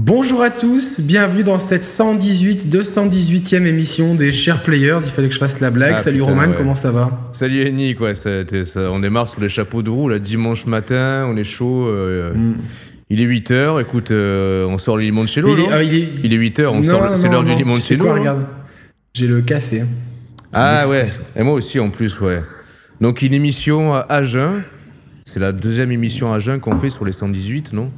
Bonjour à tous, bienvenue dans cette 118, 218e émission des Chers Players. Il fallait que je fasse la blague. Ah, Salut putain, Roman, ouais. comment ça va? Salut Henny, quoi. ça- ça- on démarre sous les chapeaux de roue, là, dimanche matin, on est chaud. euh, Mm. Il est 8h, écoute, euh, on sort le limoncello, il est, non ah, il est- Il est 8h, on Non, sort, le- c'est l'heure du limoncello. quoi, regarde. J'ai le café. Ah ouais, et moi aussi en plus, ouais. Donc une émission à Agen, c'est la deuxième émission à Agen qu'on fait sur les 118, non?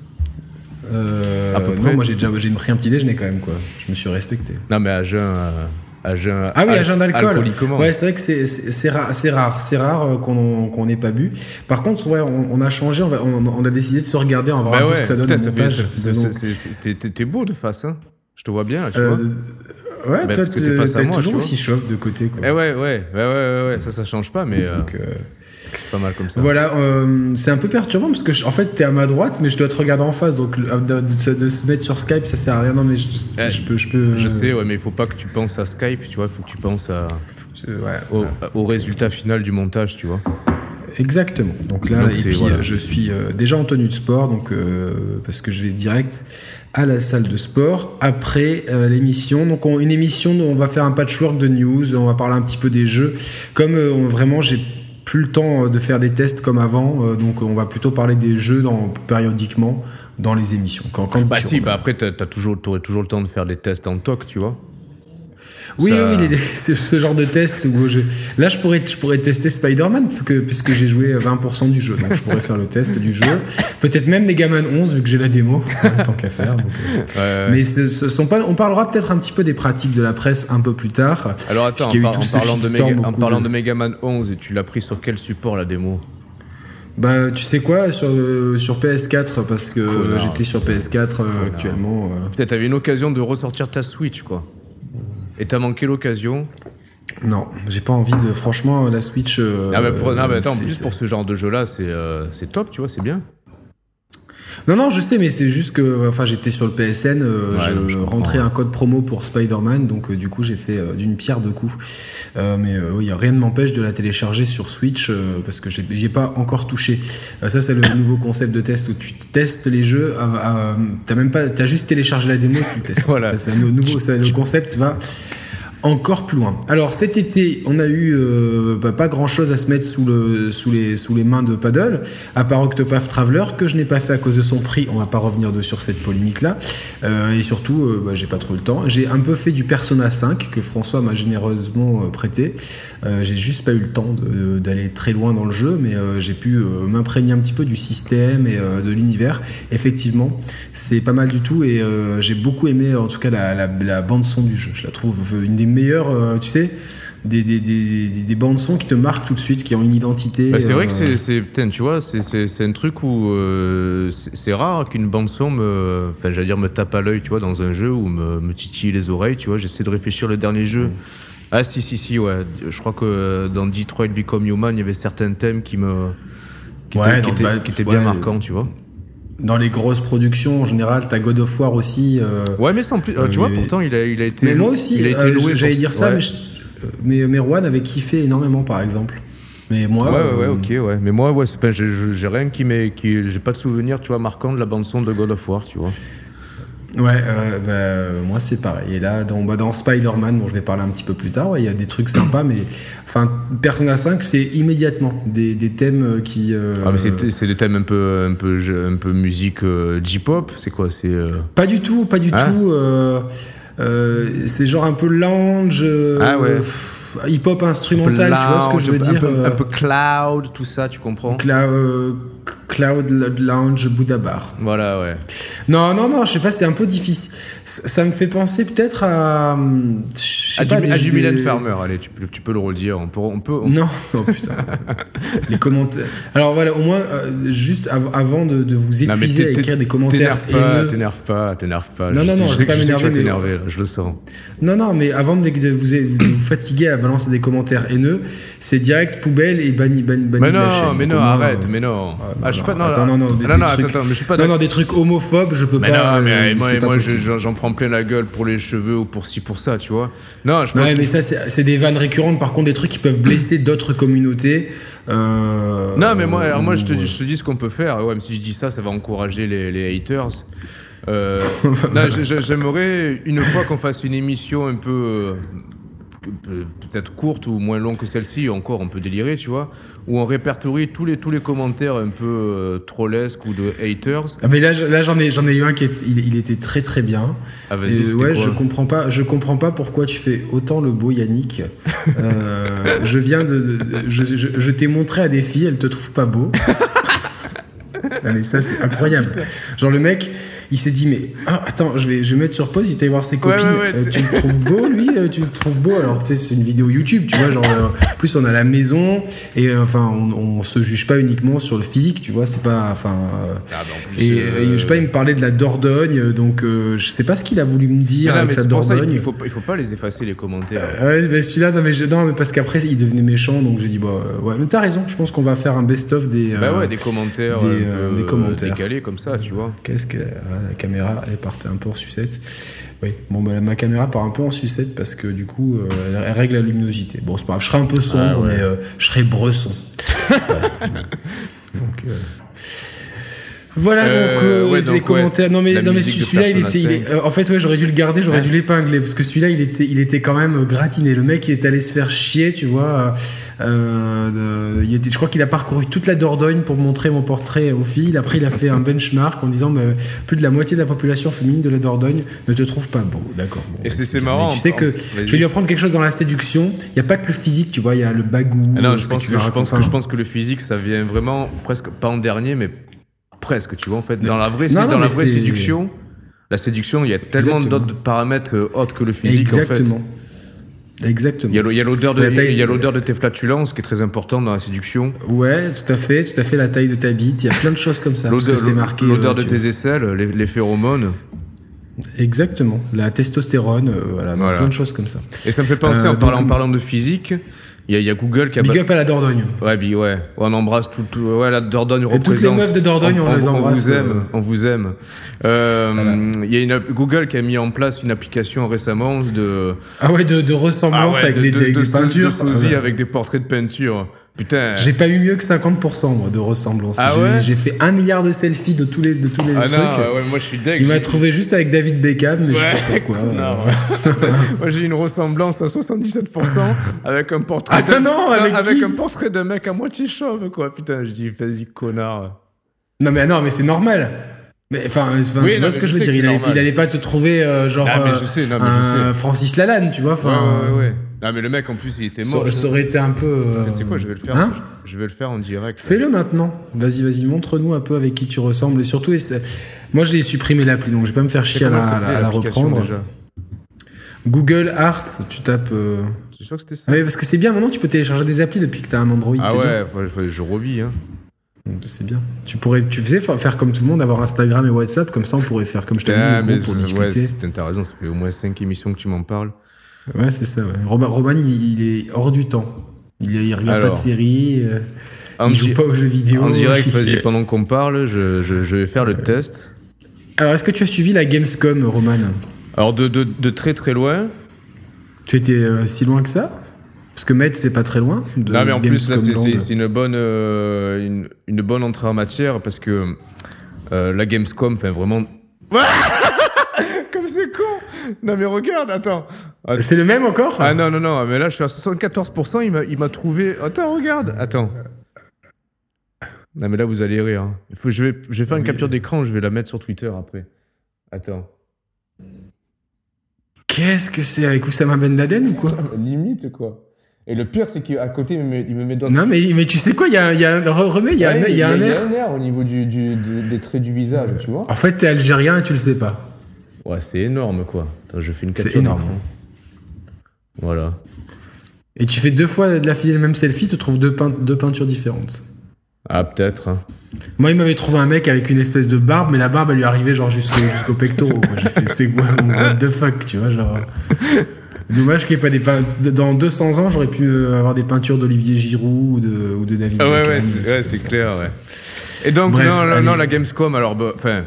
Euh, À peu non, près. moi j'ai déjà j'ai pris un petit déjeuner quand même quoi. Je me suis respecté. Non mais euh, Agen... Ah oui, agent d'alcool. Ouais, c'est vrai que c'est- rare, c'est rare, c'est rare euh, qu'on qu'on n'ait pas bu. Par contre, ouais, on, on a changé, on, va- on- on a décidé de se regarder, on va voir Bah peu ouais, ce que ça donne t'es- beau de face, hein Je te vois bien, là, tu Euh, vois ouais, Bah, toi, t'es face à t'es moi, toujours aussi chauve de côté. Quoi. Eh ouais, ouais, ouais, ouais, ça, ça change pas, mais Donc, euh, c'est pas mal comme ça. Voilà, euh, c'est un peu perturbant parce que je- en fait t'es à ma droite, mais je dois te regarder en face, donc le- de, de- de se mettre sur Skype ça sert à rien. Non mais je, Eh, je peux, je peux. Je sais, ouais, mais il faut pas que tu penses à Skype, tu vois, il faut que tu penses à, ouais, au, ouais. au résultat final du montage, tu vois. Exactement. Donc là, Donc et puis voilà. euh, je suis euh, déjà en tenue de sport, donc euh, parce que je vais direct à la salle de sport après euh, l'émission. Donc on- une émission où on va faire un patchwork de news, on va parler un petit peu des jeux. Comme euh, on- vraiment j'ai plus le temps euh, de faire des tests comme avant, euh, donc on va plutôt parler des jeux dans, périodiquement dans les émissions. Quand, quand Bah si, bah après, t'as as toujours, toujours le temps de faire des tests en toc, tu vois. Oui, Ça- oui, c'est ce genre de test où je... Là, je pourrais, je pourrais tester Spider-Man, puisque j'ai joué 20% du jeu. Donc, je pourrais faire le test du jeu. Peut-être même Mega Man 11, vu que j'ai la démo, tant qu'à faire. donc, euh. Ouais. Mais ce, ce sont pas... on parlera peut-être un petit peu des pratiques de la presse un peu plus tard. Alors attends, en, par- en parlant, de Mega, en parlant de- de Mega Man 11, tu l'as pris sur quel support la démo? Bah, tu sais quoi, sur, euh, sur PS4, parce que j'étais sur PS4 euh, actuellement. Peut-être t'avais une occasion de ressortir ta Switch, quoi. Et t'as manqué l'occasion. Non, j'ai pas envie de... Franchement, la Switch... euh, ah bah, pour, non, mais attends, plus pour ce genre de jeu-là, c'est euh, c'est top, tu vois, c'est bien. Non, non, je sais, mais c'est juste que, enfin, j'étais sur le PSN, euh, Ouais, je, rentrais un code promo pour Spider-Man, donc euh, du coup, j'ai fait euh, d'une pierre deux coups. Euh, mais euh, oui, rien ne m'empêche de la télécharger sur Switch euh, parce que j'ai- j'y ai pas encore touché. Euh, ça, c'est le nouveau concept de test où tu testes les jeux. T'as même pas, t'as juste téléchargé la démo, tu testes. Voilà. Ça, C'est un nouveau, ça, le concept va encore plus loin. Alors cet été, on a eu euh, bah, pas grand chose à se mettre sous, le, sous, les, mains de Paddle, à part Octopath Traveler, que je n'ai pas fait à cause de son prix. On va pas revenir de sur cette polémique là. Euh, et surtout, euh, bah, j'ai pas trop le temps. J'ai un peu fait du Persona 5 que François m'a généreusement prêté. J'ai juste pas eu le temps d'aller très loin dans le jeu, mais j'ai pu m'imprégner un petit peu du système et de l'univers. Effectivement, c'est pas mal du tout et j'ai beaucoup aimé en tout cas la, la, la bande son du jeu. Je la trouve une des meilleures, euh, tu sais, des, des, des, des, des bandes son qui te marquent tout de suite, qui ont une identité. Bah, c'est vrai euh, que c'est- c'est, putain, tu vois, c'est- c'est c'est un truc où euh, c'est rare qu'une bande son me, enfin, j'allais dire me tape à l'œil, tu vois, dans un jeu ou me, me titille les oreilles, tu vois. J'essaie de réfléchir le dernier jeu. Mm. Ah si si si ouais. Je crois que dans Detroit Become Human, il y avait certains thèmes qui me, qui Ouais, étaient, qui étaient- qui étaient ouais, bien marquants, tu vois. Dans les grosses productions en général, t'as God of War aussi. euh, Ouais, mais sans plus, Euh, tu vois, mais- pourtant il a, il a été. Mais moi aussi, il a été euh, loué. j'allais dire ça, ouais. mais, je- euh, mais, Juan avait kiffé énormément par exemple. Mais moi, Ouais, ouais, ouais, euh, ok, ouais. Mais moi, ouais, j'ai rien qui m'est, qui, j'ai pas de souvenir, tu vois, marquant de la bande son de God of War, tu vois. Ouais, euh, bah, moi c'est pareil. Et là, dans, bah, dans Spider-Man, dont je vais parler un petit peu plus tard, ouais, il y a des trucs sympas, mais enfin, Persona 5, c'est immédiatement des, des thèmes euh, qui. euh, Ah, mais c'est, des thèmes un peu, un peu, un peu musique euh, J-pop, c'est quoi, c'est. Pas du tout, pas du Hein tout. c'est genre un peu lounge, Ah ouais. pff, hip-hop instrumental, tu vois ce que je veux un dire peu- Un peu cloud, tout ça, tu comprends? Cla- Cloud Lounge Buddha Bar. Voilà, ouais. Non, non, non, je sais pas, c'est un peu difficile. Ça, me fait penser peut-être à. je À pas, du, à du Farmer, allez, tu peux, tu peux le redire. On peut, on peut, on- Non, oh putain. les commentaires. Alors voilà, au moins, euh, juste av- avant de, de vous Non, épuiser à écrire des commentaires T'énerve pas, t'énerve pas, t'énerve pas. Non, je non, sais, non, je je sais vais pas je m'énerver, mais- là, je le sens. Non, non, mais avant de, de vous, de vous fatiguer à balancer des commentaires haineux, c'est direct poubelle et banni, banni, banni Mais la non, chaîne. mais non, arrête, euh, mais non. Non, Ah, je suis pas, non, attends, non, non, des- non, des non, trucs- attends, mais je suis pas Non, non, des trucs homophobes, je peux Mais pas. non, mais euh, moi, moi j'en prends plein la gueule pour les cheveux ou pour ci, pour ça, tu vois. Non, je pense Ouais, mais ça, c'est des vannes récurrentes, par contre, des trucs qui peuvent blesser d'autres communautés. euh, Non, mais moi, alors moi je, te, dis- je te dis ce qu'on peut faire. Ouais, même si je dis ça, ça va encourager les, les haters. Euh, j'aimerais une fois qu'on fasse une émission un peu. Peut-être courte ou moins longue que celle-ci, encore on peut délirer, tu vois, où on répertorie tous les, tous les commentaires un peu euh, trollesques ou de haters. Ah, mais là, je- là j'en ai, j'en ai eu un qui est- il, il était très très bien. Ah, vas-y, ouais, je comprends pas, je comprends pas pourquoi tu fais autant le beau Yannick. Euh, je viens de, de- je, je, je t'ai montré à des filles, elles te trouvent pas beau. Non, mais ça c'est incroyable. Genre le mec, il s'est dit mais ah, attends, je vais, je vais mettre sur pause, il était voir ses copines. ouais, ouais, Euh, tu- le trouves beau lui, Euh, tu le trouves beau? Alors tu sais c'est une vidéo YouTube, tu vois genre euh, en plus on a la maison et euh, enfin on, on se juge pas uniquement sur le physique, tu vois, c'est pas enfin euh, Ah, bah, en plus, et, euh, et je sais pas, il me parlait de la Dordogne, donc euh, je sais pas ce qu'il a voulu me dire avec mais sa ça, Dordogne. il faut, il faut pas les effacer les commentaires. Ouais, mais celui-là, non mais, je- non, mais parce qu'après il devenait méchant, donc j'ai dit, bah ouais, mais t'as raison, je pense qu'on va faire un best-of des. Bah euh, ouais, des commentaires, des, euh, des commentaires. décalés comme ça, tu vois. Qu'est-ce que. La caméra, elle partait un peu en sucette. Oui, bon, bah, ma caméra part un peu en sucette parce que du coup, euh, elle, règle la luminosité. Bon, c'est pas grave, je serai un peu sombre, Ah ouais. mais euh, je serai bresson. Donc. Euh, Voilà Euh, donc euh, ouais, les ouais, commentaires. Non mais non mais celui-là il était, il est- 5. euh, en fait ouais j'aurais dû le garder, j'aurais Ouais. dû l'épingler parce que celui-là il était, il était quand même gratiné. Le mec il est allé se faire chier, tu vois. Euh, de- il était, je crois qu'il a parcouru toute la Dordogne pour montrer mon portrait aux filles. Après il a fait un benchmark en disant mais plus de la moitié de la population féminine de la Dordogne ne te trouve pas beau. D'accord. bon, Et c'est- mais marrant, Tu sais en- que je vais lui apprendre quelque chose dans la séduction. Il y a pas que le physique, tu vois. Il y a le bagou. Ah non, euh, je pense que, vas je pense que raconter. je pense que le physique, ça vient vraiment presque pas en dernier, mais presque. Tu vois, en fait, dans la vraie, Non, non, dans la vraie séduction, la séduction, il y a tellement d'autres paramètres euh, autres que le physique. Exactement. En fait, Exactement. il y a l'odeur de, taille- il y a l'odeur de tes flatulences qui est très importante dans la séduction. Ouais, tout à fait, tout à fait la taille de ta bite. Il y a plein de choses comme ça. L'odeur, euh, de tes aisselles, les, les phéromones. Exactement. La testostérone, euh, voilà, plein de choses comme ça. Et ça me fait penser, Euh, en, parlant, donc- en parlant de physique, il y, y a Google qui a. Big up à la Dordogne. Ouais, bi- ouais, on embrasse tout, tout- ouais, la Dordogne toutes les représente. meufs de Dordogne, on les embrasse, vous aime, on vous aime. Euh, Il y a une, Google qui a mis en place une application récemment de, Ah ouais, de, de ressemblance Ah ouais, avec de, des, de- des- de des peintures. de sosie Ah ouais. avec des portraits de peinture. Putain. J'ai pas eu mieux que 50% moi de ressemblance. Ah J'ai- ouais J'ai fait un milliard de selfies de tous les, de tous les Ah trucs. non, ouais, moi je suis deg. Il m'a trouvé juste avec David Beckham, mais je sais pas Ouais, pourquoi. ouais. Moi j'ai une ressemblance à 77% avec un portrait Ah de- non, avec qui un portrait d'un mec à moitié chauve quoi. Putain, je dis vas-y connard. Non mais non, mais c'est normal. Mais enfin, Oui, tu vois ce que je veux dire. Il allait, il allait pas te trouver euh, genre Ah, mais euh, je sais, non, mais un je sais. Francis Lalanne, tu vois. Ouais, Enfin, ouais, ouais. Non mais le mec en plus il était mort. ça aurait été un peu. euh, Tu sais quoi, je vais le faire. Hein je vais le faire en direct. Fais-le maintenant. Vas-y, vas-y, montre-nous un peu avec qui tu ressembles. Et surtout, essa- moi je l'ai supprimé l'appli, donc je vais pas me faire C'est chier à la, à reprendre. déjà Google Arts, tu tapes. euh, C'est sûr que c'était ça. Ah oui, parce que c'est bien maintenant, tu peux télécharger des applis depuis que t'as un Android. Ah c'est ouais, faut- je revis hein. C'est bien. Tu pourrais, tu faisais fa- faire comme tout le monde, avoir Instagram et WhatsApp, comme ça on pourrait faire comme je t'ai Ah, dit, mais le groupe pour ouais, discuter. putain, t'as raison, ça fait au moins 5 émissions que tu m'en parles. Ouais, c'est ça. Ouais. Roman, Roman, il, il est hors du temps. Il, il regarde pas de séries, euh, il joue pas aux jeux vidéo. en direct, vas-y, pendant qu'on parle, je, je- je vais faire le test. Alors, est-ce que tu as suivi la Gamescom, Roman Alors de, de, de très très loin. Tu étais euh, si loin que ça? Parce que Metz, c'est pas très loin. de non mais en plus là c'est- une bonne euh, une, une bonne entrée en matière parce que euh, la Gamescom, enfin vraiment. C'est con. Non mais regarde, attends. C'est le même encore? Ah non non non, mais là je suis à 74%. Il m'a il m'a trouvé. Attends regarde, attends. Non mais là vous allez rire. hein. Il faut je vais je vais faire une capture d'écran. Je vais la mettre sur Twitter après. Attends. Qu'est-ce que c'est avec Oussama Ben Laden ou quoi? Limite quoi. Et le pire c'est qu'à côté il me met, il me met Non, mais, mais tu sais quoi Il y a, il y a un re- remets, il y a, un- Ouais, il y a un il y air. a un air au niveau du, du- du- des traits du visage, tu vois. En fait, t'es algérien et tu le sais pas. Ouais, c'est énorme, quoi. Attends, je fais une C'est capture. énorme. d'écran. Voilà. Et tu fais deux fois de la fille le même selfie, tu trouves deux, peint- deux peintures différentes. Ah, peut-être. hein. Moi, il m'avait trouvé un mec avec une espèce de barbe, mais la barbe, elle lui arrivait genre jusqu'au jusqu'au pectoraux. quoi. J'ai fait, c'est quoi, what the fuck, tu vois, genre. Dommage qu'il n'y ait pas des peint- Dans 200 ans, j'aurais pu euh, avoir des peintures d'Olivier Giroud ou de, ou de David Ah ouais, Beckham, ouais, c'est ouais, c'est clair, ouais. Et donc, Bref, non, non, la Gamescom, alors, bah, enfin.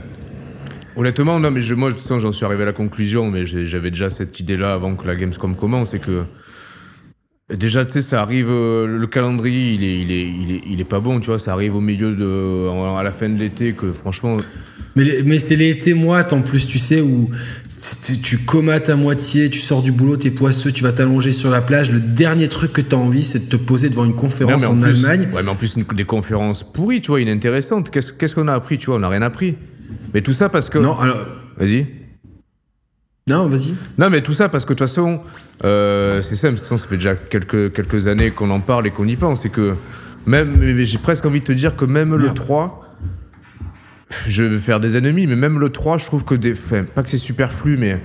Honnêtement, non, mais je, moi, de toute façon, j'en suis arrivé à la conclusion, mais j'avais déjà cette idée-là avant que la Gamescom commence, c'est que. Déjà, tu sais, ça arrive, euh, le calendrier, il est, il, est, il, est, il est pas bon, tu vois, ça arrive au milieu de. à la fin de l'été, que franchement. Mais, mais c'est l'été moite en plus, tu sais, où tu, comates à moitié, tu sors du boulot, t'es poisseux, tu vas t'allonger sur la plage. Le dernier truc que t'as envie, c'est de te poser devant une conférence Non, en, plus- Allemagne. Ouais, mais en plus, une- des conférences pourries, tu vois, inintéressantes. Qu'est-ce qu'est-ce qu'on a appris, tu vois On n'a rien appris. Mais tout ça parce que. Non, alors. Vas-y. Non, vas-y. Non, mais tout ça parce que de toute façon, euh, c'est simple. De toute façon, ça fait déjà quelques, quelques années qu'on en parle et qu'on y pense. C'est que même, j'ai presque envie de te dire que même le Merde. 3, je vais faire des ennemis, mais même le 3, je trouve que des. Enfin, pas que c'est superflu, mais.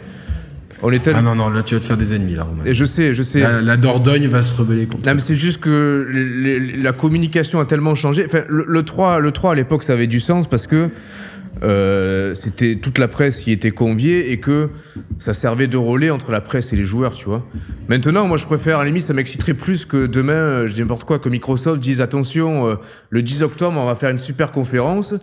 On est Ah tellement. non, non, là tu vas te faire des ennemis, là. Et je sais, je sais. La, la Dordogne va se rebeller contre Non, mais c'est juste que les- les- la communication a tellement changé. Enfin, le, le 3, le 3 à l'époque, ça avait du sens parce que euh, c'était toute la presse qui était conviée et que ça servait de relais entre la presse et les joueurs, tu vois. Maintenant, moi, je préfère, à la limite, ça m'exciterait plus que demain, euh, je dis n'importe quoi, que Microsoft dise attention, euh, le 10 octobre, on va faire une super conférence.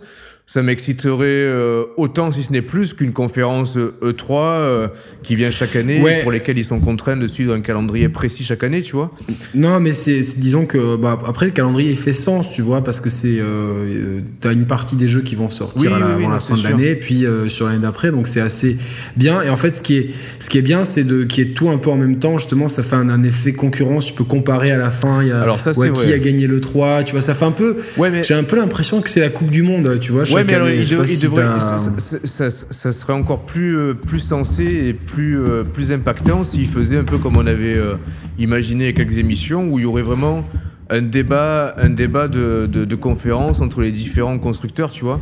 Ça m'exciterait euh, autant, si ce n'est plus, qu'une conférence euh, E3 euh, qui vient chaque année, Ouais. pour lesquelles ils sont contraints de suivre un calendrier précis chaque année, tu vois. Non, mais c'est disons que bah, après le calendrier il fait sens, tu vois, parce que c'est euh, t'as une partie des jeux qui vont sortir Oui, à la- oui, oui, avant non, la fin de l'année, puis euh, sur l'année d'après, donc c'est assez bien. Et en fait, ce qui est ce qui est bien, c'est de qui est tout un peu en même temps. Justement, ça fait un, un effet concurrence. Tu peux comparer à la fin. Il y a Alors ça, ouais, qui vrai. a gagné le 3 Tu vois, ça fait un peu. Ouais, mais J'ai un peu l'impression que c'est la Coupe du Monde, tu vois. Ouais, mais alors il, devrait, ça, ça- ça- ça serait encore plus, euh, plus sensé et plus, euh, plus impactant s'il faisait un peu comme on avait euh, imaginé quelques émissions où il y aurait vraiment un débat, un débat de, de, de conférence entre les différents constructeurs, tu vois.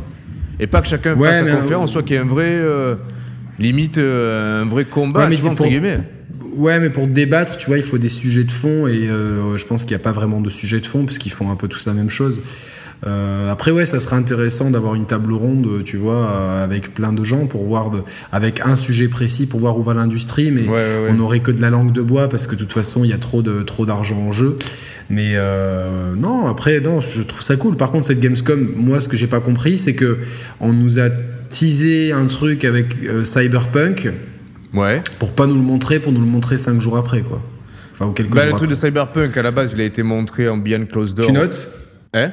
Et pas que chacun Ouais, fasse sa conférence, euh, tu vois, qu'il y ait un vrai, limite, un vrai combat, Ouais, mais tu vois, pour- entre guillemets. Ouais, mais pour débattre, tu vois, il faut des sujets de fond et je pense qu'il n'y a pas vraiment de sujet de fond parce qu'ils font un peu tous la même chose. Euh, après, ouais, ça serait intéressant d'avoir une table ronde, tu vois, euh, avec plein de gens pour voir, de, avec un sujet précis pour voir où va l'industrie, mais Ouais, ouais, ouais. on n'aurait que de la langue de bois parce que de toute façon, il y a trop de trop d'argent en jeu. Mais euh, non, après, non, je trouve ça cool. Par contre, cette Gamescom, moi, ce que j'ai pas compris, c'est que on nous a teasé un truc avec euh, Cyberpunk Ouais. pour pas nous le montrer, pour nous le montrer cinq jours après, quoi. Enfin, ou quelques Bah, le truc après. de Cyberpunk, à la base, il a été montré en Behind Closed Door. Tu notes? Hein?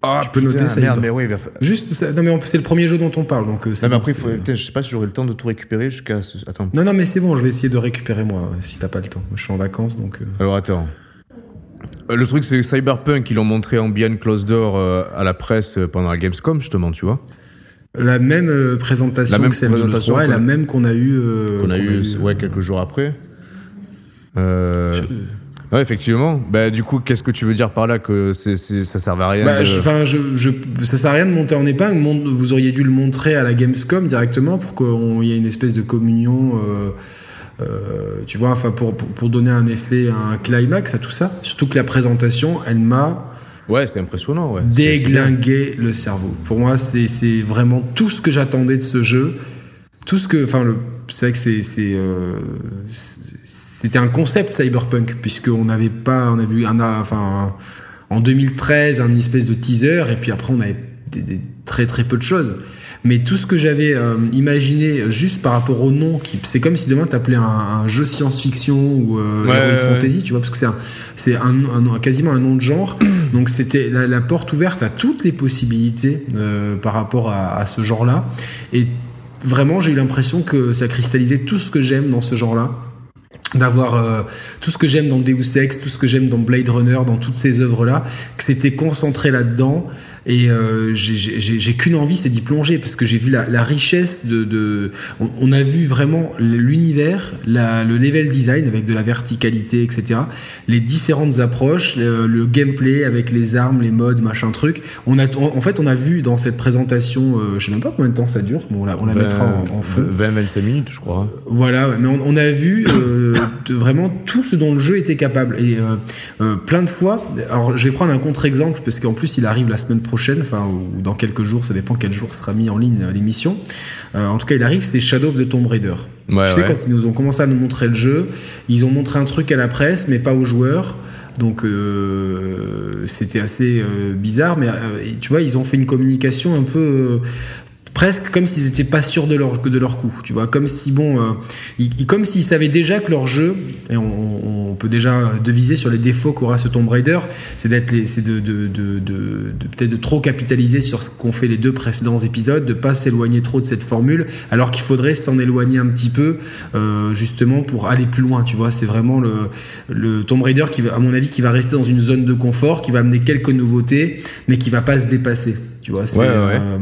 Ah, Tu peux noter ça, merde, mais oui, fa- Juste, ça- non mais on- c'est le premier jeu dont on parle, donc euh, c'est Non, mais après, faut... putain, je sais pas si j'aurai le temps de tout récupérer jusqu'à. ce- Attends. Non, non, mais c'est bon, je vais essayer de récupérer moi, si t'as pas le temps. Je suis en vacances, donc... euh, Alors attends. Euh, Le truc, c'est Cyberpunk, ils l'ont montré en Behind Closed Door euh, à la presse pendant la Gamescom, justement, tu vois. La même présentation La même que celle de présentation l'E3 et qu'on la même qu'on a eu... euh, On a eu, ouais, quelques jours après. Euh... Ouais, effectivement. Bah, du coup, qu'est-ce que tu veux dire par là que c'est, c'est- ça servait à rien Bah, de- je- je, je, ça sert à rien de monter en épingle. Vous auriez dû le montrer à la Gamescom directement pour qu'il y ait une espèce de communion. euh, euh, tu vois, enfin pour, pour, pour donner un effet, un climax à tout ça. Surtout que la présentation, elle m'a Ouais, c'est impressionnant, ouais. Déglingué le cerveau. Pour moi, c'est c'est vraiment tout ce que j'attendais de ce jeu. Tout ce que, enfin, le, c'est vrai que c'est, c'est, euh, c'était un concept cyberpunk puisqu'on n'avait pas, on a vu un, enfin, en 2013 un espèce de teaser et puis après on avait des, des- très très peu de choses. Mais tout ce que j'avais euh, imaginé juste par rapport au nom, qui, c'est comme si demain t'appelais un, un jeu science-fiction ou euh, Ouais, ouais, ouais. fantasy, tu vois, parce que c'est un, c'est un, un- quasiment un nom de genre. Donc c'était la, la porte ouverte à toutes les possibilités euh, par rapport à, à ce genre-là. Et vraiment, j'ai eu l'impression que ça cristallisait tout ce que j'aime dans ce genre-là. D'avoir euh, tout ce que j'aime dans Deus Ex, tout ce que j'aime dans Blade Runner, dans toutes ces œuvres-là, que c'était concentré là-dedans. Et euh, j'ai- qu'une envie, c'est d'y plonger, parce que j'ai vu la, la richesse de... de on, a vu vraiment l'univers, le level design avec de la verticalité, etc. Les différentes approches, le, le gameplay avec les armes, les modes, machin truc. On a, en en fait, on a vu dans cette présentation, euh, je sais même pas combien de temps ça dure, bon, on la, on la mettra en, en feu. 20-25 minutes, je crois. Voilà, mais on, on a vu euh, de vraiment tout ce dont le jeu était capable. Et euh, plein de fois, alors je vais prendre un contre-exemple, parce qu'en plus il arrive la semaine prochaine, enfin, ou dans quelques jours, ça dépend quel jour sera mis en ligne euh, l'émission. Euh, en tout cas, il arrive, c'est Shadow of the Tomb Raider. Ouais, tu sais, ouais. quand ils nous ont commencé à nous montrer le jeu, ils ont montré un truc à la presse, mais pas aux joueurs. Donc euh, c'était assez euh, bizarre, mais euh, tu vois, ils ont fait une communication un peu. Presque comme s'ils étaient pas sûrs de leur de leur coup tu vois. Comme si bon euh, comme s'ils savaient déjà que leur jeu et on, peut déjà deviser sur les défauts qu'aura ce Tomb Raider c'est d'être c'est de, de, de, de peut-être de trop capitaliser sur ce qu'ont fait les deux précédents épisodes de pas s'éloigner trop de cette formule alors qu'il faudrait s'en éloigner un petit peu euh, justement pour aller plus loin tu vois. C'est vraiment le le Tomb Raider qui va à mon avis qui va rester dans une zone de confort qui va amener quelques nouveautés mais qui va pas se dépasser tu vois. C'est euh,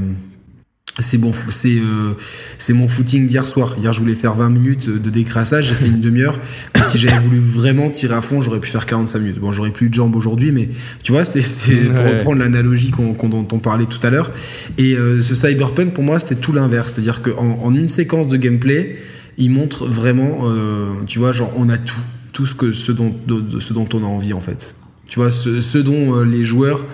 c'est bon, c'est euh, c'est mon footing d'hier soir. Hier, je voulais faire 20 minutes de décrassage, j'ai fait une demi-heure. Si j'avais voulu vraiment tirer à fond, j'aurais pu faire 45 minutes. Bon, j'aurais plus de jambes aujourd'hui, mais tu vois, c'est pour reprendre l'analogie qu'on dont on parlait tout à l'heure. Et euh, ce cyberpunk, pour moi, c'est tout l'inverse. C'est-à-dire qu'en en une séquence de gameplay, il montre vraiment, euh, tu vois, genre on a tout, tout ce que ce dont de, ce dont on a envie en fait. Tu vois, ce, ce dont les joueurs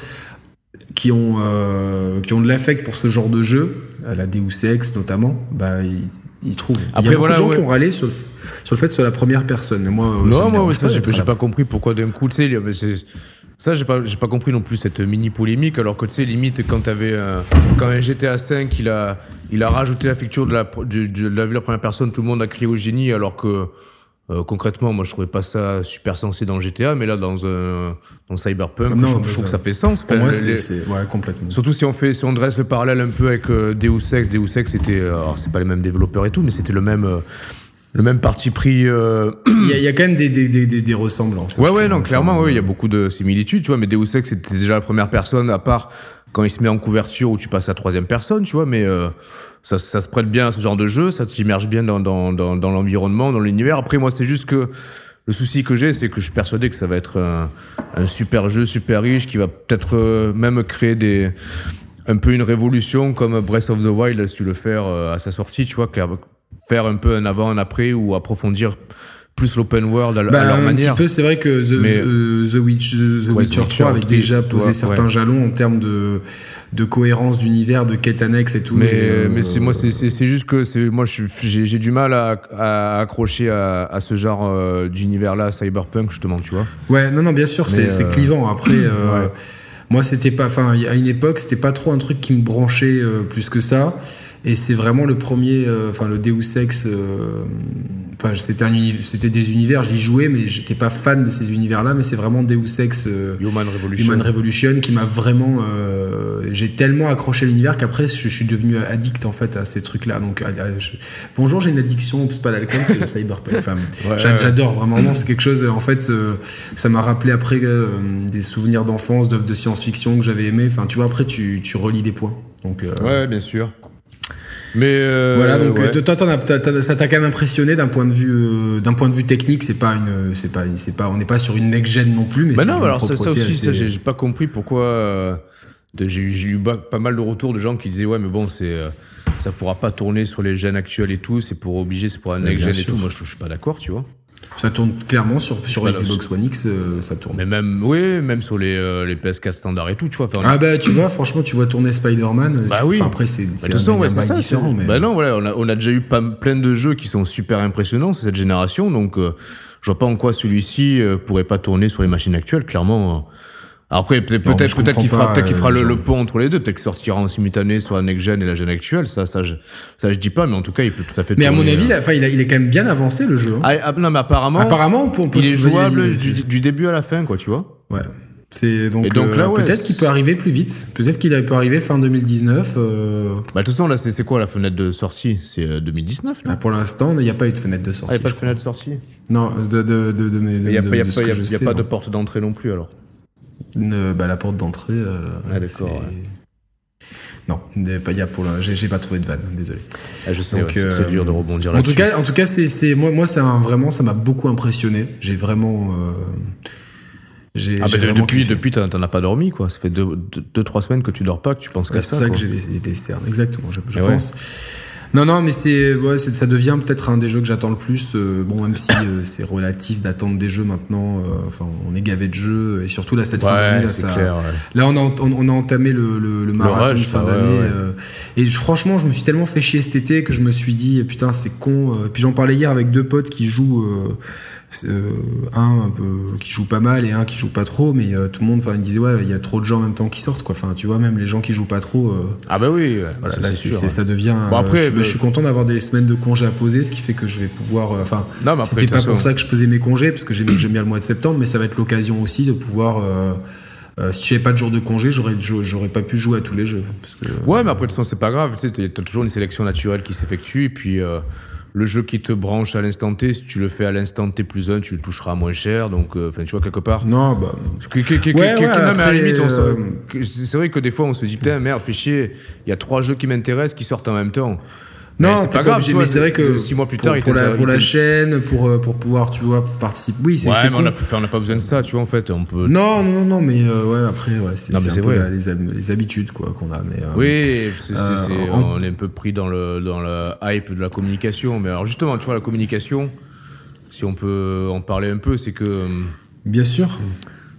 qui ont, euh, qui ont de l'affect pour ce genre de jeu, à la Deus Ex notamment, bah, ils, trouvent. Après, Il y a voilà, beaucoup de gens qui ont râlé sur, sur, le fait que ce soit la première personne. Moi, euh, non, moi, ça, j'ai pas, compris pourquoi d'un coup, tu sais, ça, j'ai pas, pas compris non plus cette mini polémique, alors que tu sais, limite, quand t'avais, quand un GTA 5, il a, il a rajouté la feature de la, de, de la vue la première personne, tout le monde a crié au génie, alors que, euh, concrètement, moi je trouvais pas ça super sensé dans GTA, mais là dans un dans Cyberpunk, je, trouve que ça fait sens. Pour moi, c'est ouais, complètement. Surtout si on fait si on dresse le parallèle un peu avec euh, Deus Ex, Deus Ex c'était alors c'est pas les mêmes développeurs et tout, mais c'était le même euh, le même parti pris. Euh, il, y a, il, y a, quand même des, des, des, des ressemblances. Ouais, ouais, non, clairement, oui, il y a beaucoup de similitudes, tu vois, mais Deus Ex, c'était déjà la première personne, à part quand il se met en couverture où tu passes à troisième personne, tu vois, mais euh, ça, ça se prête bien à ce genre de jeu, ça t'immerge bien dans, dans, dans, dans l'environnement, dans l'univers. Après, moi, c'est juste que le souci que j'ai, c'est que je suis persuadé que ça va être un, un super jeu, super riche, qui va peut-être euh, même créer des un peu une révolution comme Breath of the Wild a su le faire à sa sortie, tu vois, faire un peu un avant, un après ou approfondir plus l'open world à, bah, leur un manière. Un petit peu, c'est vrai que The, euh, The, Witch, The, Witcher 3 avait déjà posé certains jalons en termes de de cohérence d'univers, de quête annexe et tout. Mais, euh, mais c'est moi, c'est juste que c'est moi, j'ai du mal à, à accrocher à, à, ce genre euh, d'univers-là, cyberpunk justement, tu vois. Ouais, non, non, bien sûr, c'est clivant. Après, moi, c'était pas, enfin, à une époque, c'était pas trop un truc qui me branchait plus que ça. Et c'est vraiment le premier, euh, enfin le Deus Ex. Euh, enfin, c'était un c'était des univers, j'y jouais, mais j'étais pas fan de ces univers-là. Mais c'est vraiment Deus Ex euh, Human Revolution, Human Revolution qui m'a vraiment. J'ai tellement accroché l'univers qu'après je, suis devenu addict en fait à ces trucs-là. Donc bonjour, j'ai une addiction, c'est pas l'alcool, c'est le cyberpunk. Enfin, J'adore vraiment. C'est quelque chose. En fait, ça m'a rappelé après des souvenirs d'enfance, d'œuvres de science-fiction que j'avais aimé. Enfin, tu vois, après tu, tu relis des points. Donc, ouais, bien sûr. Mais euh, voilà, donc euh, toi, ça t'a quand même impressionné d'un point de vue, euh, d'un point de vue technique. C'est pas une, c'est pas, c'est pas, on n'est pas sur une next gen non plus. Mais bah non, alors ça, aussi, j'ai pas compris pourquoi. j'ai eu pas mal de retours de gens qui disaient ouais, mais bon, c'est ça pourra pas tourner sur les gènes actuels et tout. C'est pour obliger, c'est pour un next gen et tout. Moi, je, je suis pas d'accord, tu vois. Ça tourne clairement sur, sur Xbox One X, euh, ça tourne. Mais même, oui, même sur les, euh, les PS4 standards et tout, tu vois. ah bah tu vois, franchement, tu vois tourner Spider-Man. Bah oui. après, c'est bah, ouais, ça. Différent, mais... Bah non, voilà, on a, on a déjà eu pas, plein de jeux qui sont super impressionnants cette génération, donc euh, je vois pas en quoi celui-ci pourrait pas tourner sur les machines actuelles. Clairement, après, peut-être peut-être qu'il fera, peut-être qu'il fera le, pont entre les deux, peut-être qu'il sortira en simultané sur la next gen et la gen actuelle. Ça, ça, je, ça, je dis pas, mais en tout cas, il peut tout à fait. Mais à mon avis, enfin, il, il, est quand même bien avancé le jeu. Hein. Ah, ah, non, mais apparemment, apparemment, on il est jouable du, début à la fin, quoi, tu vois. Ouais. C'est donc, donc là, euh, peut-être qu'il peut arriver plus vite. Peut-être qu'il peut arriver fin 2019. Euh... Bah, de toute façon, là, c'est quoi la fenêtre de sortie? C'est 2019 euh, ah, Pour l'instant, il n'y a pas eu de fenêtre de sortie. Ah, il n'y a pas de fenêtre de sortie? Non, de, de, de, Il n'y a, pas de porte d'entrée non plus, alors bah, la porte d'entrée. Euh, ah, d'accord. Non, il y a pour j'ai pas trouvé de vanne, désolé. Ah, je sais, c'est très dur de rebondir là-dessus. En tout cas, en tout cas, c'est moi, moi, ça vraiment, ça m'a beaucoup impressionné. J'ai vraiment. Euh, ah bah depuis, depuis t'en as pas dormi quoi. Ça fait deux, deux, trois semaines que tu dors pas, que tu penses qu'à ça. C'est ça que j'ai des, des cernes, exactement. Je, je pense. Non, non, mais c'est, ouais, ça devient peut-être un des jeux que j'attends le plus. Euh, bon, même si euh, c'est relatif d'attendre des jeux maintenant. Euh, enfin, on est gavé de jeux et surtout là cette fin d'année. Là, là, on a, on, a entamé le, le, le marathon de fin d'année. et franchement, je me suis tellement fait chier cet été que je me suis dit, putain, c'est con. puis j'en parlais hier avec deux potes qui jouent euh, un un peu qui joue pas mal et un qui joue pas trop mais euh, tout le monde enfin il disait ouais il y a trop de gens en même temps qui sortent quoi enfin tu vois même les gens qui jouent pas trop euh, ah bah oui bah, ça, sûr, ça devient bon, après je, je, suis content d'avoir des semaines de congés à poser ce qui fait que je vais pouvoir enfin c'était pas pour ça que je posais mes congés parce que j'aime bien le mois de septembre mais ça va être l'occasion aussi de pouvoir si j'avais pas de jour de congé, j'aurais j'aurais pas pu jouer à tous les jeux. Parce que, ouais, mais après de toute façon c'est pas grave. Tu sais, t'as toujours une sélection naturelle qui s'effectue et puis le jeu qui te branche à l'instant T, si tu le fais à l'instant T plus 1, tu le toucheras moins cher. Donc, euh, enfin, tu vois, quelque part. Non, bah. c'est vrai que des fois, on se dit, putain, merde, fais chier, il y a trois jeux qui m'intéressent qui sortent en même temps. Non, c'est pas, grave, mais c'est vrai que six mois plus tard, pour, la, pour la chaîne, pour, euh, pour pouvoir, tu vois, participer. Oui, c'est Ouais, mais on n'a pas besoin de ça, tu vois, en fait. On peut... Non, non, non, mais euh, ouais, après, ouais, c'est un peu les, les, habitudes, quoi, qu'on a. Mais, euh, oui, c'est on est un peu pris dans le, dans le hype de la communication. Mais alors, justement, tu vois, la communication, si on peut en parler un peu, c'est que. Bien sûr.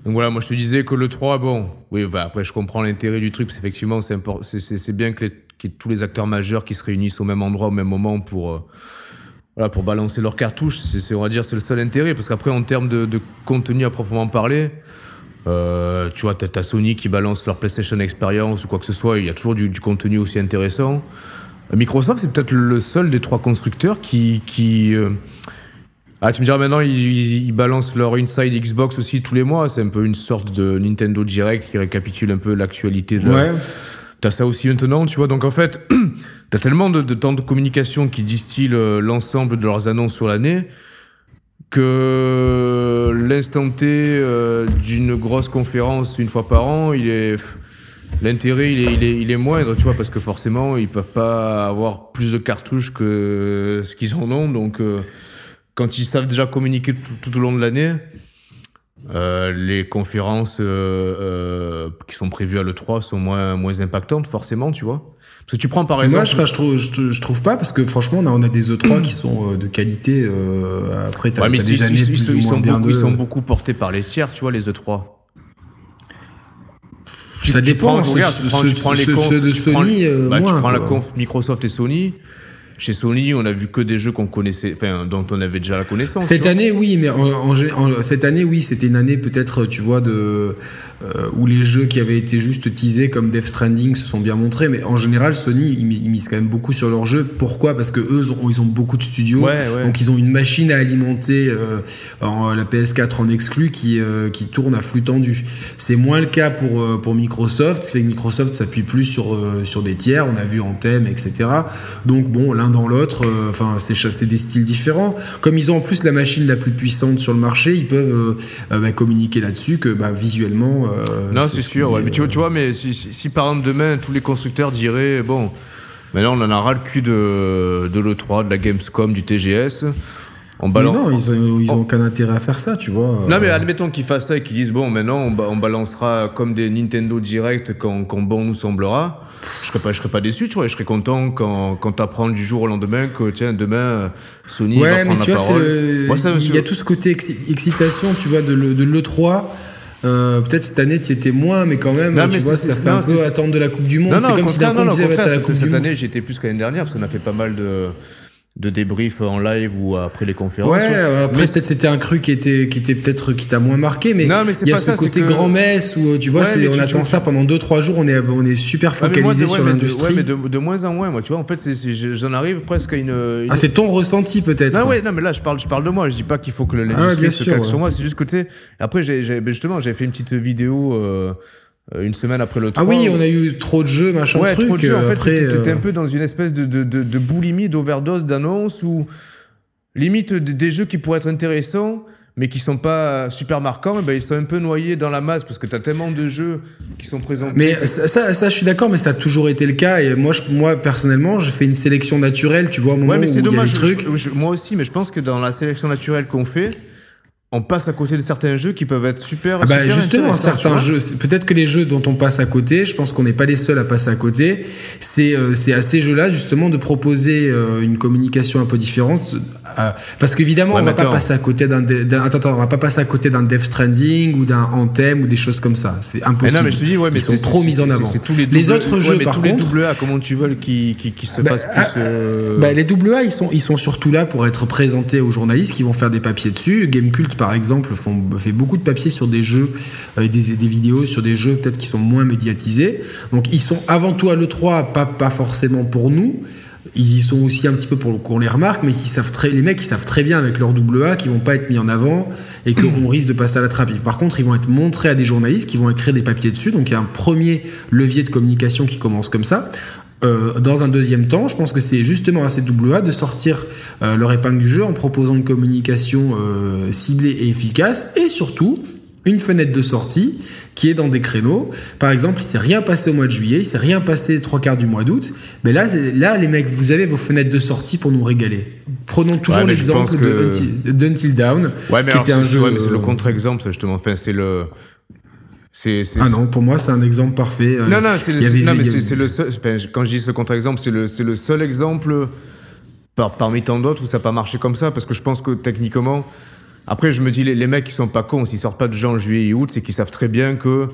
Donc voilà, moi je te disais que le 3, bon, oui, bah, après je comprends l'intérêt du truc, parce qu'effectivement, c'est bien que les tous les acteurs majeurs qui se réunissent au même endroit au même moment pour euh, voilà, pour balancer leurs cartouches. C'est, on va dire, c'est le seul intérêt. Parce qu'après, en termes de, contenu à proprement parler, euh, tu vois, t'as, Sony qui balance leur PlayStation Experience ou quoi que ce soit. Il y a toujours du, contenu aussi intéressant. Microsoft, c'est peut-être le seul des trois constructeurs qui. qui euh, ah, tu me diras maintenant, ils, balancent leur Inside Xbox aussi tous les mois. C'est un peu une sorte de Nintendo Direct qui récapitule un peu l'actualité de ouais. T'as ça aussi maintenant, tu vois. Donc en fait, t'as tellement de, temps de communication qui distillent euh, l'ensemble de leurs annonces sur l'année que l'instant T euh, d'une grosse conférence une fois par an, il est l'intérêt il est, il, est, moindre, tu vois, parce que forcément ils peuvent pas avoir plus de cartouches que ce qu'ils en ont. Donc euh, quand ils savent déjà communiquer tout au long de l'année euh, les conférences euh, euh, qui sont prévues à l'E3 sont moins, moins impactantes, forcément, tu vois. Parce que tu prends par exemple. Moi, je, trouve, je, trouve pas, parce que franchement, on a, on a des E3 qui sont de qualité. après, t'as ouais, mais des années ils, ils, sont beaucoup, ils sont beaucoup portés par les tiers, tu vois, les E3. ça dépend. Tu prends, regarde, tu prends, les confs, de Sony. bah, tu prends la conf Microsoft et Sony. Chez Sony, on a vu que des jeux qu'on connaissait, enfin, dont on avait déjà la connaissance. Cette année, oui, mais en, cette année, oui, c'était une année peut-être, tu vois, de euh, où les jeux qui avaient été juste teasés comme Death Stranding se sont bien montrés. Mais en général, Sony, ils, misent quand même beaucoup sur leurs jeux. Pourquoi? Parce que eux, ils ont beaucoup de studios, donc ils ont une machine à alimenter euh, en, la PS4 en exclu qui euh, qui tourne à flux tendu. C'est moins le cas pour pour Microsoft. C'est que Microsoft s'appuie plus sur sur des tiers. On a vu Anthem, etc. Donc bon, l'un dans l'autre, enfin, c'est des styles différents. Comme ils ont en plus la machine la plus puissante sur le marché, ils peuvent bah, communiquer là-dessus que bah, visuellement euh, non, c'est sûr. Ouais. Mais tu, tu, vois, mais si, si, par exemple demain tous les constructeurs diraient bon, maintenant on en a ras le cul de, de l'E3, de la Gamescom, du TGS. On balance... non, ils ont, ils ont aucun intérêt à faire ça, tu vois. Non, mais admettons qu'ils fassent ça et qu'ils disent bon, maintenant on, on, balancera comme des Nintendo Direct quand, quand bon nous semblera. Je serais pas, je serais pas déçu, tu vois. Je serais content quand, quand t'apprends du jour au lendemain que tiens demain Sony va prendre la parole. Moi, ça, il y a tout ce côté excitation, tu vois, de l'E3. Euh, peut-être cette année, tu étais moins, mais quand même, tu vois, ça fait un peu attendre de la Coupe du Monde. C'est comme si d'un coup, cette, cette année, j'étais plus qu'année dernière, parce qu'on a fait pas mal de de débrief en live ou après les conférences. Ouais, après c'était un cru qui était qui était peut-être qui t'a moins marqué mais, non, mais il y a ce côté grand messe où tu vois on attend ça pendant 2 3 jours, on est on est super focalisé sur l'industrie. Ouais, mais de, de, moins en moins moi, tu vois, en fait j'en arrive presque à une, Ah, c'est ton ressenti peut-être. Non ouais, non mais là je parle je parle de moi, je dis pas qu'il faut que le ah, se calque sur moi, c'est juste que tu sais après j'ai justement, j'ai fait une petite vidéo euh, euh, une semaine après le 3. Ah oui, on a eu trop de jeux, machin ouais, truc. trop de jeux. En fait, t'étais euh, un peu dans une espèce de, de, de, de boulimie, d'overdose, d'annonces ou limite des jeux qui pourraient être intéressants, mais qui sont pas super marquants, ben ils sont un peu noyés dans la masse parce que t'as tellement de jeux qui sont présentés. Mais ça, ça, je suis d'accord, mais ça a toujours été le cas. Et moi, je, moi personnellement, je fais une sélection naturelle, tu vois, au moment ouais, mais c'est dommage. moi aussi, mais je pense que dans la sélection naturelle qu'on fait, on passe à côté de certains jeux qui peuvent être super. Ah bah justement, certains jeux, peut-être que les jeux dont on passe à côté, je pense qu'on n'est pas les seuls à passer à côté. C'est euh, à ces jeux-là justement de proposer euh, une communication un peu différente. Euh, parce qu'évidemment, on va pas passer à côté d'un, attends, on va pas passer à côté d'un Death Stranding ou d'un Anthem ou des choses comme ça. C'est impossible. Mais non, mais je te dis, ouais, mais Ils sont trop mis en avant. C'est tous les, les autres jeux, mais par tous contre, les AA, comment tu veux qui, qui, qui se bah, fassent plus. Ah, bah, les AA, ils sont ils sont surtout là pour être présentés aux journalistes qui vont faire des papiers dessus. Gamecult par exemple, font, fait beaucoup de papiers sur des jeux, euh, des, des, vidéos sur des jeux peut-être qui sont moins médiatisés. Donc ils sont avant tout à l'E3, pas, pas forcément pour nous. Ils y sont aussi un petit peu pour qu'on les remarque, mais ils savent très, les mecs ils savent très bien avec leur double A qu'ils vont pas être mis en avant et qu'on risque de passer à la trappe. Par contre, ils vont être montrés à des journalistes qui vont écrire des papiers dessus. Donc il y a un premier levier de communication qui commence comme ça. Euh, dans un deuxième temps, je pense que c'est justement à ces AA de sortir euh, leur épingle du jeu en proposant une communication euh, ciblée et efficace et surtout une fenêtre de sortie qui est dans des créneaux. Par exemple, il s'est rien passé au mois de juillet, il s'est rien passé trois quarts du mois d'août. Mais là, là, les mecs, vous avez vos fenêtres de sortie pour nous régaler. Prenons toujours l'exemple d'Until Down. Ouais, mais c'est le contre-exemple, justement. Enfin, c'est le. Ah non, pour moi, c'est un exemple parfait. Non, non, c'est le, le seul. quand je dis ce contre-exemple, c'est le, le seul exemple par, parmi tant d'autres où ça n'a pas marché comme ça. Parce que je pense que techniquement. Après, je me dis, les, mecs, qui sont pas cons. S'ils sortent pas de gens en juillet et août, c'est qu'ils savent très bien que.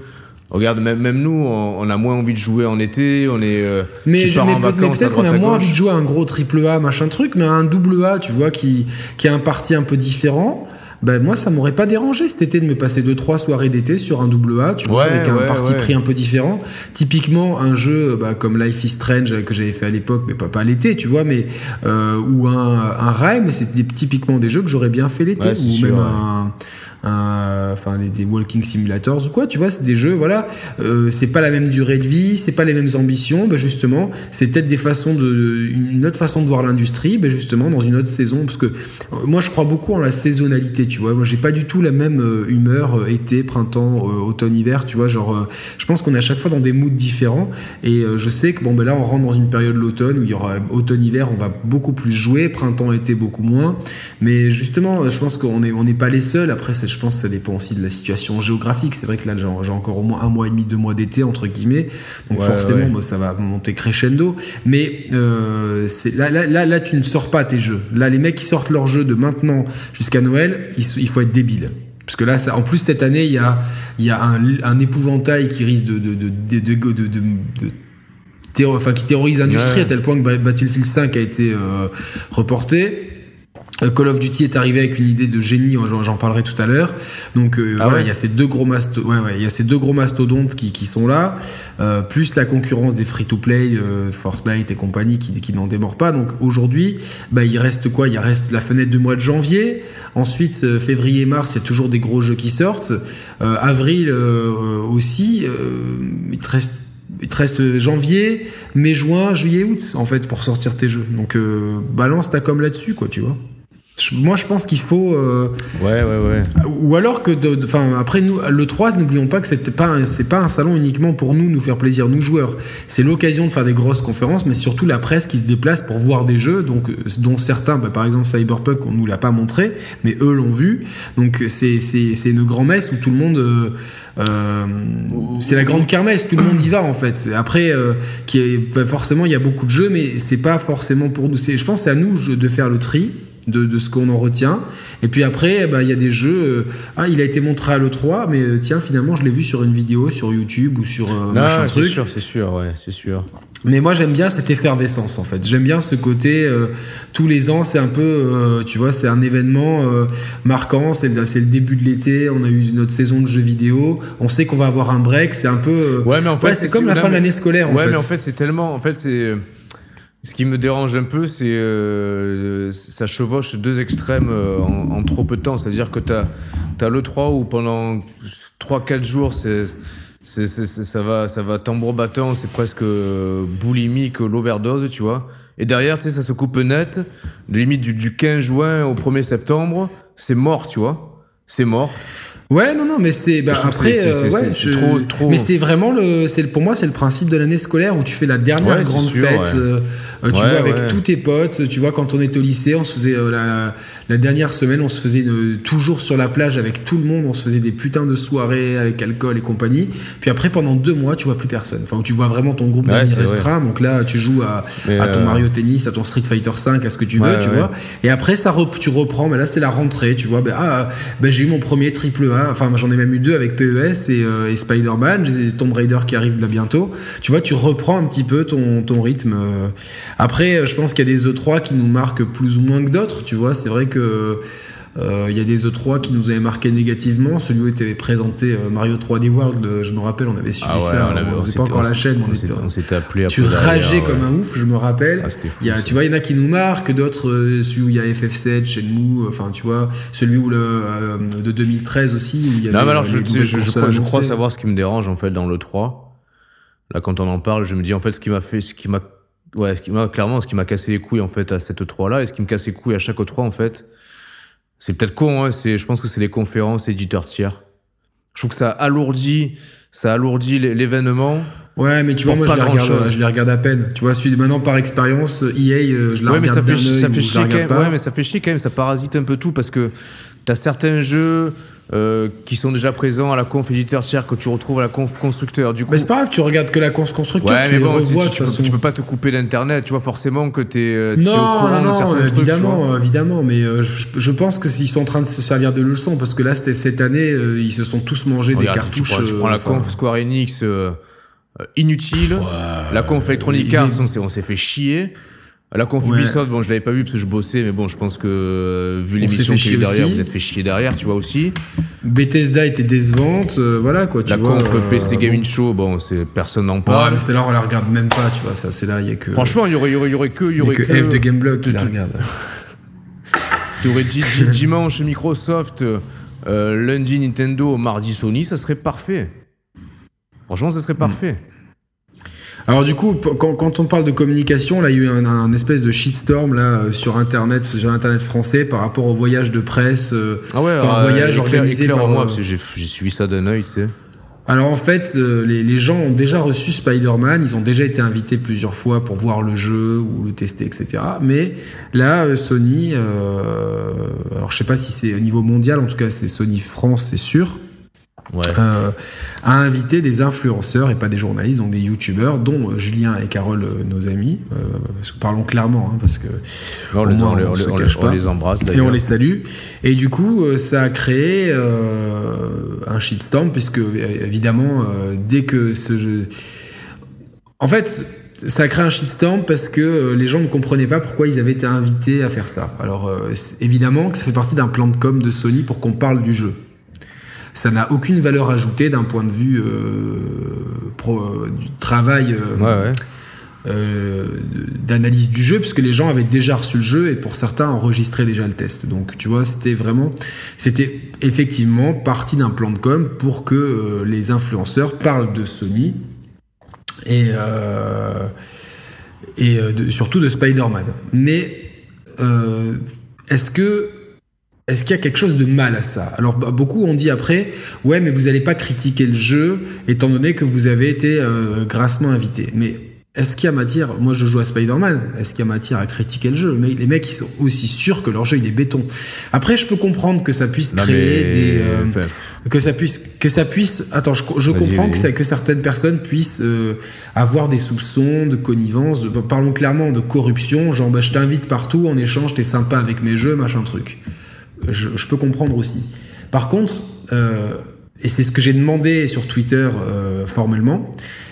Regarde, même, même nous, on, a moins envie de jouer en été, on est. Euh, mais, je, mais, peut-être qu'on a moins envie de jouer à un gros triple A, machin truc, mais un double A, tu vois, qui, qui a un parti un peu différent ben moi ça m'aurait pas dérangé cet été de me passer deux trois soirées d'été sur un double A, tu vois, avec un parti pris un peu différent. Typiquement un jeu bah, comme Life is Strange que j'avais fait à l'époque, mais pas, pas l'été, tu vois, mais euh, ou un, un mais c'est typiquement des jeux que j'aurais bien fait l'été, ou même un enfin des, walking simulators ou quoi tu vois c'est des jeux voilà. Euh, c'est pas la même durée de vie c'est pas les mêmes ambitions. Ben justement c'est peut-être des façons de une autre façon de voir l'industrie ben justement dans une autre saison. Parce que euh, moi je crois beaucoup en la saisonnalité tu vois. Moi j'ai pas du tout la même euh, humeur été printemps automne hiver tu vois. Genre je pense qu'on est à chaque fois dans des moods différents. Et je sais que bon ben là on rentre dans une période de l'automne où il y aura automne hiver on va beaucoup plus jouer. Printemps été beaucoup moins. Mais justement je pense qu'on est on n'est pas les seuls. Après c'est je pense que ça dépend aussi de la situation géographique. C'est vrai que là, j'ai encore au moins un mois et demi, deux mois d'été, entre guillemets. Donc forcément, ça va monter crescendo. Mais euh, là, là, là, tu ne sors pas tes jeux. Là, les mecs qui sortent leurs jeux de maintenant jusqu'à Noël, il, faut être débile. Parce que là, ça, en plus, cette année, il y a, il y a un, épouvantail qui risque de, de, de, de enfin, qui terrorise l'industrie à tel point que Battlefield 5 a été euh, reporté. Euh, Call of Duty est arrivé avec une idée de génie, j'en parlerai tout à l'heure. Donc euh, ah il y a ces deux gros masto ouais, ouais, il y a ces deux gros mastodontes qui, qui sont là, euh, plus la concurrence des free-to-play, euh, Fortnite et compagnie qui, qui n'en démord pas. Donc aujourd'hui, bah, il reste quoi? Il reste la fenêtre du mois de janvier. Ensuite, euh, février-mars, il y a toujours des gros jeux qui sortent. avril aussi, il te reste il te reste janvier, mai, juin, juillet, août, en fait, pour sortir tes jeux. Donc, balance ta com là-dessus, quoi, tu vois. Moi, je pense qu'il faut. Euh, ouais, ouais, ouais. Ou alors que, enfin, après nous, le 3, n'oublions pas que c'est pas, c'est pas un salon uniquement pour nous, nous faire plaisir, nous joueurs. C'est l'occasion de faire des grosses conférences, mais surtout la presse qui se déplace pour voir des jeux, donc dont certains, bah, par exemple Cyberpunk, on nous l'a pas montré, mais eux l'ont vu. Donc c'est c'est une grand messe où tout le monde. Euh, euh, c'est la grande kermesse, tout le monde y va en fait. Après, euh, qui est, bah, forcément, il y a beaucoup de jeux, mais c'est pas forcément pour nous. Je pense c'est à nous de faire le tri de, ce qu'on en retient. Et puis après, bah, il y a des jeux. Euh, ah, il a été montré à l'E3, mais euh, tiens, finalement, je l'ai vu sur une vidéo sur YouTube ou sur euh, machin truc. C'est sûr, c'est sûr, ouais, c'est sûr. Mais moi, j'aime bien cette effervescence, en fait. J'aime bien ce côté. tous les ans, c'est un peu. tu vois, c'est un événement marquant. C'est le, le début de l'été. On a eu notre saison de jeux vidéo. On sait qu'on va avoir un break. C'est un peu. ouais, mais en fait, c'est comme la fin de l'année scolaire. Ouais, en mais en fait, c'est tellement. En fait, c'est ce qui me dérange un peu, c'est euh, ça chevauche deux extrêmes euh, en, trop peu de temps. C'est-à-dire que tu as, le 3 où pendant 3-4 jours, c'est ça va, ça va tambour battant, c'est presque euh, boulimique, l'overdose, tu vois. Et derrière, tu sais, ça se coupe net. Limite du, du 15 juin au 1er septembre, c'est mort, tu vois. C'est mort. Ouais, non, non, mais c'est bah, après, c'est trop, trop. Mais c'est vraiment le, c'est pour moi, c'est le principe de l'année scolaire où tu fais la dernière grande fête. Euh, tu vois, avec tous tes potes. Tu vois, quand on était au lycée, on se faisait euh, la la dernière semaine, on se faisait toujours sur la plage avec tout le monde, on se faisait des putains de soirées avec alcool et compagnie. Puis après, pendant deux mois, tu vois plus personne. Enfin, tu vois vraiment ton groupe d'amis restreint. Donc là, tu joues à, à ton euh, Mario Tennis, à ton Street Fighter 5, à ce que tu veux, tu vois. Et après, ça tu reprends. Mais là, c'est la rentrée, tu vois. Ben, ah, ben, j'ai eu mon premier triple A. Enfin, j'en ai même eu deux avec PES et, euh, et Spider-Man. J'ai Tomb Raider qui arrive là bientôt. Tu vois, tu reprends un petit peu ton, ton rythme. Après, je pense qu'il y a des E3 qui nous marquent plus ou moins que d'autres. Tu vois, c'est vrai que euh, il y a des E3 qui nous avaient marqué négativement. Celui où était présenté euh, Mario 3D World, euh, je me rappelle, on avait suivi ah ça. On, faisait pas encore la chaîne. On, s'était appelé. Tu rageais comme un ouf, je me rappelle. Ah, fou, y a, tu vois, il y en a qui nous marquent, d'autres celui où il y a FF7, Shenmue, enfin tu vois, celui où le de 2013 aussi. Où il y non, mais alors je, je, crois, savoir ce qui me dérange en fait dans le 3. Là, quand on en parle, je me dis en fait ce qui m'a fait, ce qui m'a ouais, ce qui m'a clairement ce qui m'a cassé les couilles en fait à cette 3 là et ce qui me casse les couilles à chaque 3 en fait c'est peut-être con hein, c'est je pense que c'est les conférences éditeurs tiers je trouve que ça alourdit ça alourdit l'événement Ouais, mais tu vois, moi, je les, regarde, je les, regarde, à peine. Tu vois, celui maintenant par expérience, EA, euh, je la ouais, mais ça fait, ça fait chier quand même. Ouais, mais ça fait chier quand même. Ça parasite un peu tout parce que t'as certains jeux euh, qui sont déjà présents à la conf éditeur tiers que tu retrouves à la conf constructeur. Du coup, mais c'est pas grave, tu regardes que la conf constructeur. Ouais, tu mais bon, revois, tu, tu, peux, pas te couper d'internet. Tu vois forcément que t'es euh, non, au courant non, de certains évidemment, trucs, évidemment. Mais euh, je, pense que s'ils sont en train de se servir de leçon parce que là, c'était cette année, ils se sont tous mangés des cartouches. Tu prends, la conf Square Enix. inutile, la conf Electronic Arts, on s'est fait chier. La conf Ubisoft, bon, je l'avais pas vu parce que je bossais, mais bon, je pense que euh, vu l'émission qui est derrière, vous êtes fait chier derrière, tu vois aussi. Bethesda était décevante, euh, voilà quoi. Tu la vois, conf euh, PC Gaming Show, bon, c'est personne n'en parle. Ouais, mais c'est là on la regarde même pas, tu vois. C'est là, il y a que. Franchement, il y aurait, y aurait, y aurait que, il y aurait que, que F de Gameblog qui la regarde. tu aurais dit dimanche Microsoft, lundi Nintendo, mardi Sony, ça serait parfait. Franchement, ça serait parfait. Alors du coup, quand, on parle de communication, là, il y a eu un, espèce de shitstorm là euh, sur Internet, sur Internet français, par rapport au voyage de presse. Euh, ah ouais, un voyage organisé par moi, parce que j'ai suivi ça d'un œil, tu sais. Alors en fait, euh, les, gens ont déjà reçu Spider-Man, ils ont déjà été invités plusieurs fois pour voir le jeu ou le tester, etc. Mais là, Sony, alors je sais pas si c'est au niveau mondial, en tout cas c'est Sony France, c'est sûr ouais. Euh, a invité des influenceurs et pas des journalistes, donc des youtubeurs, dont euh, Julien et Carole, euh, nos amis. Euh, parlons clairement, hein, parce que on, les, on, les, embrasse et on les salue. Et du coup, ça a créé un shitstorm, puisque évidemment, dès que ce jeu... En fait, ça a créé un shitstorm parce que les gens ne comprenaient pas pourquoi ils avaient été invités à faire ça. Alors évidemment que ça fait partie d'un plan de com de Sony pour qu'on parle du jeu ça n'a aucune valeur ajoutée d'un point de vue euh, pro, du travail euh, euh, d'analyse du jeu, puisque les gens avaient déjà reçu le jeu et pour certains enregistraient déjà le test. Donc tu vois, c'était vraiment, c'était effectivement partie d'un plan de com pour que les influenceurs parlent de Sony et et surtout de Spider-Man. Mais est-ce que est-ce qu'il y a quelque chose de mal à ça? Alors bah, beaucoup ont dit après, ouais, mais vous n'allez pas critiquer le jeu étant donné que vous avez été euh, grassement invité. Mais est-ce qu'il y a matière? Moi, je joue à Spider-Man. Est-ce qu'il y a matière à critiquer le jeu? Mais les mecs, ils sont aussi sûrs que leur jeu il est béton. Après, je peux comprendre que ça puisse créer des, euh, que ça puisse, que ça puisse. Attends, je, comprends que, que certaines personnes puissent euh, avoir des soupçons de connivence. De, parlons clairement de corruption. Genre, bah, je t'invite partout en échange, t'es sympa avec mes jeux, machin truc je, peux comprendre aussi. Par contre, euh, et c'est ce que j'ai demandé sur Twitter euh, formellement,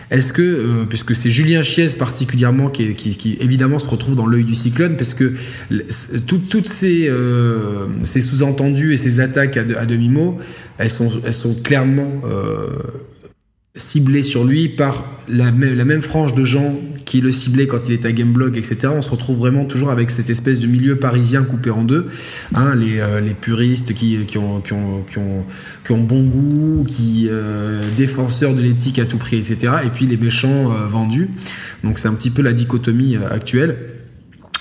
est-ce que, euh, puisque c'est Julien Chiez particulièrement qui, qui, évidemment se retrouve dans l'œil du cyclone, parce que toutes ces, ces sous-entendus et ces attaques à, à demi-mot, elles sont, elles sont clairement ciblé sur lui par la même, frange de gens qui le ciblaient quand il était à Gameblog, etc. On se retrouve vraiment toujours avec cette espèce de milieu parisien coupé en deux. Hein, les, euh, les, puristes qui, qui, ont, qui, ont, qui, ont, qui, ont, bon goût, qui euh, défenseurs de l'éthique à tout prix, etc. Et puis les méchants euh, vendus. Donc c'est un petit peu la dichotomie actuelle.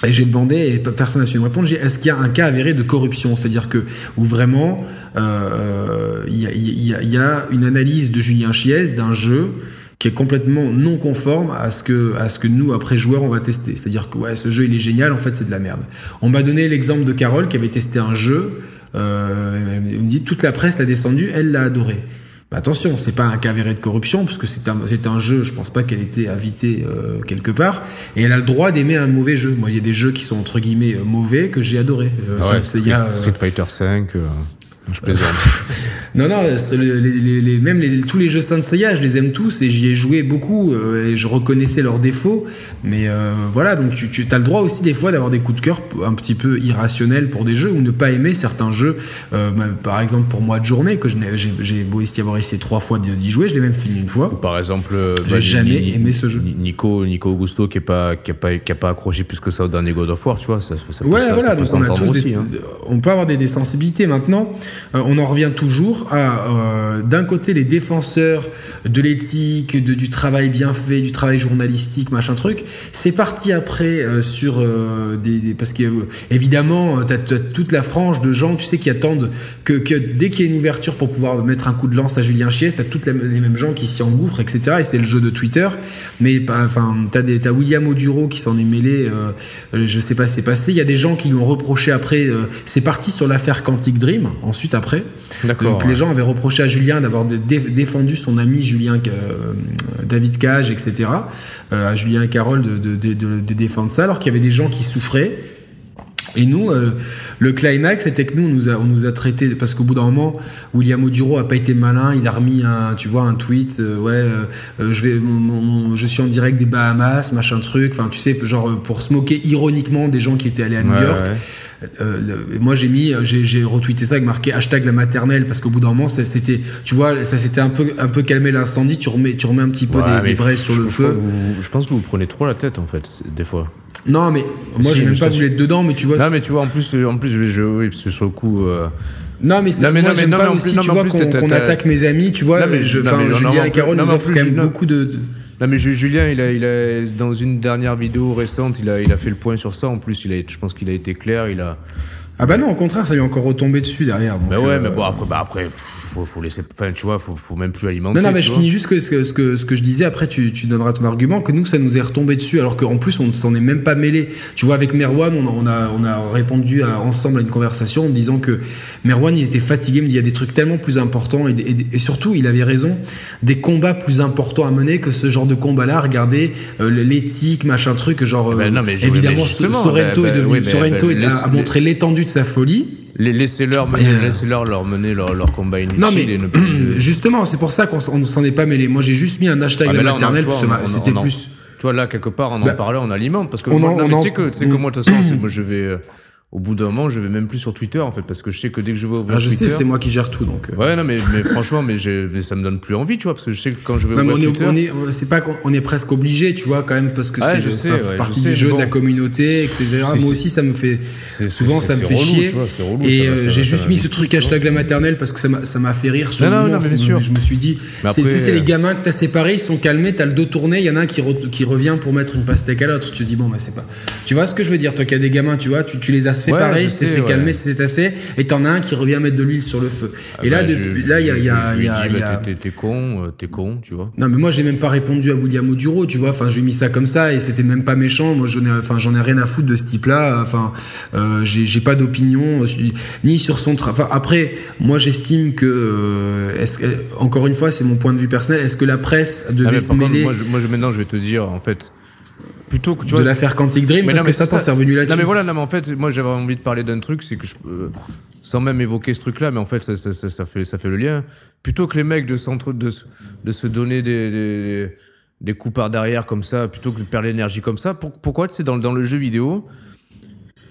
Et j'ai demandé, et personne n'a su me répondre, est-ce qu'il y a un cas avéré de corruption? C'est-à-dire que, où vraiment, euh, il y, y, a une analyse de Julien Chies d'un jeu qui est complètement non conforme à ce que, à ce que nous, après joueurs, on va tester. C'est-à-dire que, ouais, ce jeu, il est génial, en fait, c'est de la merde. On m'a donné l'exemple de Carole qui avait testé un jeu, euh, elle me dit, toute la presse l'a descendu, elle l'a adoré. Bah, attention, c'est pas un cas avéré de corruption, parce que c'est un, c'est un jeu, je pense pas qu'elle était invitée euh, quelque part, et elle a le droit d'aimer un mauvais jeu. Moi, il y a des jeux qui sont entre guillemets euh, mauvais que j'ai adoré. Euh, ah ouais, Street, Fighter 5. Je plaisante. non, non, les, les, même tous les jeux Senseiya, je les aime tous et j'y ai joué beaucoup euh, et je reconnaissais leurs défauts. Mais euh, voilà, donc tu, tu as le droit aussi des fois d'avoir des coups de cœur un petit peu irrationnels pour des jeux ou ne pas aimer certains jeux. Euh, bah, par exemple, pour moi de journée, que j'ai beau y avoir essayé trois fois d'y jouer, je l'ai même fini une fois. par exemple, j'ai bah, jamais aimé ce jeu. Nico, Nico Augusto qui n'a pas, qui a pas, qui a pas accroché plus que ça au dernier God of War, tu vois. Ça, ça, ouais, voilà, donc on, a tous aussi, hein. on peut avoir des, des sensibilités maintenant. Euh, on en revient toujours à, euh, d'un côté, les défenseurs de l'éthique, du travail bien fait, du travail journalistique, machin truc. C'est parti après euh, sur des, parce que évidemment, tu toute la frange de gens, tu sais, qui attendent que, dès qu'il y a une ouverture pour pouvoir mettre un coup de lance à Julien Chies, t'as toutes les, mêmes gens qui s'y engouffrent, etc. Et c'est le jeu de Twitter. Mais enfin, t'as as William Oduro qui s'en est mêlé. je sais pas, c'est passé. Il y a des gens qui lui ont reproché après. c'est parti sur l'affaire Quantic Dream. Ensuite, après. Donc les gens avaient reproché à Julien d'avoir défendu son ami Julien euh, David Cage, etc. Euh, à Julien et Carole de, défendre ça, alors qu'il y avait des gens qui souffraient. Et nous, euh, le climax, c'était que nous, on nous a, on nous a traité parce qu'au bout d'un moment, William Oduro a pas été malin. Il a remis un, tu vois, un tweet, ouais, je vais, je suis en direct des Bahamas, machin truc. Enfin, tu sais, genre pour se moquer ironiquement des gens qui étaient allés à New York. Euh, moi j'ai mis, j'ai retweeté ça avec marqué hashtag la maternelle parce qu'au bout d'un moment c'était, tu vois, ça s'était un peu, un peu calmé l'incendie. Tu remets, tu remets un petit peu des, braises sur le feu. je pense que vous prenez trop la tête en fait des fois. Non mais moi j'ai même pas voulu être dedans, mais tu vois. Non mais tu vois en plus, en plus je, oui, parce que sur le coup. Euh, non mais c'est moi j'aime pas aussi, tu vois, qu'on attaque mes amis, tu vois. Je, Julien et Carole nous offrent quand même beaucoup de non mais Julien, il a, il a, dans une dernière vidéo récente, il a, il a fait le point sur ça. En plus, il a, je pense qu'il a été clair. Il a. Ah bah non, au contraire, ça lui est encore retombé dessus derrière. mais ouais, mais bon après, bah après, faut, faut laisser, enfin, tu vois, faut, faut même plus alimenter. Non, non, mais je finis juste que, ce, que, ce, que, ce que je disais, après tu, tu donneras ton argument, que nous, ça nous est retombé dessus, alors qu'en plus, on s'en est même pas mêlé. Tu vois, avec Merwan, on, on, a, on a répondu à, ensemble à une conversation en disant que Merwan, il était fatigué, mais il y a des trucs tellement plus importants, et, et, surtout, il avait raison, des combats plus importants à mener que ce genre de combat-là. Regardez, euh, l'éthique, machin truc, genre, eh ben non, mais évidemment, Sorrento est devenu, Sorrento a montré l'étendue de sa folie. Laissez-leur laissez leur, leur mener leur, leur combat inutile. Non, mais justement, c'est pour ça qu'on s'en est pas mêlé. Moi, j'ai juste mis un hashtag ah, maternel, c'était plus. Tu vois, là, quelque part, on en bah, parlait, on alimente. Parce que, on moi, tu sais que, que moi, de toute façon, moi, je vais. Au bout d'un moment, je vais même plus sur Twitter en fait, parce que je sais que dès que je vais ouvrir ah, je sais, c'est moi qui gère tout donc. Euh. Ouais, non, mais, mais franchement, mais, ça me donne plus envie, tu vois, parce que je sais que quand je vais ouvrir Twitter. on est, c'est pas qu'on est presque obligé, tu vois, quand même, parce que c'est sais, partie du jeu, de la communauté, etc. moi aussi, ça me fait. Souvent, ça me fait chier. et euh, j'ai juste mis ce truc hashtag la maternelle parce que ça m'a fait rire sur non, non, mais sûr. Je me suis dit, c'est les gamins que t'as séparés, ils sont calmés, t'as le dos tourné, il y en a un qui revient pour mettre une pastèque à l'autre. Tu te dis, bon, bah, c'est pas. Tu vois ce que je veux dire, toi qui as des gamins, tu vois, tu les as c'est c'est calmé, c'est assez, et t'en as un qui revient mettre de l'huile sur le feu. Ah et là, bah, là, il y a, y a, y a, t'es con, euh, t'es con, tu vois. Non, mais moi, j'ai même pas répondu à William Oduro, tu vois. Enfin, j'ai mis ça comme ça, et c'était même pas méchant. Moi, j'en ai, enfin, j'en ai rien à foutre de ce type-là. Enfin, euh, j'ai pas d'opinion euh, ni sur son travail. Enfin, après, moi, j'estime que, euh, est-ce encore une fois, c'est mon point de vue personnel. Est-ce que la presse devait ah, se mêler moi, moi, maintenant, je vais te dire, en fait plutôt que tu vois de l'affaire Quantic Dream parce que ça, ça c'est revenu là-dessus. Non mais voilà, non mais en fait, moi j'avais envie de parler d'un truc, c'est que je, euh, sans même évoquer ce truc-là, mais en fait ça, ça, ça, fait ça fait le lien. Plutôt que les mecs de centre de, de se donner des, des, des coups par derrière comme ça, plutôt que de perdre l'énergie comme ça, pour, pourquoi tu sais dans, dans le jeu vidéo,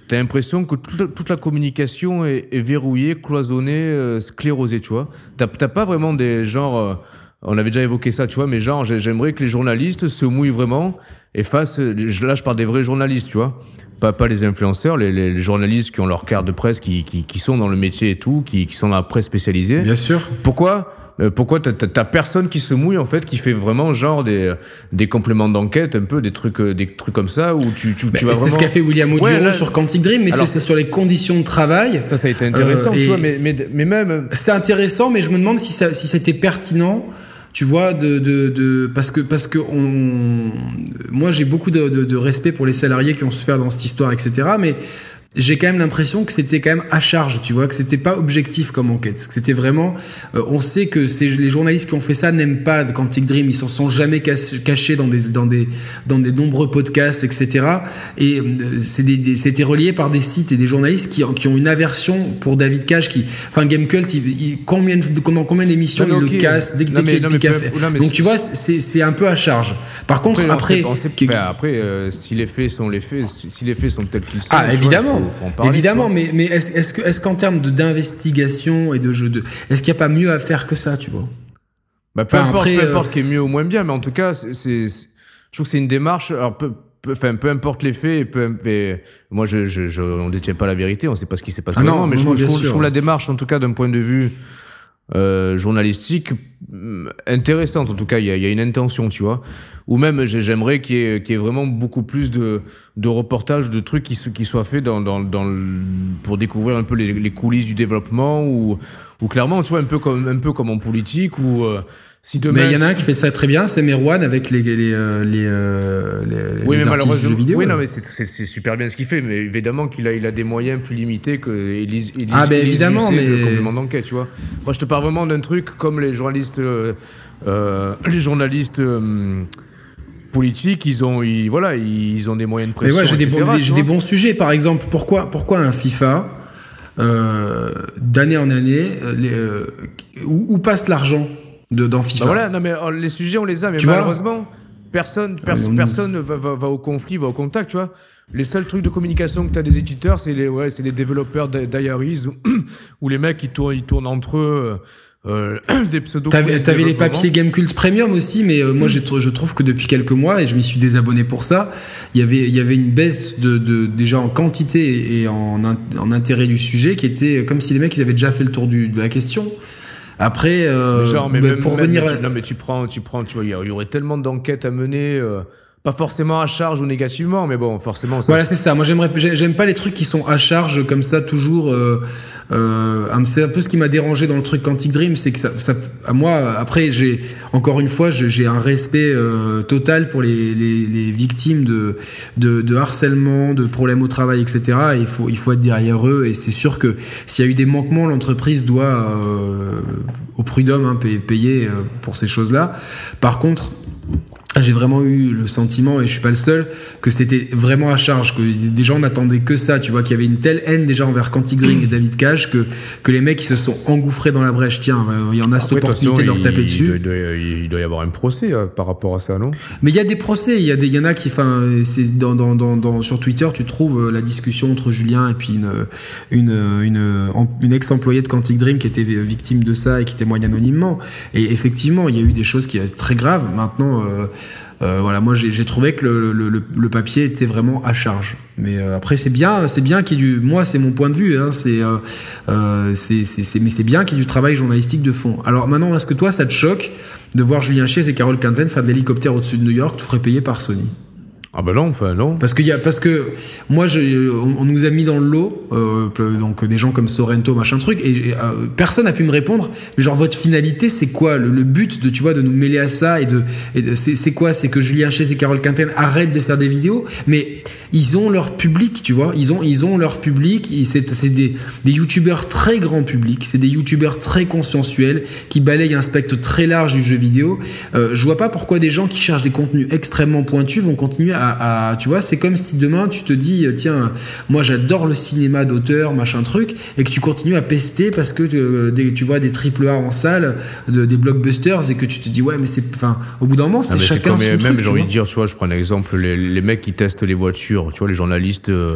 t'as l'impression que toute, toute, la communication est, est verrouillée, cloisonnée, euh, sclérosée, tu vois. T'as pas vraiment des genres euh, on avait déjà évoqué ça, tu vois, mais genre, j'aimerais que les journalistes se mouillent vraiment et fassent. Là, je parle des vrais journalistes, tu vois. Pas, pas les influenceurs, les, journalistes qui ont leur carte de presse, qui, qui, qui, sont dans le métier et tout, qui, qui sont dans la presse spécialisée. Bien sûr. Pourquoi euh, pourquoi t'as personne qui se mouille en fait, qui fait vraiment genre des, des compléments d'enquête, un peu des trucs, euh, des trucs comme ça où tu, tu, bah, tu vas C'est ce qu'a fait William Auduron sur Quantic Dream, mais c'est sur les conditions de travail. Ça, ça a été intéressant, tu vois, mais, mais, mais même. C'est intéressant, mais je me demande si ça, si c'était pertinent tu vois, de, de, de, parce que parce que on, moi j'ai beaucoup de, de, respect pour les salariés qui ont souffert dans cette histoire, etc. Mais j'ai quand même l'impression que c'était quand même à charge, tu vois, que c'était pas objectif comme enquête. Que c'était vraiment, euh, on sait que c'est les journalistes qui ont fait ça n'aiment pas Quantic Dream, ils s'en sont jamais cachés dans des dans des dans des nombreux podcasts, etc. Et euh, c'est des, c'était relié par des sites et des journalistes qui qui ont une aversion pour David Cage, qui, enfin Gamecult, il, il, combien dans combien d'émissions il le casse dès, qu'il Donc tu vois, c'est c'est un peu à charge. Par contre, après, après, après euh, si les faits sont les faits, si les faits sont tels qu'ils sont, ah évidemment. Évidemment, mais, mais est-ce est qu'en est qu'en termes d'investigation et de jeu de. Est-ce qu'il n'y a pas mieux à faire que ça, tu vois? Bah, peu, importe, peu euh, qui est mieux ou moins bien, mais en tout cas, c'est, je trouve que c'est une démarche. Alors, peu, enfin, peu importe les faits, et moi, je, je, je, on détient pas la vérité, on sait pas ce qui s'est passé ah vraiment, mais je, trouve, je, trouve, la démarche, en tout cas, d'un point de vue euh, journalistique, mm, intéressante. En tout cas, il y a, y a, une intention, tu vois ou même j'aimerais qu'il y, qu'il y ait vraiment beaucoup plus de, de reportages, de trucs qui, qui soient faits dans, dans, dans pour découvrir un peu les, les, coulisses du développement ou, ou clairement, tu vois, un peu comme, un peu comme en politique ou euh, si demain, mais il y en a un qui fait ça très bien, c'est Merwan avec les les euh, les, euh, les, oui, mais malheureusement, jeux vidéo. Oui, non, mais c'est super bien ce qu'il fait, mais évidemment qu'il a il a des moyens plus limités que Elise, ah, ben évidemment, mais... de complément d'enquête, tu vois. Moi, je te parle vraiment d'un truc comme les journalistes, euh, les journalistes politique, ils ont, ils, voilà, ils ont des moyens de pression. Mais ouais, j'ai des, bons, j'ai des bons sujets. Par exemple, pourquoi, pourquoi un FIFA euh, d'année en année, les, où, où, passe l'argent? De, dans FIFA bah Voilà, non mais oh, les sujets on les a, mais malheureusement personne, ah, personne va, va, va, au conflit, va au contact, tu vois. Les seuls trucs de communication que tu as des éditeurs, c'est les, ouais, c'est les développeurs d'Iaris ou, les mecs qui tournent, ils tournent entre eux euh, des pseudos. T'avais, t'avais les papiers Gamecult Premium aussi, mais euh, moi je, je trouve que depuis quelques mois, et je m'y suis désabonné pour ça, il y avait, il y avait une baisse de, de déjà en quantité et en, en intérêt du sujet qui était comme si les mecs ils avaient déjà fait le tour du, de la question. Après, euh, genre, mais bah, pour venir, non mais tu prends, tu prends, tu vois, il y aurait tellement d'enquêtes à mener. Euh, pas forcément à charge ou négativement, mais bon, forcément. Voilà, c'est ça. Moi, j'aimerais, j'aime pas les trucs qui sont à charge comme ça toujours. Euh, euh, c'est un peu ce qui m'a dérangé dans le truc Quantic Dream, c'est que ça, ça, à moi, après, j'ai encore une fois, j'ai un respect euh, total pour les, les, les victimes de, de, de, harcèlement, de problèmes au travail, etc. Et il faut, il faut être derrière eux. Et c'est sûr que s'il y a eu des manquements, l'entreprise doit, euh, au prud'homme, hein, payer, euh, pour ces choses-là. Par contre, j'ai vraiment eu le sentiment, et je suis pas le seul, que c'était vraiment à charge, que des gens n'attendaient que ça, tu vois, qu'il y avait une telle haine déjà envers Quantic Dream et David Cage que, que les mecs ils se sont engouffrés dans la brèche. Tiens, euh, il y en a cette opportunité de leur taper dessus. Il doit, il doit, y avoir un procès euh, par rapport à ça, non? Mais il y a des procès, il y, a des, y en a qui, enfin, c'est dans, dans, dans, sur Twitter, tu trouves euh, la discussion entre Julien et puis une, une, une, une ex-employée de Quantic Dream qui était victime de ça et qui témoigne anonymement. Et effectivement, il y a eu des choses qui étaient très graves. Maintenant, euh, voilà, moi j'ai trouvé que le, le, le, papier était vraiment à charge. Mais euh, après c'est bien, c'est bien qu'il y ait du, moi c'est mon point de vue, hein, c'est, euh, euh mais c'est bien qu'il y ait du travail journalistique de fond. Alors maintenant, est-ce que toi ça te choque de voir Julien Chies et Carole Quinten faire de l'hélicoptère au-dessus de New York, tout frais payé par Sony? Ah bah non, enfin non. Parce, y a, parce que moi, je, on, nous a mis dans le lot, euh, donc des gens comme Sorrento, machin truc, et, euh, personne n'a pu me répondre. Mais genre, votre finalité, c'est quoi? Le, but de, tu vois, de nous mêler à ça et de, c'est, quoi? C'est que Julien Chaise et Carole Quinten arrêtent de faire des vidéos, mais ils ont leur public, tu vois. Ils ont, ils ont leur public. C'est, des, des youtubeurs très grand public. C'est des youtubeurs très consensuels qui balayent un spectre très large du jeu vidéo. Euh, je vois pas pourquoi des gens qui cherchent des contenus extrêmement pointus vont continuer à tu vois, c'est comme si demain tu te dis, tiens, moi j'adore le cinéma d'auteur, machin truc, et que tu continues à pester parce que euh, tu vois des triple A en salle, des blockbusters, et que tu te dis, ouais, mais c'est, enfin, au bout d'un moment, c'est ah, chacun son Même, j'ai envie de dire, tu vois, je prends un exemple, les, mecs qui testent les voitures, tu vois, les journalistes euh,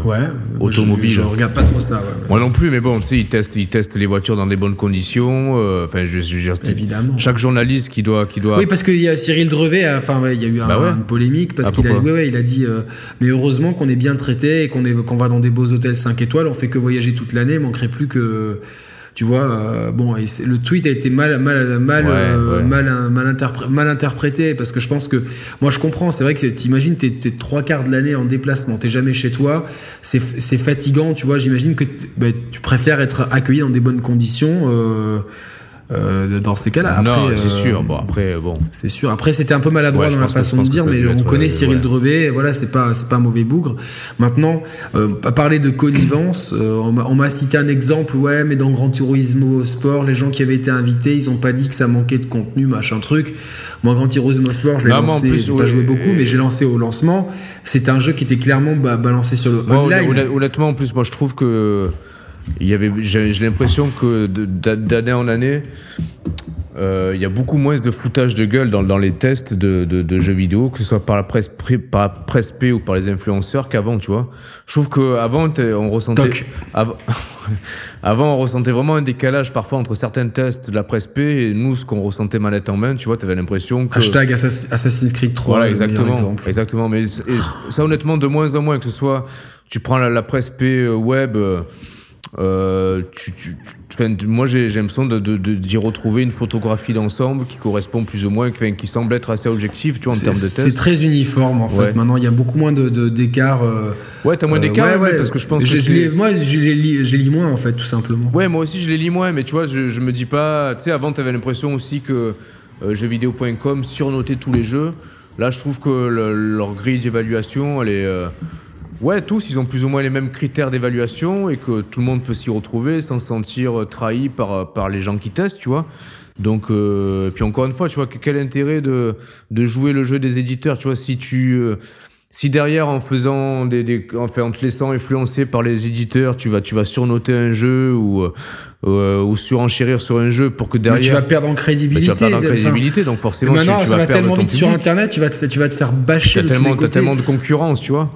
automobiles. Je, regarde pas trop ça. Moi non plus, mais bon, tu sais, ils testent, ils testent les voitures dans des bonnes conditions. Euh, enfin, je, je, évidemment. Chaque journaliste qui doit, qui doit. Oui, parce qu'il y a Cyril Drevet, enfin, il y a eu bah une polémique parce ah, qu'il a, il dit euh, mais heureusement qu'on est bien traité et qu'on est qu'on va dans des beaux hôtels 5 étoiles. On fait que voyager toute l'année. Manquerait plus que Tu vois, euh, bon, et le tweet a été mal, mal, mal, euh, mal, mal, mal, interprété parce que je pense que moi je comprends. C'est vrai que t'imagines, t'es, t'es trois quarts de l'année en déplacement, t'es jamais chez toi, c'est, c'est fatigant. Tu vois, j'imagine que bah, tu préfères être accueilli dans des bonnes conditions. Euh, euh, dans ces cas-là. Non, c'est euh, sûr. Bon, après, bon. C'est sûr. Après, c'était un peu maladroit dans la façon de dire, mais on connaît euh, Cyril Drevet. Voilà, c'est pas, c'est pas un mauvais bougre. Maintenant, à parler de connivence, on m'a cité un exemple. Ouais, mais dans Grand Turismo Sport, les gens qui avaient été invités, ils ont pas dit que ça manquait de contenu, machin truc. Moi, Grand Turismo Sport, je l'ai lancé. J'ai pas joué beaucoup, mais j'ai lancé au lancement. C'est un jeu qui était clairement balancé sur le online. Honnêtement, en plus, moi, je trouve que il y avait, j'ai l'impression que d'année en année, euh, il y a beaucoup moins de foutage de gueule dans, dans les tests de, de, de, jeux vidéo, que ce soit par la presse, par la presse P ou par les influenceurs qu'avant, tu vois. Je trouve qu'avant, on ressentait. Avant, avant, on ressentait vraiment un décalage parfois entre certains tests de la presse P et nous, ce qu'on ressentait manette en main, tu vois, tu avais l'impression que. Hashtag Assassin's Creed 3. Voilà, exactement. Exactement. Mais ça, honnêtement, de moins en moins, que ce soit, tu prends la, la presse P euh, web, euh, euh, tu, tu, moi, j'ai l'impression d'y de, de, retrouver une photographie d'ensemble qui correspond plus ou moins, qui, semble être assez objectif, tu vois, en termes de test. C'est très uniforme, en fait. Maintenant, il y a beaucoup moins d'écart. Euh, ouais, t'as moins d'écart, euh, ouais, parce que je pense que Moi, je les, lis, moins, en fait, tout simplement. Ouais, moi aussi, je les lis moins, mais tu vois, je, je me dis pas. Tu sais, avant, t'avais l'impression aussi que euh, jeuxvideo.com surnotait tous les jeux. Là, je trouve que leur grille d'évaluation, elle est. Ouais, tous, ils ont plus ou moins les mêmes critères d'évaluation et que tout le monde peut s'y retrouver sans se sentir trahi par, par les gens qui testent, tu vois. Donc, euh, puis encore une fois, tu vois, quel intérêt de, de jouer le jeu des éditeurs, tu vois, si tu, euh, si derrière, en faisant des, des enfin, en te laissant influencer par les éditeurs, tu vas, tu vas surnoter un jeu ou, euh, ou surenchérir sur un jeu pour que derrière. tu vas perdre en crédibilité. tu vas perdre en crédibilité, donc forcément, tu, ça vas va tellement vite sur Internet, tu vas te, tu vas te faire bâcher. T'as tellement, as tellement de concurrence, tu vois.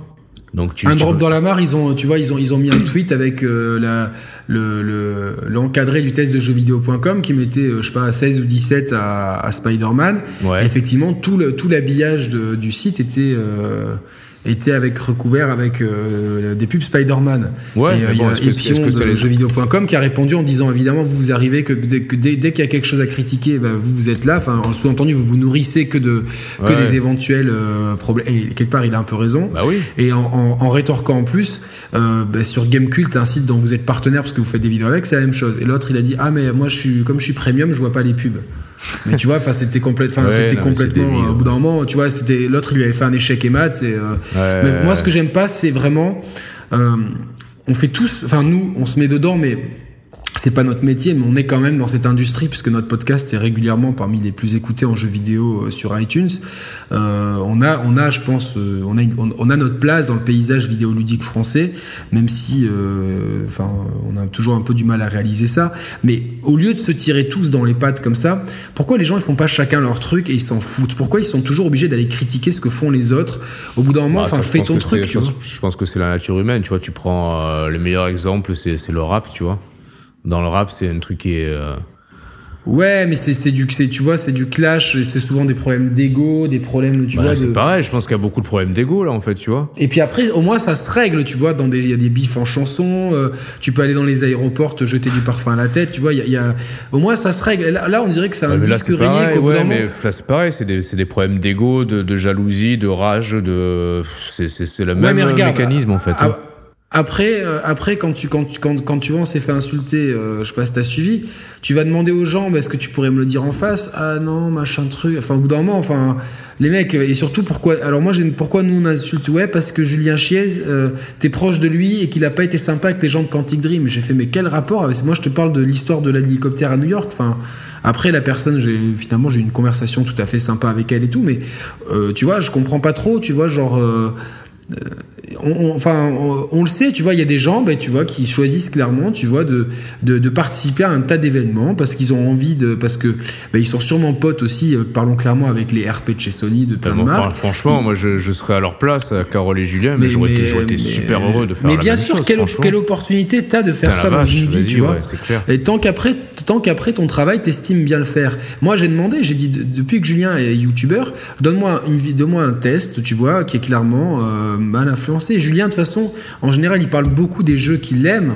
Donc tu, un drop dans la mare, ils ont, tu vois, ils ont, ils ont mis un tweet avec euh, la, le, l'encadré du test de jeuxvideo.com qui mettait, euh, je sais pas, 16 ou 17 à, à Spider-Man. Ouais. effectivement, tout, le, tout l'habillage de, du site était, euh, était avec recouvert avec euh, des pubs Spider-Man. Ouais, et euh, il y a Epion de jeuxvideo.com qui a répondu en disant évidemment vous vous arrivez que, dès, dès, qu'il y a quelque chose à critiquer, bah, vous vous êtes là. Enfin, sous-entendu vous vous nourrissez que de que des éventuels euh, problèmes. Et quelque part il a un peu raison. Bah oui. Et en, en, en rétorquant en plus euh, bah, sur Gamecult, un site dont vous êtes partenaire parce que vous faites des vidéos avec, c'est la même chose. Et l'autre il a dit ah mais moi je suis comme je suis premium, je vois pas les pubs mais tu vois, enfin c'était complète, enfin c'était complètement. au bout d'un moment, tu vois, c'était l'autre, il lui avait fait un échec et mat. Et, euh, mais moi, ce que j'aime pas, c'est vraiment, euh, on fait tous, enfin nous, on se met dedans, mais c'est pas notre métier, mais on est quand même dans cette industrie puisque notre podcast est régulièrement parmi les plus écoutés en jeux vidéo euh, sur iTunes. Euh, on a, on a, je pense, euh, on a, on, a notre place dans le paysage vidéoludique français, même si, euh, enfin, on a toujours un peu du mal à réaliser ça. Mais au lieu de se tirer tous dans les pattes comme ça, pourquoi les gens ils font pas chacun leur truc et ils s'en foutent? Pourquoi ils sont toujours obligés d'aller critiquer ce que font les autres? Au bout d'un moment, bah, enfin, fais ton truc. Je, je, pense que c'est la nature humaine. Tu vois, tu prends le meilleur exemple, c'est le rap, tu vois dans le rap, c'est un truc qui est. Euh, ouais, mais c'est du, tu vois, c'est du clash. C'est souvent des problèmes d'ego, des problèmes, tu bah, vois. C'est pareil. Je pense qu'il y a beaucoup de problèmes d'ego là, en fait, tu vois. Et puis après, au moins, ça se règle, tu vois. Dans des, il y a des bifs en chanson. Euh, tu peux aller dans les aéroports, te jeter du parfum à la tête, tu vois. Il y a, au moins, ça se règle. Là, on dirait que c'est un disque rayé. Ouais, mais là, c'est pareil. C'est des, des, problèmes d'ego, de, de, jalousie, de rage, de. C'est le même mécanisme, en fait. Ah, après, euh, après quand tu quand, quand, quand tu vois on s'est fait insulter, euh, je sais pas si t'as suivi, tu vas demander aux gens, bah, est-ce que tu pourrais me le dire en face? Ah non, machin truc. Enfin, au bout d'un moment, enfin, les mecs, et surtout pourquoi Alors moi, j'ai pourquoi nous on insulte? Ouais, parce que Julien Chiez, euh, t'es proche de lui et qu'il a pas été sympa avec les gens de Quantic Dream. J'ai fait mais quel rapport avec Moi, je te parle de l'histoire de l'hélicoptère à New York. Enfin. Après, la personne, j'ai finalement j'ai eu une conversation tout à fait sympa avec elle et tout, mais euh, tu vois, je comprends pas trop, tu vois, genre on, enfin, on, le sait, tu vois, il y a des gens, ben, tu vois, qui choisissent clairement, tu vois, de, de, participer à un tas d'événements parce qu'ils ont envie de, parce que ben, ils sont sûrement potes aussi, euh, parlons clairement avec les RP de chez Sony, de plein de marques. Franchement, moi, je, je, serais à leur place, à Carole et Julien, mais, j'aurais été, super heureux de faire. Mais bien sûr, quelle, quelle, opportunité t'as de faire ça dans une vie, tu vois. Et tant qu'après, tant qu'après ton travail, t'estimes bien le faire. Moi, j'ai demandé, j'ai dit, depuis que Julien est youtubeur, donne-moi une, donne-moi un test, tu vois, qui est clairement euh, mal influencé Julien, de toute façon, en général, il parle beaucoup des jeux qu'il aime.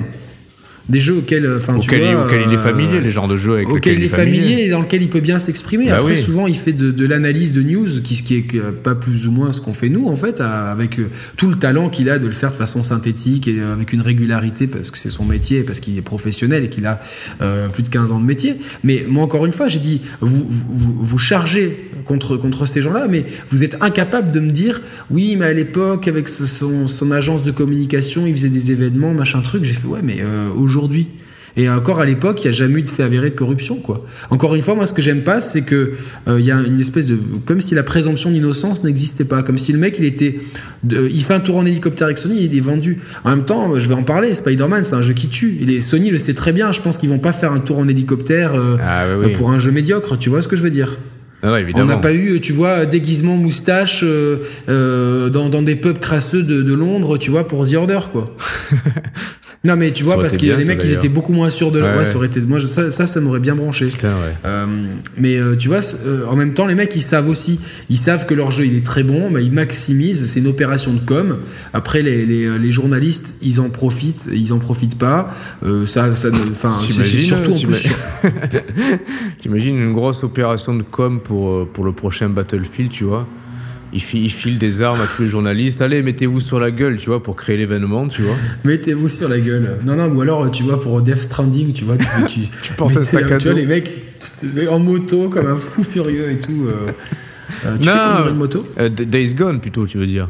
des jeux auxquels, enfin, auquel, tu vois, auquel il est euh, familier, les genres de jeux avec lesquels il est familier et dans lequel il peut bien s'exprimer. Bah Après, oui. souvent, il fait de, de l'analyse de news, qui, ce qui est pas plus ou moins ce qu'on fait nous, en fait, avec euh, tout le talent qu'il a de le faire de façon synthétique et euh, avec une régularité, parce que c'est son métier, parce qu'il est professionnel et qu'il a euh, plus de 15 ans de métier. Mais moi, encore une fois, j'ai dit, vous, vous- vous chargez contre, contre ces gens-là, mais vous êtes incapable de me dire, oui, mais à l'époque, avec son, son agence de communication, il faisait des événements, machin truc. J'ai fait, ouais, mais euh, aujourd'hui. Et encore à l'époque, il n'y a jamais eu de fait avéré de corruption, quoi. Encore une fois, moi, ce que j'aime pas, c'est que euh, il y a une espèce de, comme si la présomption d'innocence n'existait pas, comme si le mec, il était, de- il fait un tour en hélicoptère avec Sony, il est vendu. En même temps, je vais en parler. Spider-Man, c'est un jeu qui tue. Il est, Sony le sait très bien. Je pense qu'ils vont pas faire un tour en hélicoptère euh, Ah, oui, oui. pour un jeu médiocre. Tu vois ce que je veux dire? On n'a pas eu, tu vois, déguisement moustache euh, euh, dans, dans des pubs crasseux de, de Londres, tu vois, pour The Order, quoi. non, mais tu vois, parce que bien, les ça, mecs, ils d'ailleurs. étaient beaucoup moins sûrs de leur. Ouais, Ouais, ça aurait été. Moi, ça, ça, ça m'aurait bien branché. Putain. Euh, mais tu vois, en même temps, les mecs, ils savent aussi, ils savent que leur jeu il est très bon, mais ils maximisent. C'est une opération de com. Après, les, les, les journalistes, ils en profitent, ils en profitent pas. Ça, ça, enfin, surtout en plus. T'imagines une grosse opération de com pour, euh, pour le prochain Battlefield, tu vois il, fi- il file des armes à tous les journalistes. Allez, mettez-vous sur la gueule, tu vois, pour créer l'événement, tu vois. Mettez-vous sur la gueule. Non, non, ou alors, tu vois, pour Death Stranding, tu vois, tu, tu, Tu portes un sac à Tu vois, dos. les mecs en moto, comme un fou furieux et tout. euh. Euh, tu sais Non. conduire une moto Euh, Days Gone, plutôt, tu veux dire.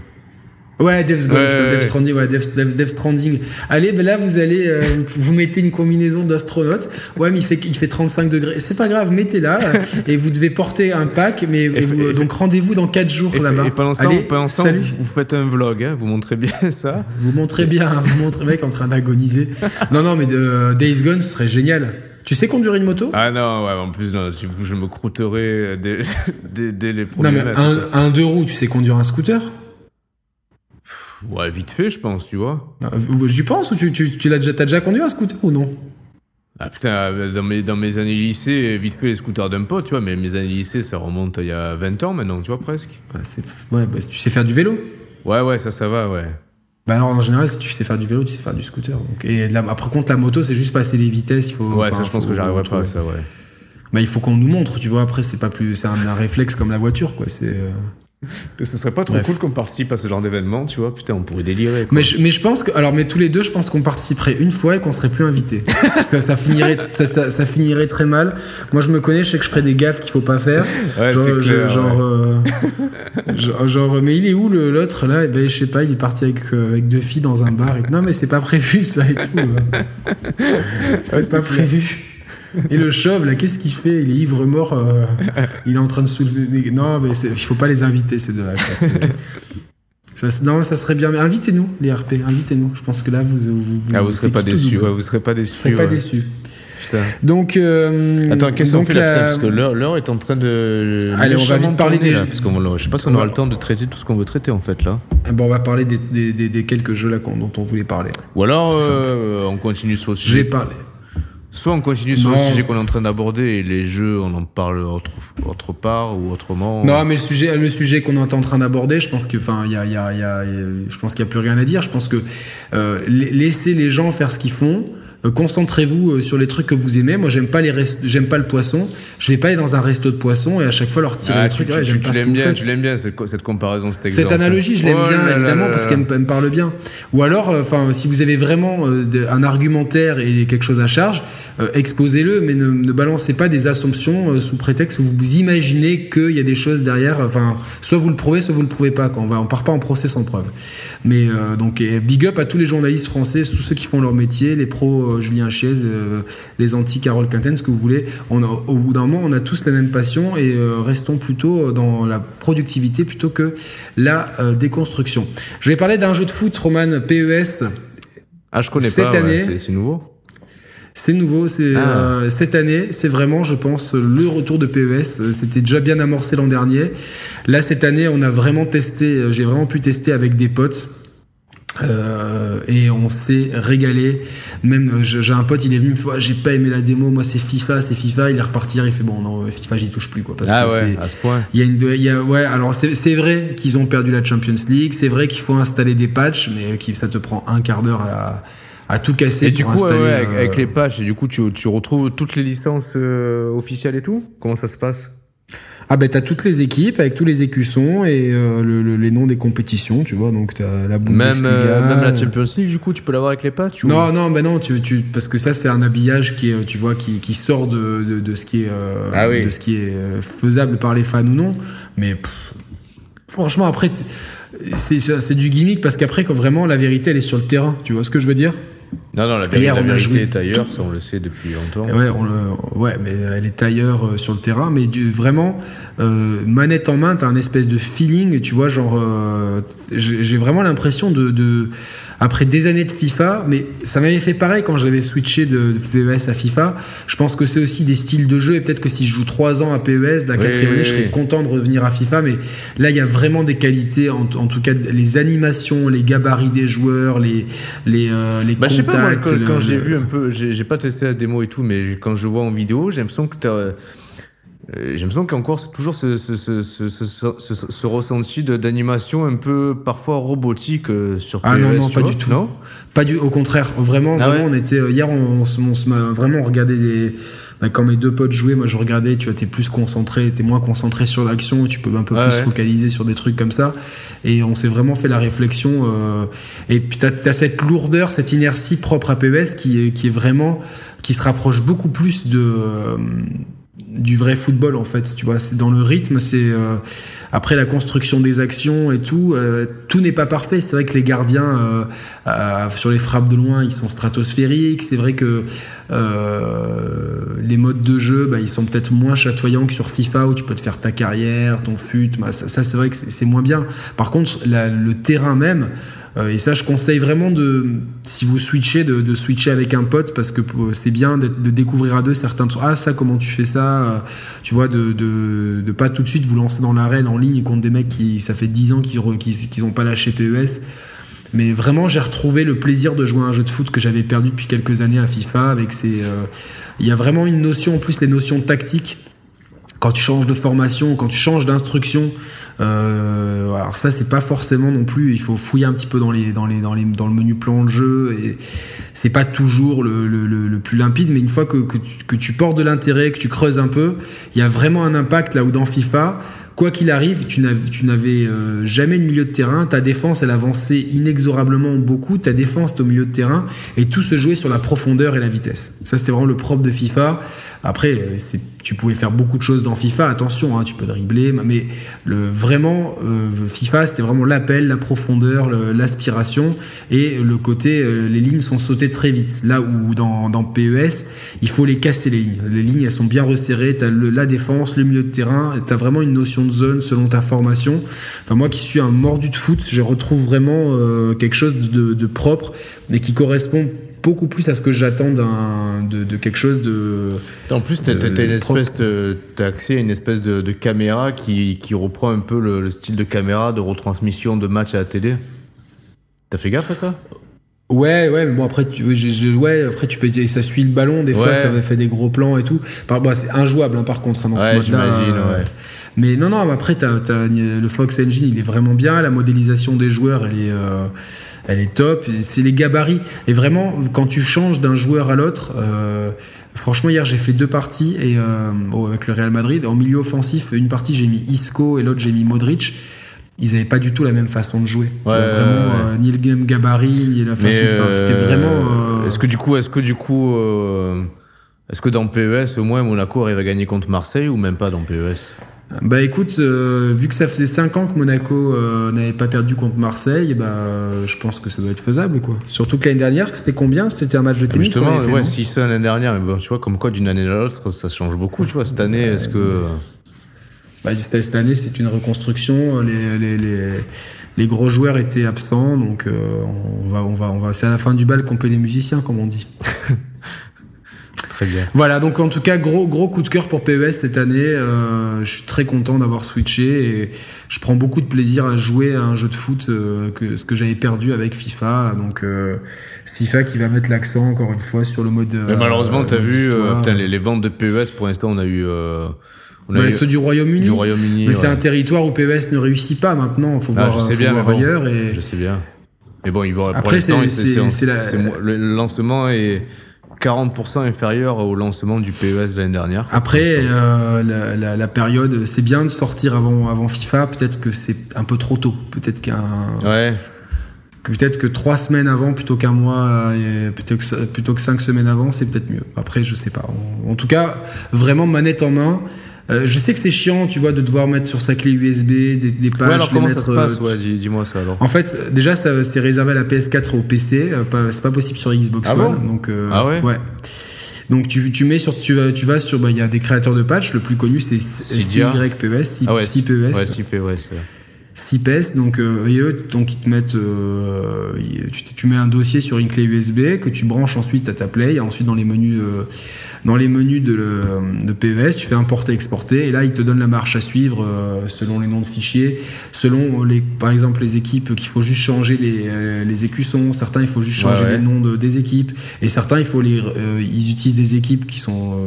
Ouais, Death, Gone, Ouais, putain, ouais, Death ouais. Stranding, ouais, Death, Death- Death Stranding. Allez, ben là, vous allez, euh, vous mettez une combinaison d'astronaute. Ouais, mais il fait, il fait 35 degrés. C'est pas grave, mettez-la. euh, et vous devez porter un pack, mais et vous- et donc rendez-vous dans 4 jours là-bas. et pendant ce temps, Allez, pendant ce temps, salut. vous, vous faites un vlog, hein, vous montrez bien ça. Vous montrez bien, hein, vous montrez mec en train d'agoniser. Non, non, mais de, euh, Days Gone, ce serait génial. Tu sais conduire une moto? Ah non, ouais, en plus, non, je, je me croûterai dès, dès, dès les Non, premiers mais mètres. un, un deux roues, tu sais conduire un scooter? Ouais, vite fait, je pense, tu vois. Non, J'y pense ou tu, tu, tu l'as déjà, t'as déjà conduit un scooter ou non? Ah putain, euh, dans mes, dans mes années lycée, vite fait les scooters d'un pote, tu vois, mais mes années lycée, ça remonte à il y a 20 ans maintenant, tu vois, presque. ouais, c'est- ouais, bah, tu sais faire du vélo Ouais, ouais, ça, ça va, ouais. Bah alors en général, si tu sais faire du vélo, tu sais faire du scooter. Donc, et là, après contre la moto, c'est juste passer les vitesses. Il faut. Ouais, enfin, ça, je pense que j'arriverai pas à ça, ouais. Bah il faut qu'on nous montre, tu vois. Après, c'est pas plus, c'est un, un réflexe comme la voiture, quoi. C'est. Ce serait pas trop Bref. cool qu'on participe à ce genre d'événement, tu vois, putain, on pourrait délirer. Quoi. Mais je, mais je pense que, alors, mais tous les deux, je pense qu'on participerait une fois et qu'on serait plus invités. ça, ça finirait, ça, ça, ça finirait très mal. Moi, je me connais, je sais que je ferais des gaffes qu'il faut pas faire. Ouais, genre, clair, genre, ouais. euh, genre, genre, mais il est où l'autre là? Eh ben, je sais pas, il est parti avec, euh, avec deux filles dans un bar. Et... Non, mais c'est pas prévu ça et tout. euh. c'est pas prévu. Et le chauve là, qu'est-ce qu'il fait? Il est ivre mort. euh, il est en train de soulever. Non, mais il faut pas les inviter ces deux-là. Ça, non, ça serait bien. Mais invitez-nous, les RP, invitez-nous. Je pense que là, vous. vous, Ah, vous serez pas déçus, ouais, vous serez pas Vous déçus. serez pas ouais. déçus. Putain. Donc. euh, Attends, qu'est-ce qu'on fait là, la- putain, parce que l'heure, est en train de. Allez, on va vite parler des- là, parce qu'on va- je sais pas si on aura le temps de traiter tout ce qu'on veut traiter en fait là. Eh ben, on va parler des, des, des- des quelques jeux là dont on voulait parler. Ou alors euh, on continue sur le Je vais sujet. parler. Soit on continue sur le sujet qu'on est en train d'aborder et les jeux on en parle autre, autre part ou autrement. Non, mais le sujet, le sujet qu'on est en train d'aborder, je pense que, enfin, il y a, il y a, y a- je pense qu'il n'y a plus rien à dire. Je pense que euh, la- laissez les gens faire ce qu'ils font. Euh, Concentrez-vous euh, sur les trucs que vous aimez. Moi, j'aime pas les j'aime pas le poisson. Je vais pas aller dans un resto de poisson et à chaque fois leur tirer Ah, les trucs. tu- Ouais, tu- l'aimes bien, tu l'aimes bien cette, cette comparaison, cet exemple. Cette analogie, je l'aime Oh bien, là évidemment, là parce qu'elle me, parle bien. Ou alors, euh, enfin, si vous avez vraiment un argumentaire et quelque chose à charge, euh, exposez-le, mais ne, ne balancez pas des assumptions euh, sous prétexte où vous imaginez qu'il y a des choses derrière. Enfin, soit vous le prouvez, soit vous le prouvez pas. Quand on va, on part pas en procès sans preuve. Mais euh, donc, et big up à tous les journalistes français, tous ceux qui font leur métier, les pros euh, Julien Chiez, euh, les anti Carole Quinten, ce que vous voulez. On a, au bout d'un moment, on a tous la même passion et euh, restons plutôt dans la productivité plutôt que la euh, déconstruction. Je vais parler d'un jeu de foot, Roman PES. Ah, je connais Cette pas, année- c'est nouveau. C'est nouveau, c'est Ah. euh, cette année, c'est vraiment, je pense, le retour de PES. Euh, C'était déjà bien amorcé l'an dernier. Là, cette année, on a vraiment testé, euh, j'ai vraiment pu tester avec des potes. Euh, et on s'est régalé. Même euh, j'ai un pote, il est venu me faire, j'ai pas aimé la démo, moi c'est FIFA, c'est FIFA. Il est reparti, il fait bon non, FIFA j'y touche plus quoi. Parce Ah que ouais, à ce point. il y a une, il y a, ouais, alors c'est c'est vrai qu'ils ont perdu la Champions League, c'est vrai qu'il faut installer des patchs, mais qui, ça te prend un quart d'heure à, à tout casser et du coup, avec, les pages, et du coup, tu, tu retrouves toutes les licences officielles et tout? Comment ça se passe? Ah ben t'as toutes les équipes avec tous les écussons et euh, les noms des compétitions, tu vois. Donc t'as la Bundesliga. Même, euh, même la Champions League, du coup, tu peux l'avoir avec les pattes. Non, non, ben non, tu, tu, parce que ça c'est un habillage qui est, tu vois, qui, qui sort de, de, de, ce qui est, euh, ah de ce qui est faisable par les fans ou non. Mais franchement, après, c'est du gimmick parce qu'après, quand vraiment la vérité elle est sur le terrain, tu vois ce que je veux dire? Non, non, la, Hier, la vérité est ailleurs, ça on le sait depuis longtemps. Ouais, on le, ouais mais elle est ailleurs euh, sur le terrain. Mais du, vraiment, euh, manette en main, t'as un espèce de feeling, tu vois, genre, euh, j'ai vraiment l'impression de, de après des années de FIFA, mais ça m'avait fait pareil quand j'avais switché de, PES à FIFA. Je pense que c'est aussi des styles de jeu et peut-être que si je joue 3 ans à PES, la quatrième année, je serais content de revenir à FIFA. Mais là, il y a vraiment des qualités, en, tout cas les animations, les gabarits des joueurs, les les euh, les bah, contacts. Je sais pas, quand, j'ai vu un peu, j'ai pas testé la démo et tout, mais quand je vois en vidéo, j'ai l'impression que t'as euh, j'ai l'impression qu'encore c'est toujours ce, ce, ce, ce ressenti d'animation un peu parfois robotique euh, sur Ah non, non, pas du tout. Non? Pas du, au contraire, vraiment, ah vraiment on était, euh, hier on, on, on, vraiment regardé des, bah, quand mes deux potes jouaient, moi je regardais, tu vois, t'es plus concentré, t'es moins concentré sur l'action, tu peux un peu plus focaliser sur des trucs comme ça. Et on s'est vraiment fait la réflexion. Euh, et puis t'as as cette lourdeur, cette inertie propre à PES qui est, qui est vraiment, qui se rapproche beaucoup plus de, euh, du vrai football en fait. Tu vois, c'est dans le rythme, c'est euh, après la construction des actions et tout, euh, tout n'est pas parfait. C'est vrai que les gardiens euh, sur les frappes de loin, ils sont stratosphériques. C'est vrai que les modes de jeu, bah, ils sont peut-être moins chatoyants que sur FIFA où tu peux te faire ta carrière, ton fut. Bah, ça, ça c'est vrai que c'est moins bien. Par contre, le terrain même. Euh, et ça, je conseille vraiment de, si vous switchez, de, switcher avec un pote parce que c'est bien de, découvrir à deux certains trucs. Ah, ça, comment tu fais ça euh, Tu vois, de, de, pas tout de suite vous lancer dans l'arène en ligne contre des mecs qui, ça fait 10 ans qu'ils n'ont pas lâché PES. Mais vraiment, j'ai retrouvé le plaisir de jouer à un jeu de foot que j'avais perdu depuis quelques années à FIFA. Avec euh, il y a vraiment une notion, en plus les notions tactiques. Quand tu changes de formation, quand tu changes d'instruction, euh, alors ça, c'est pas forcément non plus. Il faut fouiller un petit peu dans les dans les dans les dans le menu plan de jeu et c'est pas toujours le, le, le, plus limpide. Mais une fois que, que, tu, que tu portes de l'intérêt, que tu creuses un peu, il y a vraiment un impact là où dans FIFA quoi qu'il arrive, tu n'avais euh, jamais de milieu de terrain. Ta défense, elle avançait inexorablement beaucoup. Ta défense, au milieu de terrain. Et tout se jouait sur la profondeur et la vitesse. Ça, c'était vraiment le propre de FIFA. Après, euh, tu pouvais faire beaucoup de choses dans FIFA, attention, hein, tu peux dribbler, mais vraiment, euh, FIFA, c'était vraiment l'appel, la profondeur, l'aspiration, et le côté, euh, les lignes sont sautées très vite. Là où dans, dans, PES, il faut les casser les lignes. Les lignes, elles sont bien resserrées, tu as la défense, le milieu de terrain, tu as vraiment une notion de zone selon ta formation. Enfin, moi qui suis un mordu de foot, je retrouve vraiment quelque chose de, de propre, mais qui correspond beaucoup plus à ce que j'attends de, de, quelque chose de. En plus, tu as, une espèce de, as accès à une espèce de, caméra qui, qui, reprend un peu le, style de caméra de retransmission de match à la télé. T'as fait gaffe à ça? Ouais, ouais, mais bon après tu, ouais, après tu peux, ça suit le ballon, des fois ça fait des gros plans et tout. Par, bon, c'est injouable hein, par contre hein, dans ce mode-là. Euh, mais non, non, après t'as, as, le Fox Engine, il est vraiment bien, la modélisation des joueurs, elle est. Euh, elle est top. C'est les gabarits. Et vraiment, quand tu changes d'un joueur à l'autre, euh, franchement, hier j'ai fait deux parties et euh, avec le Real Madrid. En milieu offensif, une partie j'ai mis Isco et l'autre j'ai mis Modric. Ils n'avaient pas du tout la même façon de jouer. vraiment, euh, ni le game gabarit, ni la façon. de C'était vraiment. Est-ce que du coup, est-ce que du coup, est-ce que dans PES au moins Monaco arrive à gagner contre Marseille ou même pas dans PES bah écoute, euh, vu que ça faisait 5 ans que Monaco euh, n'avait pas perdu contre Marseille, bah je pense que ça doit être faisable quoi. Surtout que l'année dernière, c'était combien? C'était un match de tennis Justement, ouais, si c'est l'année dernière, mais bon, tu vois, comme quoi d'une année à l'autre, ça change beaucoup. Tu vois, cette année, est-ce que. Bah, cette année, c'est une reconstruction. Les, les, les, les, gros joueurs étaient absents, donc euh, on va, on va, on va. C'est à la fin du bal qu'on paie les musiciens, comme on dit. Voilà, donc en tout cas, gros, gros coup de cœur pour PES cette année. Euh, je suis très content d'avoir switché et je prends beaucoup de plaisir à jouer à un jeu de foot euh, que ce que j'avais perdu avec FIFA. Donc euh, FIFA qui va mettre l'accent encore une fois sur le mode. Mais malheureusement, tu as vu les, ventes de PES pour l'instant, on a eu. On ceux du Royaume-Uni. Royaume mais c'est un territoire où PES ne réussit pas maintenant. Il faut ah, voir, je sais bien, ailleurs. Et... Je sais bien. Mais bon, il va, pour l'instant, le lancement est 40% inférieur au lancement du PES l'année dernière. Après, euh, la, la, période, c'est bien de sortir avant, avant FIFA. Peut-être que c'est un peu trop tôt. Peut-être qu'un. Ouais. Peut-être que trois semaines avant plutôt qu'un mois, plutôt que, plutôt que cinq semaines avant, c'est peut-être mieux. Après, je sais pas. En, tout cas, vraiment manette en main. Euh, je sais que c'est chiant, tu vois, de devoir mettre sur sa clé USB des, des pages. Ouais, alors comment ça se passe euh, Ouais, dis-moi ça alors. En fait, déjà, c'est réservé à la PS4 et au PC. Euh, c'est pas possible sur Xbox ah One. donc, ah ouais? Ouais. Donc tu, tu mets sur tu vas tu vas sur bah, il y a des créateurs de patch le plus connu c'est CYPES 6 ah ouais, PES ouais 6 PES 6 donc eux donc ils te mettent tu, tu, mets un dossier sur une clé USB que tu branches ensuite à ta play ensuite dans les menus dans les menus de, de, PES, tu fais importer, exporter, et là, il te donne la marche à suivre euh, selon les noms de fichiers, selon, les, par exemple, les équipes qu'il faut juste changer les, euh, les écussons, certains, il faut juste changer les noms de, des équipes, et certains, il faut les, euh, ils utilisent des équipes qui sont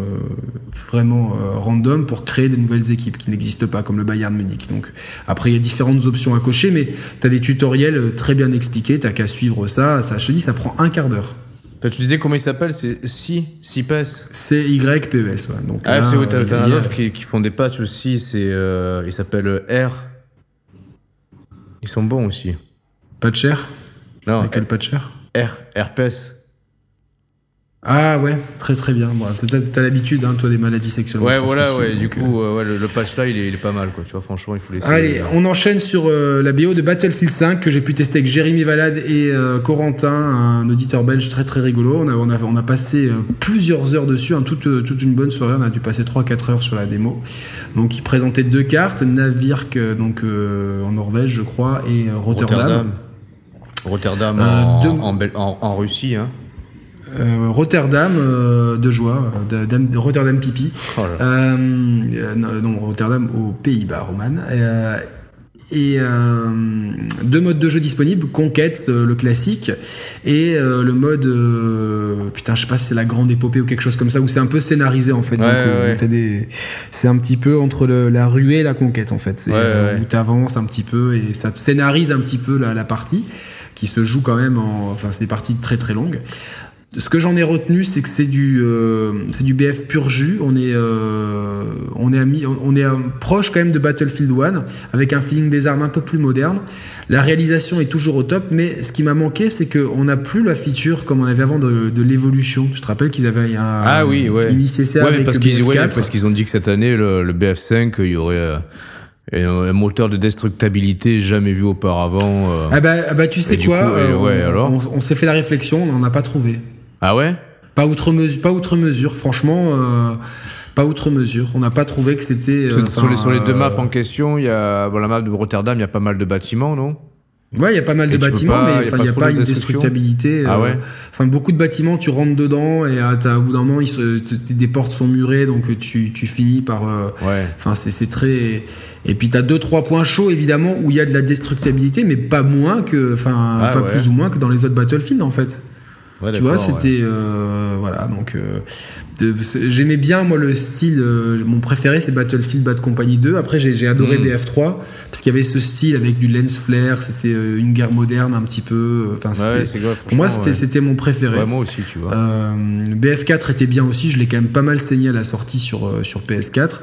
vraiment random pour créer des nouvelles équipes qui n'existent pas, comme le Bayern Munich. Donc, après, il y a différentes options à cocher, mais tu as des tutoriels très bien expliqués, tu qu'à suivre ça, ça, je te dis, ça prend un quart d'heure. Tu disais comment il s'appelle C'est Si CIPES C'est YPES, ouais. Donc, ah, c'est t'as un autre qui, qui, font des patchs aussi, c'est, euh, il s'appelle R. Ils sont bons aussi. Patcher? Non. quel patcher? R, RPS. Ah ouais, très très bien. Bon, t'as l'habitude, hein, toi, des maladies sexuelles. Ouais, voilà, ouais. Du coup, euh, ouais, le, patch là, il est, il est, pas mal, quoi. Tu vois, franchement, il faut laisser. Allez, on enchaîne sur euh, la BO de Battlefield 5 que j'ai pu tester avec Jérémy Valade et euh, Corentin, un auditeur belge très très rigolo. On a, on a, on a passé plusieurs heures dessus, hein, toute, toute une bonne soirée. On a dû passer 3-4 heures sur la démo. Donc, il présentait deux cartes, Navirk, donc en Norvège, je crois, et Rotterdam. Rotterdam, Rotterdam en, en, en Russie, hein. Euh, Rotterdam euh, de joie, de, de, Rotterdam pipi. Oh euh, non, Rotterdam aux Pays-Bas, Roman. et deux modes de jeu disponibles conquête le classique et le mode putain je sais pas si c'est la grande épopée ou quelque chose comme ça où c'est un peu scénarisé en fait. C'est un petit peu entre la ruée et la conquête en fait. C'est où tu avances un petit peu et ça scénarise un petit peu la, la partie qui se joue quand même en enfin c'est des parties très très longues ce que j'en ai retenu, c'est que c'est du, euh, c'est du BF pur jus. On est, euh, on est, ami, on est proche quand même de Battlefield 1, avec un feeling des armes un peu plus moderne. La réalisation est toujours au top, mais ce qui m'a manqué, c'est qu'on n'a plus la feature comme on avait avant de, l'évolution. Je te rappelle qu'ils avaient un, ah oui, ouais. initié ça avec parce qu'ils, parce qu'ils ont dit que cette année, le, BF5, il y aurait. Euh, un moteur de destructabilité jamais vu auparavant. Ah bah, ah bah, tu sais quoi, ouais, on s'est fait la réflexion, on n'en a pas trouvé. Ah ouais? Pas outre mesure, pas outre mesure. Franchement, euh, pas outre mesure. On n'a pas trouvé que c'était. Euh, sur, les, sur, les, deux maps en question, il y a bon, la map de Rotterdam, il y a pas mal de bâtiments, non? Ouais, il y a pas mal de bâtiments, mais il n'y a, pas, une destructibilité. Ah ouais? Enfin, beaucoup de bâtiments, tu rentres dedans et à, à bout d'un moment, des portes sont murées, donc tu, tu finis par. ouais. Enfin, c'est très. Et puis t'as deux trois points chauds évidemment où il y a de la destructibilité, mais pas moins que, enfin, ah pas plus ou moins que dans les autres Battlefield en fait tu vois, c'était euh, voilà donc euh, j'aimais bien moi le style. Euh, mon préféré c'est Battlefield Bad Company 2. Après j'ai adoré mm. BF3 parce qu'il y avait ce style avec du lens flare. C'était une guerre moderne un petit peu. Enfin pour moi c'était mon préféré. moi aussi tu vois. BF4 était bien aussi. Je l'ai quand même pas mal saigné à la sortie sur sur PS4.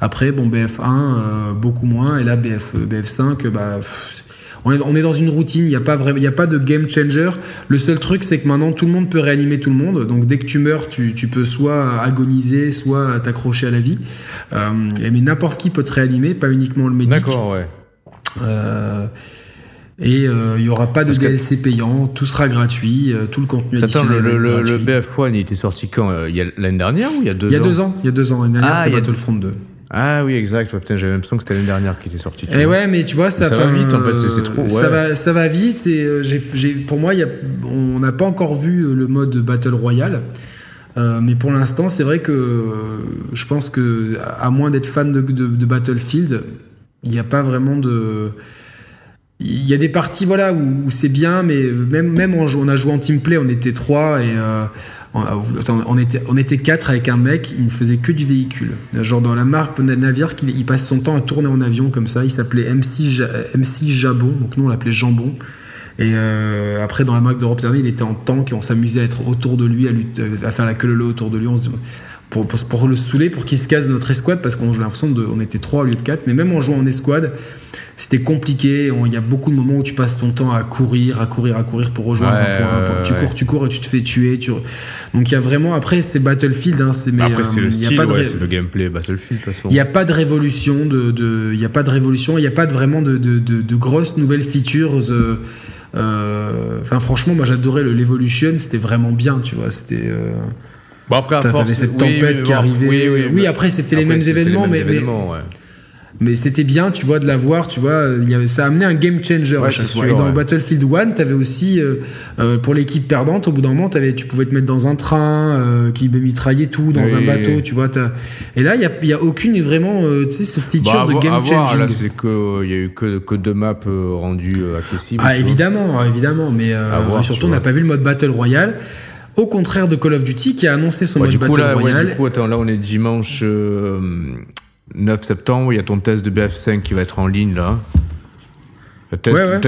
Après bon BF1 beaucoup moins et là BF BF5 bah on est, dans une routine, il n'y a, pas a pas de game changer. Le seul truc, c'est que maintenant, tout le monde peut réanimer tout le monde. Donc, dès que tu meurs, tu, peux soit agoniser, soit t'accrocher à la vie. Euh, mais n'importe qui peut te réanimer, pas uniquement le médic. D'accord, ouais. Euh, et euh, il n'y aura pas de DLC payant, tout sera gratuit, tout le contenu Attends, le, le, le, BF1, il était sorti quand L'année dernière ou il y a deux ans Il y a deux ans, il y a deux ans. L'année dernière, ah, c'était Battlefront 2. Ah oui, exact. putain, j'avais l'impression que c'était l'année dernière qui était sortie. Et eh ouais, mais tu vois, ça, ça va vite en fait, c'est trop. Ça, va, ça va vite. Et euh, j'ai, pour moi, y a, on n'a pas encore vu euh, le mode Battle Royale. Euh, mais pour l'instant, c'est vrai que je pense que, à moins d'être fan de, de, Battlefield, il n'y a pas vraiment de. Il y a des parties voilà où, c'est bien, mais même même on, on, a joué en team play, on était trois et on, était, on était quatre avec un mec, il ne faisait que du véhicule. Genre dans la marque navire, il, passe son temps à tourner en avion comme ça. Il s'appelait MC, MC Jabon, donc nous on l'appelait Jambon. Et euh, après, dans la marque d'Europe il était en tank et on s'amusait à être autour de lui, à, faire la queue autour de lui. Pour, pour, pour, le saouler, pour qu'il se casse notre escouade, parce qu'on j'ai l'impression de, on était trois au lieu de quatre. Mais même en jouant en escouade, c'était compliqué. Il y a beaucoup de moments où tu passes ton temps à courir, à courir, à courir pour rejoindre un point. un point. tu cours, tu cours et tu te fais tuer. Tu... Donc il y a vraiment. Après, c'est Battlefield. Hein, c'est, mais, après, c'est euh, le style, pas de ouais, ré- c'est le gameplay Battlefield, de toute façon. il n'y a pas de révolution, de, de- il n'y a pas de révolution, il n'y a pas de, vraiment de, de, de- de grosses nouvelles features. euh, euh, Enfin, franchement, moi j'adorais le l'Evolution, c'était vraiment bien, tu vois. C'était. euh, Bon, après, à force, cette tempête oui, qui arrivait. Oui, oui, Oui, mais- après, c'était les mêmes événements, mêmes mais- mais- événements, ouais. Mais c'était bien, tu vois, de l'avoir, tu vois. il y avait- ça a amené un game changer à chaque fois. sûr, Et dans ouais. Battlefield 1, t'avais aussi, euh, euh, pour l'équipe perdante, au bout d'un moment, tu pouvais te mettre dans un train euh, qui mitraillait tout, dans un bateau, tu vois. Et là, il n'y a, y a aucune vraiment, euh, tu sais, ce feature Bah, de game là, c'est que il y a eu que, que deux maps rendues accessibles. Ah évidemment, évidemment, mais voir, surtout on n'a pas vu le mode Battle Royale. Au contraire de Call of Duty qui a annoncé son Ouais, mode du coup, Battle là, ouais, Royale. du coup, attends, là, on est dimanche euh, 9 septembre. Il y a ton test de BF5 qui va être en ligne, là. Le test, Ouais, ouais,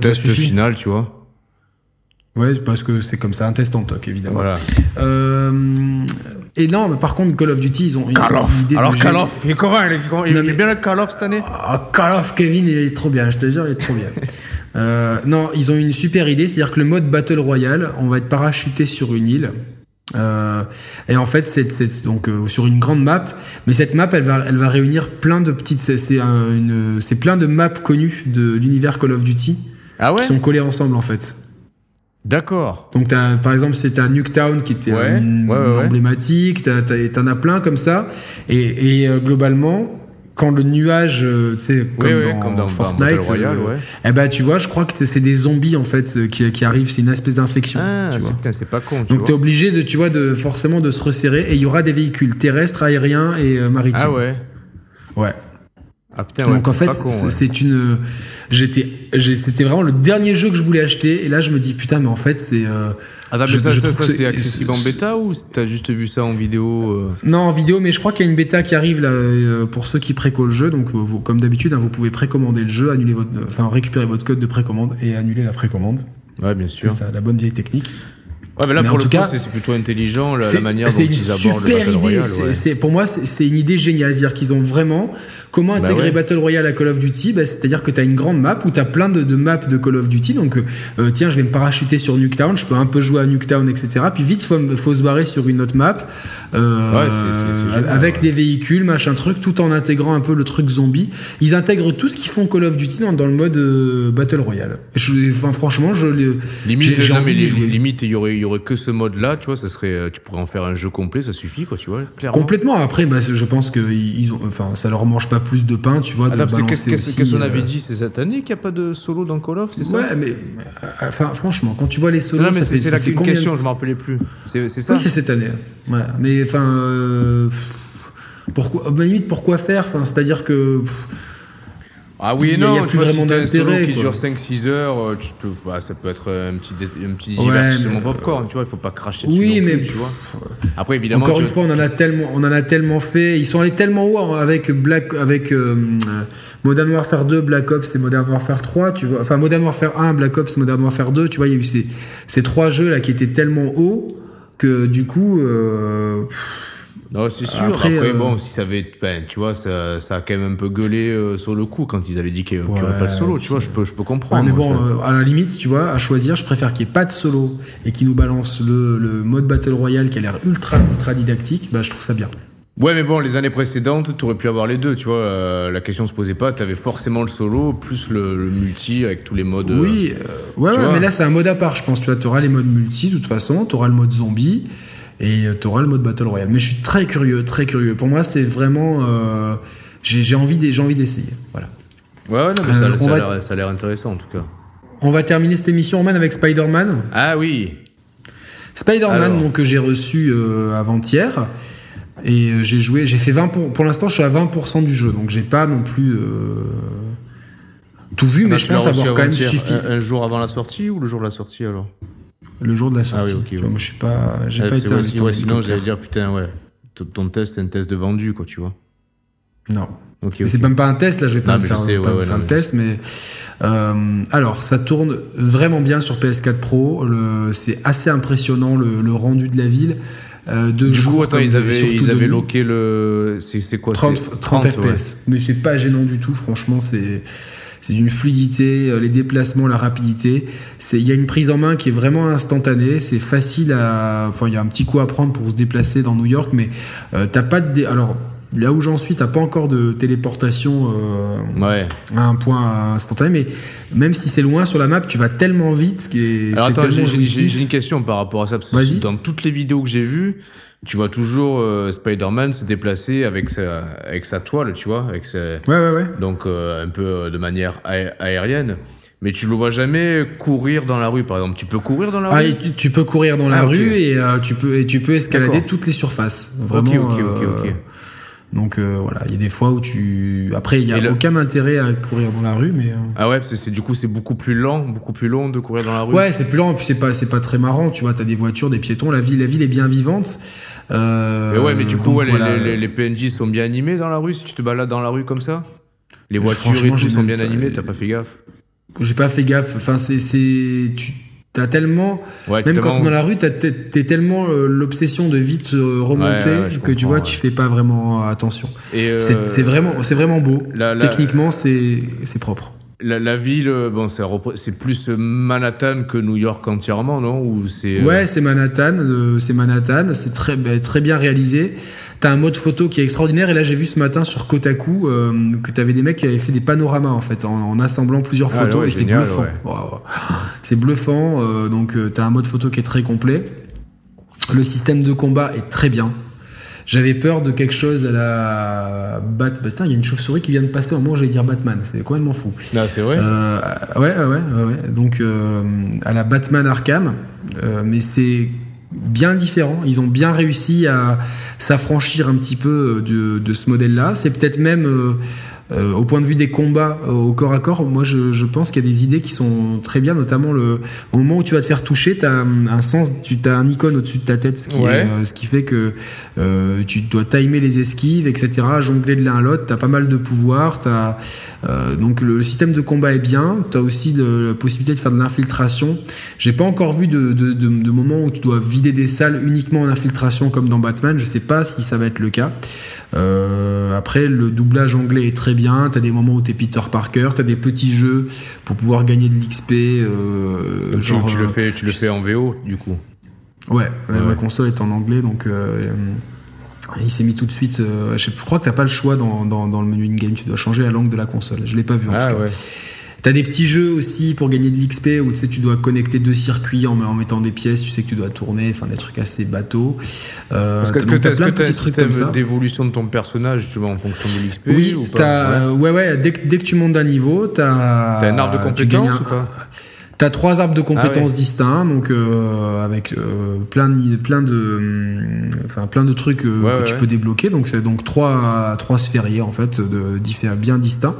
test, suffit. final, tu vois. Ouais, parce que c'est comme ça, un test en toc évidemment. Voilà. Euh, et non, mais par contre Call of Duty ils ont ils ont Call une of. idée Alors. Call of, il est comment Il est, comment- il Non, est mais- bien le Call of cette année Ah, Call of Kevin il est trop bien, je te jure il est trop bien. Euh, non, ils ont une super idée, c'est-à-dire que le mode Battle Royale, on va être parachuté sur une île. Euh, et en fait, c'est donc euh, sur une grande map, mais cette map, elle va, elle va réunir plein de petites, c'est c'est un- une- c'est plein de maps connues de l'univers Call of Duty Ah ouais qui sont collées ensemble en fait. D'accord. Donc par exemple, c'est à Nuketown qui était Ouais, une, ouais, ouais, ouais. emblématique, t'as- t'as- t'en as plein comme ça, et, et, euh, globalement, quand le nuage, euh, tu sais, comme, dans comme dans- dans Fortnite, Royale, euh, ouais. eh ben tu vois, je crois que c'est des zombies en fait euh, qui, qui arrivent, c'est une espèce d'infection. Ah, c'est, vois. putain, c'est pas con, tu Donc t'es obligé de, tu vois, de forcément de se resserrer, et il y aura des véhicules terrestres, aériens et euh, maritimes. Ah ouais. Ouais. Ah putain, ouais, Donc en fait, c'est ouais. une. J'étais, c'était vraiment le dernier jeu que je voulais acheter, et là je me dis putain, mais en fait c'est. Attends, mais je- ça, je ça, c'est c'est- accessible en c'est- bêta ou t'as juste vu ça en vidéo euh Non, en vidéo, mais je crois qu'il y a une bêta qui arrive là euh, pour ceux qui préco le jeu. Donc, euh, vous- comme d'habitude, hein, vous pouvez précommander le jeu, annuler votre, enfin récupérer votre code de précommande et annuler la précommande. Ouais, bien C'est sûr. ça, la bonne vieille technique. Ouais, mais là, Mais pour en le tout coup, cas, c'est c'est plutôt intelligent, la, la C'est- manière dont c'est ils abordent le Battle idée. Royale. C'est- ouais. c'est- pour moi, c'est c'est une idée géniale. C'est-à-dire qu'ils ont vraiment comment Bah intégrer ouais. Battle Royale à Call of Duty. Bah, C'est-à-dire que tu as une grande map où tu as plein de, de maps de Call of Duty. Donc, euh, tiens, je vais me parachuter sur Nuketown. Je peux un peu jouer à Nuketown, etc. Puis vite, faut, faut se barrer sur une autre map euh, Ouais, c'est génial, avec ouais. des véhicules, machin truc, tout en intégrant un peu le truc zombie. Ils intègrent tout ce qu'ils font Call of Duty dans, dans le mode euh, Battle Royale. Je, enfin, franchement, je Limite, non, mais jouer. limite, il y aurait, y aurait que ce mode-là, tu vois, ça serait, euh, tu pourrais en faire un jeu complet, ça suffit, quoi, tu vois, clairement. Complètement. Après, bah, je pense que ils ont, enfin, ça leur mange pas plus de pain, tu vois. Attends, qu'est-ce aussi, qu'est-ce qu'on avait dit C'est cette année qu'il n'y a pas de solo dans Call of, c'est ça Ouais, mais euh, enfin, franchement, quand tu vois les solos, Non, mais c'est la fait de- question, je me rappelais plus. C'est c'est ça Oui, c'est cette année. Ouais. Mais enfin, euh, pourquoi, à la limite, pourquoi faire? Enfin, c'est-à-dire que pff, Ah oui et y a- non, y a tu vois, si un solo qui quoi. dure 5-6 heures, euh, tu te, bah, ça peut être un petit, un petit Ouais, divertissement mais- popcorn, tu vois, il faut pas cracher dessus. Oui, non mais plus, tu vois. Après, évidemment, encore une fois, on en a tellement, on en a tellement fait. Ils sont allés tellement haut hein, avec Black, avec euh, Modern Warfare 2, Black Ops et Modern Warfare 3, tu vois. Enfin, Modern Warfare 1, Black Ops, Modern Warfare 2, tu vois, il y a eu ces, ces trois jeux là qui étaient tellement hauts que du coup, euh, Non, c'est sûr. Après, Après, euh, bon, si ça avait. ben, tu vois, ça, ça a quand même un peu gueulé euh, sur le coup quand ils avaient dit qu'il n'y aurait Ouais, pas de solo. Tu vois, je peux, je peux Ouais, comprendre. mais bon, euh, à la limite, tu vois, à choisir, je préfère qu'il n'y ait pas de solo et qu'il nous balance le, le mode Battle Royale qui a l'air ultra, ultra didactique, bah, je trouve ça bien. Ouais, mais bon, les années précédentes, tu aurais pu avoir les deux, tu vois. euh, la question se posait pas. Tu avais forcément le solo, plus le, le multi avec tous les modes. Oui, euh, ouais, tu ouais, mais là, c'est un mode à part, je pense. Tu vois, auras les modes multi, de toute façon, tu auras le mode zombie et tu auras le mode Battle Royale. Mais je suis très curieux, très curieux. Pour moi, c'est vraiment. euh, j'ai envie d'essayer. Voilà. Ouais, ouais, non, mais ça, Euh, ça a va- l'air- intéressant en tout cas. On va terminer cette émission, Roman, avec Spider-Man. Ah oui. Spider-Man, donc, que j'ai reçu euh, avant-hier. Et euh, j'ai joué, j'ai fait 20%. Pour, pour l'instant, je suis à 20% du jeu. Donc, j'ai pas non plus euh, tout vu, mais Attends, je pense avoir quand même suffi. Un, un jour avant la sortie ou le jour de la sortie alors? Le jour de la sortie. Ah oui, ok, ouais. moi, je suis pas. J'ai Ouais, pas été invité si- ouais, Sinon, j'allais dire, putain, ouais. Ton- test, c'est un test de vendu, quoi, tu vois. Non. C'est même pas un test, là, je vais pas faire, un test, mais. Euh, alors, ça tourne vraiment bien sur PS4 Pro. C'est assez impressionnant le, rendu de la ville. Euh, du coup, attends, ils avaient, ils avaient loqué le. C'est quoi 30, 30, FPS. Mais c'est pas gênant du tout, franchement, c'est. C'est d'une fluidité, euh, les déplacements, la rapidité. Il y a une prise en main qui est vraiment instantanée. C'est facile à. Enfin, il y a un petit coup à prendre pour se déplacer dans New York, mais euh, t'as pas de. Alors, Là où j'en suis, t'as pas encore de téléportation euh, à un point instantané, mais même si c'est loin sur la map, tu vas tellement vite. Alors attends, j'ai une question par rapport à ça. Parce que dans toutes les vidéos que j'ai vues, tu vois toujours euh, Spider-Man se déplacer avec sa, avec sa toile, tu vois, avec ouais, ouais, ouais. donc euh, un peu de manière aérienne. Mais tu le vois jamais courir dans la rue, par exemple. Tu peux courir dans la ah, rue? tu, peux courir dans la ah, rue et tu peux et tu peux escalader toutes les surfaces. Vraiment. Ok, ok, ok. Donc euh, voilà, il y a des fois où tu. Après, il n'y a aucun intérêt à courir dans la rue, mais. Euh, ah ouais, parce que c'est du coup c'est beaucoup plus lent, beaucoup plus long de courir dans la rue. Ouais, c'est plus lent, et puis c'est pas c'est pas très marrant, tu vois. T'as des voitures, des piétons, la ville la ville est bien vivante. Euh, ouais, mais du coup, les, les, PNJ sont bien animés dans la rue si tu te balades dans la rue comme ça? Les voitures et tout sont bien animées, t'as pas fait gaffe? J'ai pas fait gaffe. Enfin, c'est c'est tu T'as tellement, même quand t'es dans la rue, t'es tellement euh, l'obsession de vite euh, remonter que tu vois, tu fais pas vraiment attention. Euh, c'est vraiment, c'est vraiment beau. Techniquement, c'est propre. La, ville, bon, c'est plus Manhattan que New York entièrement, non? Ou c'est Ouais, c'est Manhattan, c'est Manhattan, c'est très, bah, très bien réalisé. T'as un mode photo qui est extraordinaire. Et là, j'ai vu ce matin sur Kotaku euh, que t'avais des mecs qui avaient fait des panoramas en fait, en, assemblant plusieurs ah, photos. et c'est bluffant. C'est bluffant. Euh, donc, euh, t'as un mode photo qui est très complet. Le système de combat est très bien. J'avais peur de quelque chose à la Batman. il y a une chauve-souris qui vient de passer au moment où j'allais dire Batman. C'est complètement fou. Ah, c'est vrai? Euh, ouais, ouais, ouais, ouais, Donc, à la Batman Arkham. mais c'est bien différent. Ils ont bien réussi à s'affranchir un petit peu de, de ce modèle-là. C'est peut-être même euh, euh, au point de vue des combats euh, au corps à corps, moi je, je pense qu'il y a des idées qui sont très bien, notamment le, au moment où tu vas te faire toucher, tu as un sens, tu as un icône au-dessus de ta tête, ce qui, ce qui fait que tu dois timer les esquives, etc., jongler de l'un à l'autre, tu as pas mal de pouvoirs, as, donc le, système de combat est bien, tu as aussi la possibilité de faire de l'infiltration. J'ai pas encore vu de, de, de, de moment où tu dois vider des salles uniquement en infiltration comme dans Batman, je sais pas si ça va être le cas. Euh, après, le doublage anglais est très bien. T'as des moments où t'es Peter Parker, t'as des petits jeux pour pouvoir gagner de l'XP. Euh, genre, tu, le euh, fais, tu le fais en VO du coup. Ouais, ma console est en anglais, donc il s'est mis tout de suite. je, crois que t'as pas le choix dans, dans, le menu in-game. Tu dois changer la langue de la console. Je l'ai pas vu. En ah, Ouais. T'as des petits jeux aussi pour gagner de l'XP où tu sais tu dois connecter deux circuits en, mettant des pièces, tu sais que tu dois tourner, enfin des trucs assez bateaux. Euh, Parce que est-ce que tu as, un système d'évolution de ton personnage tu vois, en fonction de l'XP Oui, ou pas ouais. ouais, dès, que, dès que tu montes d'un niveau, t'as. T'as un arbre de compétences ou pas T'as trois arbres de compétences ah distincts, donc euh, avec euh, plein de, plein de, enfin plein de trucs que tu peux débloquer. Donc c'est donc trois trois sphériés en fait de bien distincts.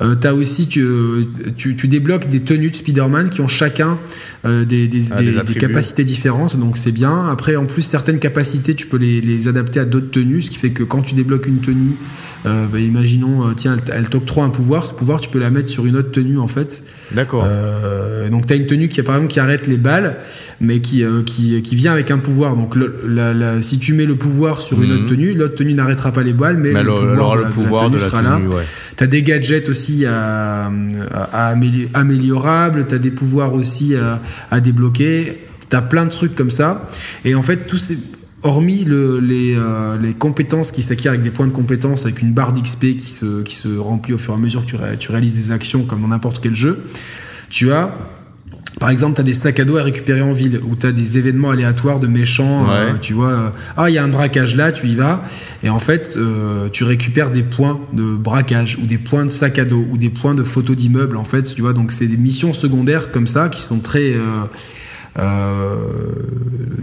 Euh, t'as aussi que tu, tu, débloques des tenues de Spider-Man qui ont chacun euh, des, des, ah, des, capacités différentes, donc c'est bien. Après, en plus, certaines capacités, tu peux les, les adapter à d'autres tenues, ce qui fait que quand tu débloques une tenue, euh, bah, imaginons, euh, tiens, elle, elle t'octroie un pouvoir, ce pouvoir, tu peux la mettre sur une autre tenue en fait. D'accord. Euh, donc tu as une tenue qui par exemple qui arrête les balles, mais qui euh, qui, qui vient avec un pouvoir. Donc le, la, si tu mets le pouvoir sur une autre mhm. tenue, l'autre tenue n'arrêtera pas les balles, mais, le, pouvoir, la, le pouvoir tenue sera là. Ouais. T'as des gadgets aussi à, à, à améliorables, t'as des pouvoirs aussi à, à débloquer. T'as plein de trucs comme ça. Et en fait, tous ces hormis le, les, euh, les, compétences qui s'acquièrent avec des points de compétences, avec une barre d'XP qui se, qui se remplit au fur et à mesure que tu, tu réalises des actions comme dans n'importe quel jeu, tu as par exemple, tu as des sacs à dos à récupérer en ville, ou tu as des événements aléatoires de méchants, euh, tu vois, euh, ah, il y a un braquage là, tu y vas, et en fait, tu récupères des points de braquage, ou des points de sac à dos, ou des points de photos d'immeubles, en fait, tu vois, donc c'est des missions secondaires comme ça, qui sont très, euh,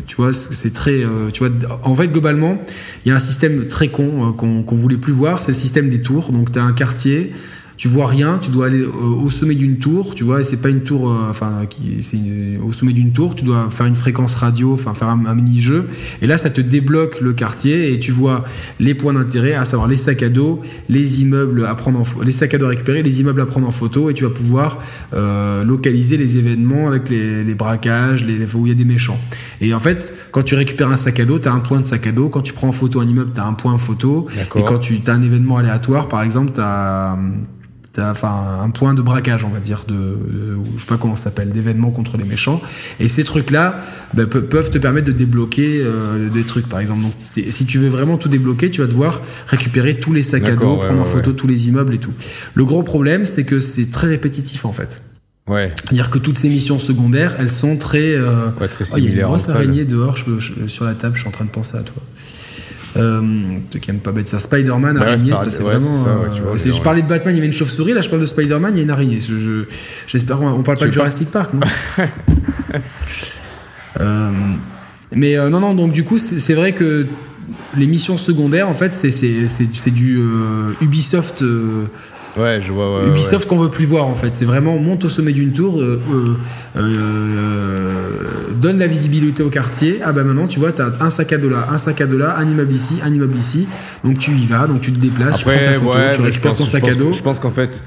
tu vois, c'est très, euh, tu vois, en fait globalement, il y a un système très con euh, qu'on voulait plus voir, c'est le système des tours. Donc tu as un quartier, tu vois rien, tu dois aller au sommet d'une tour, tu vois, et c'est pas une tour, enfin, qui, c'est au sommet d'une tour, tu dois faire une fréquence radio, enfin, faire un, mini-jeu, et là, ça te débloque le quartier, et tu vois les points d'intérêt, à savoir les sacs à dos, les immeubles à prendre en les sacs à dos à récupérer, les immeubles à prendre en photo, et tu vas pouvoir localiser les événements avec les, les braquages, les, où il y a des méchants. Et en fait, quand tu récupères un sac à dos, tu as un point de sac à dos. Quand tu prends en photo un immeuble, tu as un point photo. Et quand tu as un événement aléatoire, par exemple, tu as enfin un point de braquage on va dire de, je sais pas comment ça s'appelle d'événements contre les méchants et ces trucs là bah, peuvent te permettre de débloquer euh, des trucs par exemple donc si tu veux vraiment tout débloquer tu vas devoir récupérer tous les sacs à dos prendre en photo tous les immeubles et tout le gros problème c'est que c'est très répétitif en fait Ouais. C'est-à-dire que toutes ces missions secondaires, elles sont très. Euh... Ouais, très oh, il y a une grosse araignée dehors je, sur la table, je suis en train de penser à toi. Euh, qui aime pas bête ça. Spider-Man, Ouais, araignée, c'est c'est pareil. Ouais, vraiment. ça, ouais, euh, tu vois, c'est- genre, je parlais de Batman, il y avait une chauve-souris, là je parle de Spider-Man, il y a une araignée. Je- je- J'espère on parle pas de Jurassic Park, non Euh, Mais euh, non, non, donc du coup, c'est vrai que les missions secondaires, en fait, c'est- du Ubisoft. Ouais, je vois. Ouais, Ubisoft qu'on veut plus voir en fait. C'est vraiment monte au sommet d'une tour, euh, euh, euh, donne la visibilité au quartier. Ah bah maintenant tu vois, t'as un sac à dos là, un sac à dos là, un immeuble ici, un immeuble ici. Donc tu y vas, donc tu te déplaces, tu prends ta photo, ouais, tu récupères pense, ton sac à dos. Je pense qu'en fait,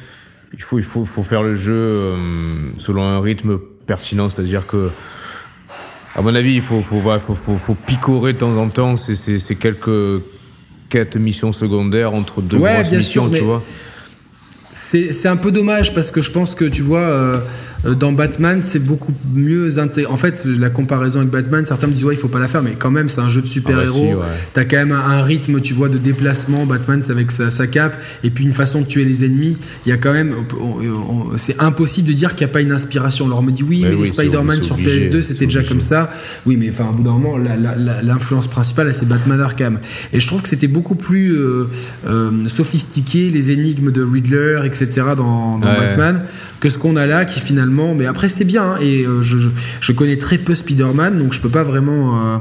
il faut, il faut, faut faire le jeu selon un rythme pertinent, c'est-à-dire que, à mon avis, il faut, faut, voilà, faut, faut, faut picorer de temps en temps ces, ces, ces quelques quêtes missions secondaires entre deux Ouais, grosses missions, sûr, tu vois. C'est un peu dommage parce que je pense que tu vois, euh, dans Batman, c'est beaucoup mieux intégré. En fait, la comparaison avec Batman, certains me disent ouais, il faut pas la faire, mais quand même, c'est un jeu de super-héros. Ah bah si, ouais. T'as quand même un, un rythme, tu vois, de déplacement. Batman, c'est avec sa, sa cape et puis une façon de tuer les ennemis. Il y a quand même, c'est impossible de dire qu'il n'y a pas une inspiration. Alors on me dit oui, Mais mais oui, les Spider-Man sur obligé, PS2, c'est c'était déjà obligé. comme ça. Oui, mais enfin, au bout d'un moment, l'influence principale, c'est Batman Arkham. Et je trouve que c'était beaucoup plus euh, euh, sophistiqué, les énigmes de Riddler, etc. dans, dans Ouais. Batman, que ce qu'on a là, qui finalement. Mais après, c'est bien. hein, et euh, je, je- connais très peu Spider-Man, donc je peux pas vraiment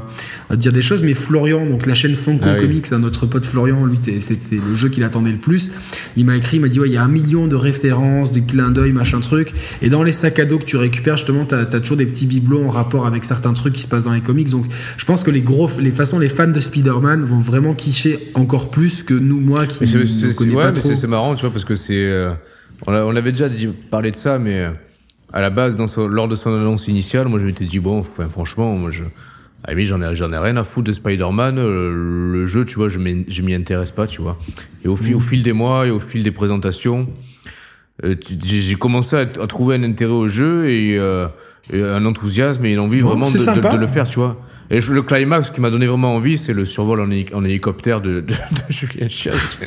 euh, dire des choses. Mais Florian, donc la chaîne Funko Ah oui. Comics, hein, notre pote Florian, lui, c'est le jeu qu'il attendait le plus. Il m'a écrit, il m'a dit ouais, il y a un million de références, des clins d'œil, machin truc. Et dans les sacs à dos que tu récupères, justement, t'as as toujours des petits bibelots en rapport avec certains trucs qui se passent dans les comics. Donc, je pense que les gros, les façons, les fans de Spider-Man vont vraiment kiffer encore plus que nous, moi, qui ne connais ouais, pas trop. c'est marrant, tu vois, parce que c'est. euh, on, avait déjà dit, parlé de ça, mais euh, à la base, dans son- lors de son annonce initiale, moi je m'étais dit, bon, enfin, franchement, moi je. À la limite, j'en ai, j'en ai rien à foutre de Spider-Man. euh, le jeu, tu vois, je m'y intéresse pas, tu vois. Et au, Mm. fil, au fil des mois et au fil des présentations, euh, j'ai commencé à, à trouver un intérêt au jeu et, euh, et un enthousiasme et une envie Bon, vraiment de, de le faire, tu vois. Et le climax qui m'a donné vraiment envie, c'est le survol en, héli- en hélicoptère de, de, de Julien Chiaz.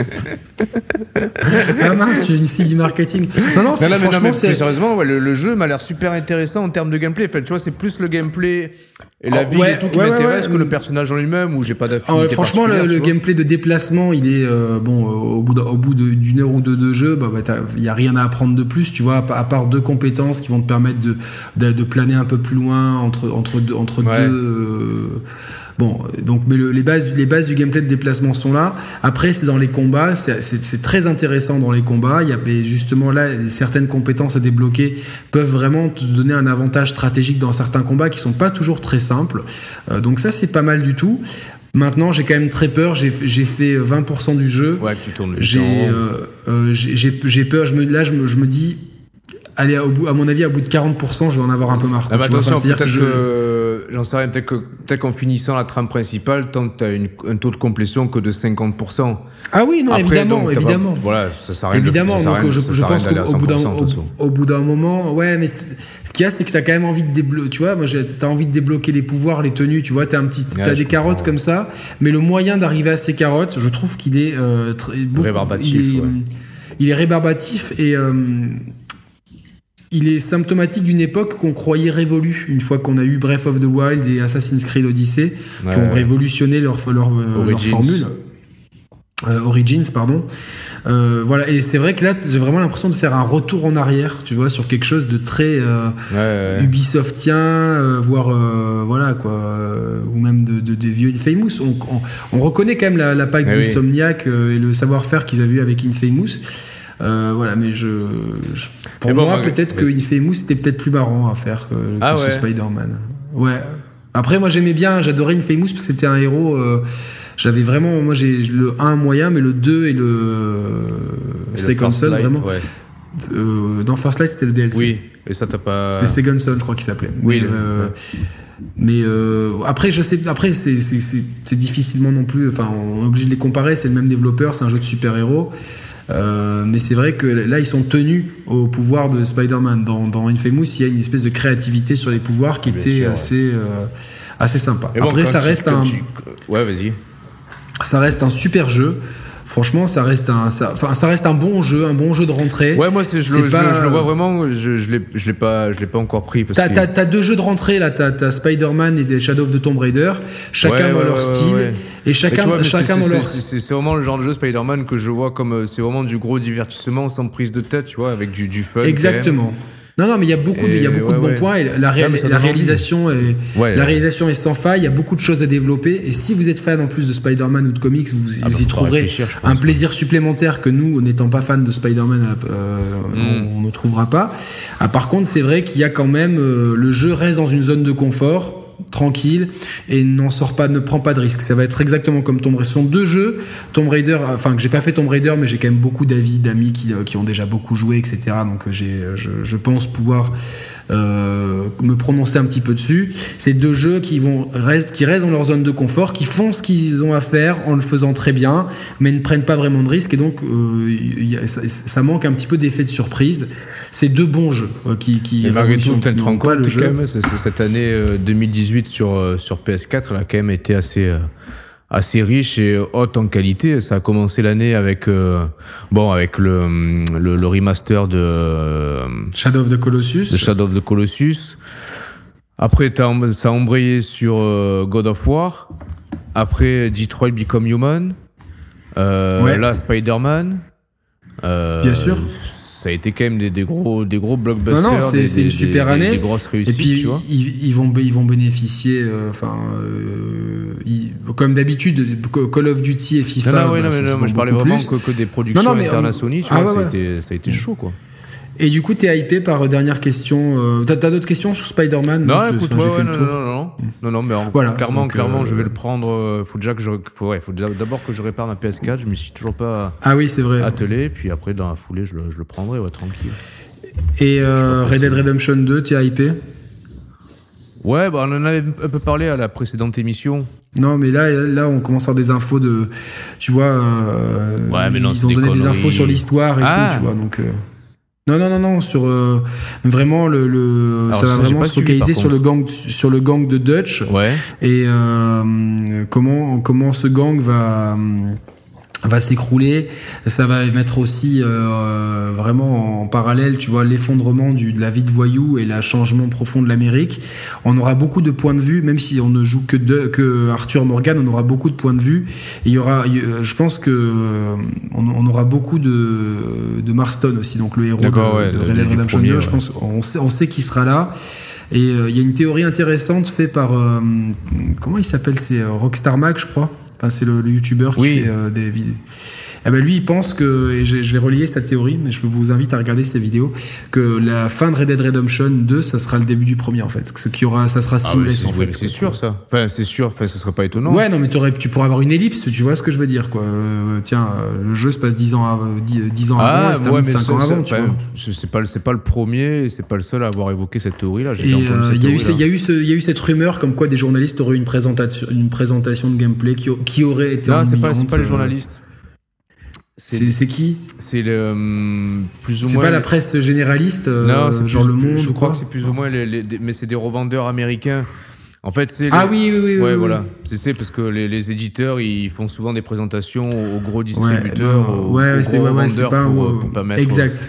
Ah mince, tu es une cible du marketing. Non, non, c'est Non, non, mais, non, franchement, mais sérieusement, ouais, le, le jeu m'a l'air super intéressant en termes de gameplay. Enfin, tu vois, c'est plus le gameplay et la Oh, ville ouais, et tout qui ouais, m'intéresse que le personnage en lui-même où j'ai pas Ah, d'affinité. franchement, le, gameplay de déplacement, il est euh, bon. euh, au bout au d'une heure ou deux de jeu, bah, bah, il y a rien à apprendre de plus, tu vois, à, pa- à part deux compétences qui vont te permettre de, de, de planer un peu plus loin entre entre deux, entre deux. Bon, donc, mais le- les bases, les bases du gameplay de déplacement sont là. Après, c'est dans les combats, c'est très intéressant dans les combats. Il y a justement là certaines compétences à débloquer peuvent vraiment te donner un avantage stratégique dans certains combats qui sont pas toujours très simples. Euh, donc ça, c'est pas mal du tout. Maintenant, j'ai quand même très peur. J'ai fait 20% du jeu. Ouais, tu tournes le J'ai euh, euh, peur. Je me, là, je me, je me dis, allez, au bout, à mon avis, à bout de 40%, je vais en avoir un peu marre. Ah bah attention, peut-être que que, je- j'en sais rien, peut-être que peut-être qu'en finissant la trame principale, tant que t'as une- un taux de complétion que de 50%. Ah oui, non, Après, évidemment, donc, t'as pas- évidemment. voilà, ça sert à rien de- Évidemment, ça à donc rien- je, ça pense qu'au au bout d'un 100%, de toute façon. au, au bout d'un moment, ouais, mais ce qu'il y a, c'est que t'as quand même envie de débloquer, tu vois, moi j'ai- t'as envie de débloquer les pouvoirs, les tenues, tu vois, t'as un petit, t'as des carottes comme ça, mais le moyen d'arriver à ces carottes, je trouve qu'il est euh, très, beaucoup- Rébarbatif, il est, ouais. il est rébarbatif et euh, il est symptomatique d'une époque qu'on croyait révolue une fois qu'on a eu Breath of the Wild et Assassin's Creed Odyssey Ouais, qui ont ouais. révolutionné leur, leur, euh, leur formule. Euh, Origins, pardon. Euh, voilà, et c'est vrai que là, j'ai vraiment l'impression de faire un retour en arrière, tu vois, sur quelque chose de très euh, Ouais, ouais. Ubisoftien, euh, voire voilà quoi, ou même de, de- des vieux Infamous. On, on, on reconnaît quand même la, la patte Eh oui. d'Insomniac et le savoir-faire qu'ils avaient eu avec Infamous. Euh, voilà, mais je, je- pour moi, peut-être que Infamous c'était peut-être plus marrant à faire que, que Ah ouais. Spider-Man. Ouais. Après, moi j'aimais bien, j'adorais Infamous parce que c'était un héros. euh, j'avais vraiment, moi j'ai le 1 moyen, mais le 2 et le Et Second Son Light, vraiment. ouais. Euh, dans First Light c'était le DLC. Oui, et ça t'as pas. C'était Second Son, je crois qu'il s'appelait. Oui, Mais, le- mais euh, après, je sais, après c'est difficilement non plus. Enfin, on est obligé de les comparer. C'est le même développeur, c'est un jeu de super-héros. Euh, mais c'est vrai que là, ils sont tenus au pouvoir de Spider-Man. Dans, dans Infamous, il y a une espèce de créativité sur les pouvoirs qui Bien était sûr, ouais. assez, euh, assez sympa. Après, ça tu- reste un, tu- Ouais, vas-y. ça reste un super jeu. Franchement, ça reste un, ça, ça reste un bon jeu, un bon jeu de rentrée. Ouais, moi, je, le, je pas- le- je le vois vraiment. Je, je l'ai, je l'ai pas, je l'ai pas encore pris T'as, que. t'as- t'as deux jeux de rentrée là, t'as, Spider-Man et des Shadow of the Tomb Raider, chacun Ouais, dans ouais, leur ouais, style. Et chacun, vois, chacun c'est, dans leur. vraiment le genre de jeu Spider-Man que je vois comme euh, c'est vraiment du gros divertissement sans prise de tête, tu vois, avec du, du fun. Exactement. Non, non, mais il y a beaucoup, de, il y a beaucoup ouais, de bons ouais. points. Et la, ré- réalisation est, la réalisation est sans faille. Il y a beaucoup de choses à développer. Et si vous êtes fan en plus de Spider-Man ou de comics, vous, Ah bah, y faut pas trouverez un plaisir supplémentaire que nous, n'étant pas fans de Spider-Man, euh, Mm. on, on ne trouvera pas. Ah, par contre, c'est vrai qu'il y a quand même euh, le jeu reste dans une zone de confort tranquille et n'en sort pas ne prend pas de risque. Ça va être exactement comme Tomb Raider. Ce sont deux jeux. Tomb Raider enfin que j'ai pas fait Tomb Raider mais j'ai quand même beaucoup d'avis d'amis qui, euh, ont déjà beaucoup joué etc donc euh, j'ai je, pense pouvoir me prononcer un petit peu dessus. C'est deux jeux qui vont restent, qui restent dans leur zone de confort, qui font ce qu'ils ont à faire en le faisant très bien, mais ne prennent pas vraiment de risques et donc euh, il y a- ça, ça manque un petit peu d'effet de surprise. C'est deux bons jeux euh, qui, qui malgré tout, pas compte le jeu. quand même, cette année euh, 2018 sur, euh, sur PS4, elle a quand même été assez, euh, assez riche et haute en qualité. Ça a commencé l'année avec, euh, bon, avec le, hum, le, le remaster de, euh, Shadow of the Colossus. de Shadow of the Colossus. Après, ça a embrayé sur euh, God of War. Après, Detroit Become Human. Ouais. Là, Spider-Man. Bien sûr. Ça a été quand même des, des gros, des gros blockbusters. Non, non, c'est- une super des- année. Des grosses Et réussites, puis tu vois. ils, ils vont ils vont bénéficier, euh, enfin euh, ils- comme d'habitude, Call of Duty et FIFA. Non, non, ouais, bah, non, mais se non, moi, je parlais vraiment que, que des productions Non, non, mais, internationales, tu ah, vois, ouais, ça, a été, ça a été chaud, quoi. Et du coup, t'es hypé par euh, dernière question. euh, T'as d'autres questions sur Spider-Man? Non, écoute, ouais, non, non, non, non, non, mais Voilà, clairement, clairement, euh, je vais le prendre. Faut déjà que je, faut, ouais, faut d'abord que je répare ma PS4. Je me suis toujours pas Ah oui, c'est vrai. attelé, puis après dans la foulée, je le, prendrai, ouais, tranquille. Et Red Dead Redemption 2, t'es hypé? Ouais, bah, on en avait un peu parlé à la précédente émission. Non, mais là, là, on commence à avoir des infos de, tu vois, euh, Ouais, mais non, ils ont des donné des infos sur l'histoire et Ah. tout, tu vois, donc. euh, Non, non, non, non, sur euh, vraiment le, le Alors, ça va vraiment se focaliser sur le gang, sur le gang de Dutch Ouais. et euh, comment comment ce gang va va s'écrouler. Ça va mettre aussi euh, vraiment en parallèle, tu vois, l'effondrement de la vie de voyou et le changement profond de l'Amérique. On aura beaucoup de points de vue, même si on ne joue que, de, que Arthur Morgan, on aura beaucoup de points de vue. Et il y aura, je pense que on, on aura beaucoup de, de Marston aussi, donc le héros de, ouais, de le- Red Redemption premier, 2. Je pense qu'on sait, on sait qu'il sera là. Et euh, il y a une théorie intéressante faite par euh, comment il s'appelle C'est euh, Rockstar Mag, je crois. Enfin, c'est le, le youtubeur qui Oui. fait euh, des vidéos. Eh ben lui, il pense que, et je je vais relayer sa théorie, mais je vous invite à regarder ses vidéos, que la fin de Red Dead Redemption 2, ça sera le début du premier en fait. Ce qui aura, ça sera Ah, ouais, c'est en ouais, fait. c'est sûr, ça. Enfin, c'est sûr, enfin, ce serait pas étonnant. Ouais, non, mais tu pourrais avoir une ellipse, tu vois ce que je veux dire, quoi. Euh, tiens, euh, le jeu se passe 10 ans, av- 10, 10 ans avant, Ah, ouais, termine mais 5 ça- ans avant, tu vois. c'est pas, le- c'est pas le premier c'est pas le seul à avoir évoqué cette déjà entendu euh, il y, a eu théorie-là. ce- il y il y a eu cette rumeur comme quoi des journalistes auraient eu une présentation, une présentation de gameplay qui, au- qui aurait été Non, c'est pas, pas les euh, journalistes. C'est C'est c'est qui c'est le, hum, plus ou C'est moins. pas la presse généraliste, euh, Non, c'est genre plus- Le Monde Je crois que c'est plus ou moins les, mais c'est des revendeurs américains. En fait, c'est Ah oui, oui, oui. Ouais, oui, voilà. oui. C'est c'est parce que les, les éditeurs, ils font souvent des présentations aux gros distributeurs, Ouais, aux, non, ouais, aux c'est gros ouais, ouais, c'est revendeurs pas pour, euh, pour pas mettre. Exact.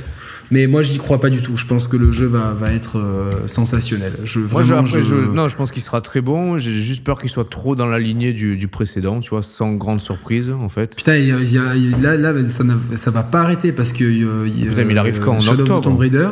Mais moi, j'y crois pas du tout. Je pense que le jeu va, va être euh, sensationnel. Je, Moi, je, après, non, je pense qu'il sera très bon. J'ai juste peur qu'il soit trop dans la lignée du, du précédent, tu vois, sans grande surprise, en fait. Putain, il y a- il y a- il y a- là, là ça, ça va pas arrêter parce que. euh, il y a- Putain, mais il arrive quand, en Shadow of octobre Tomb Raider.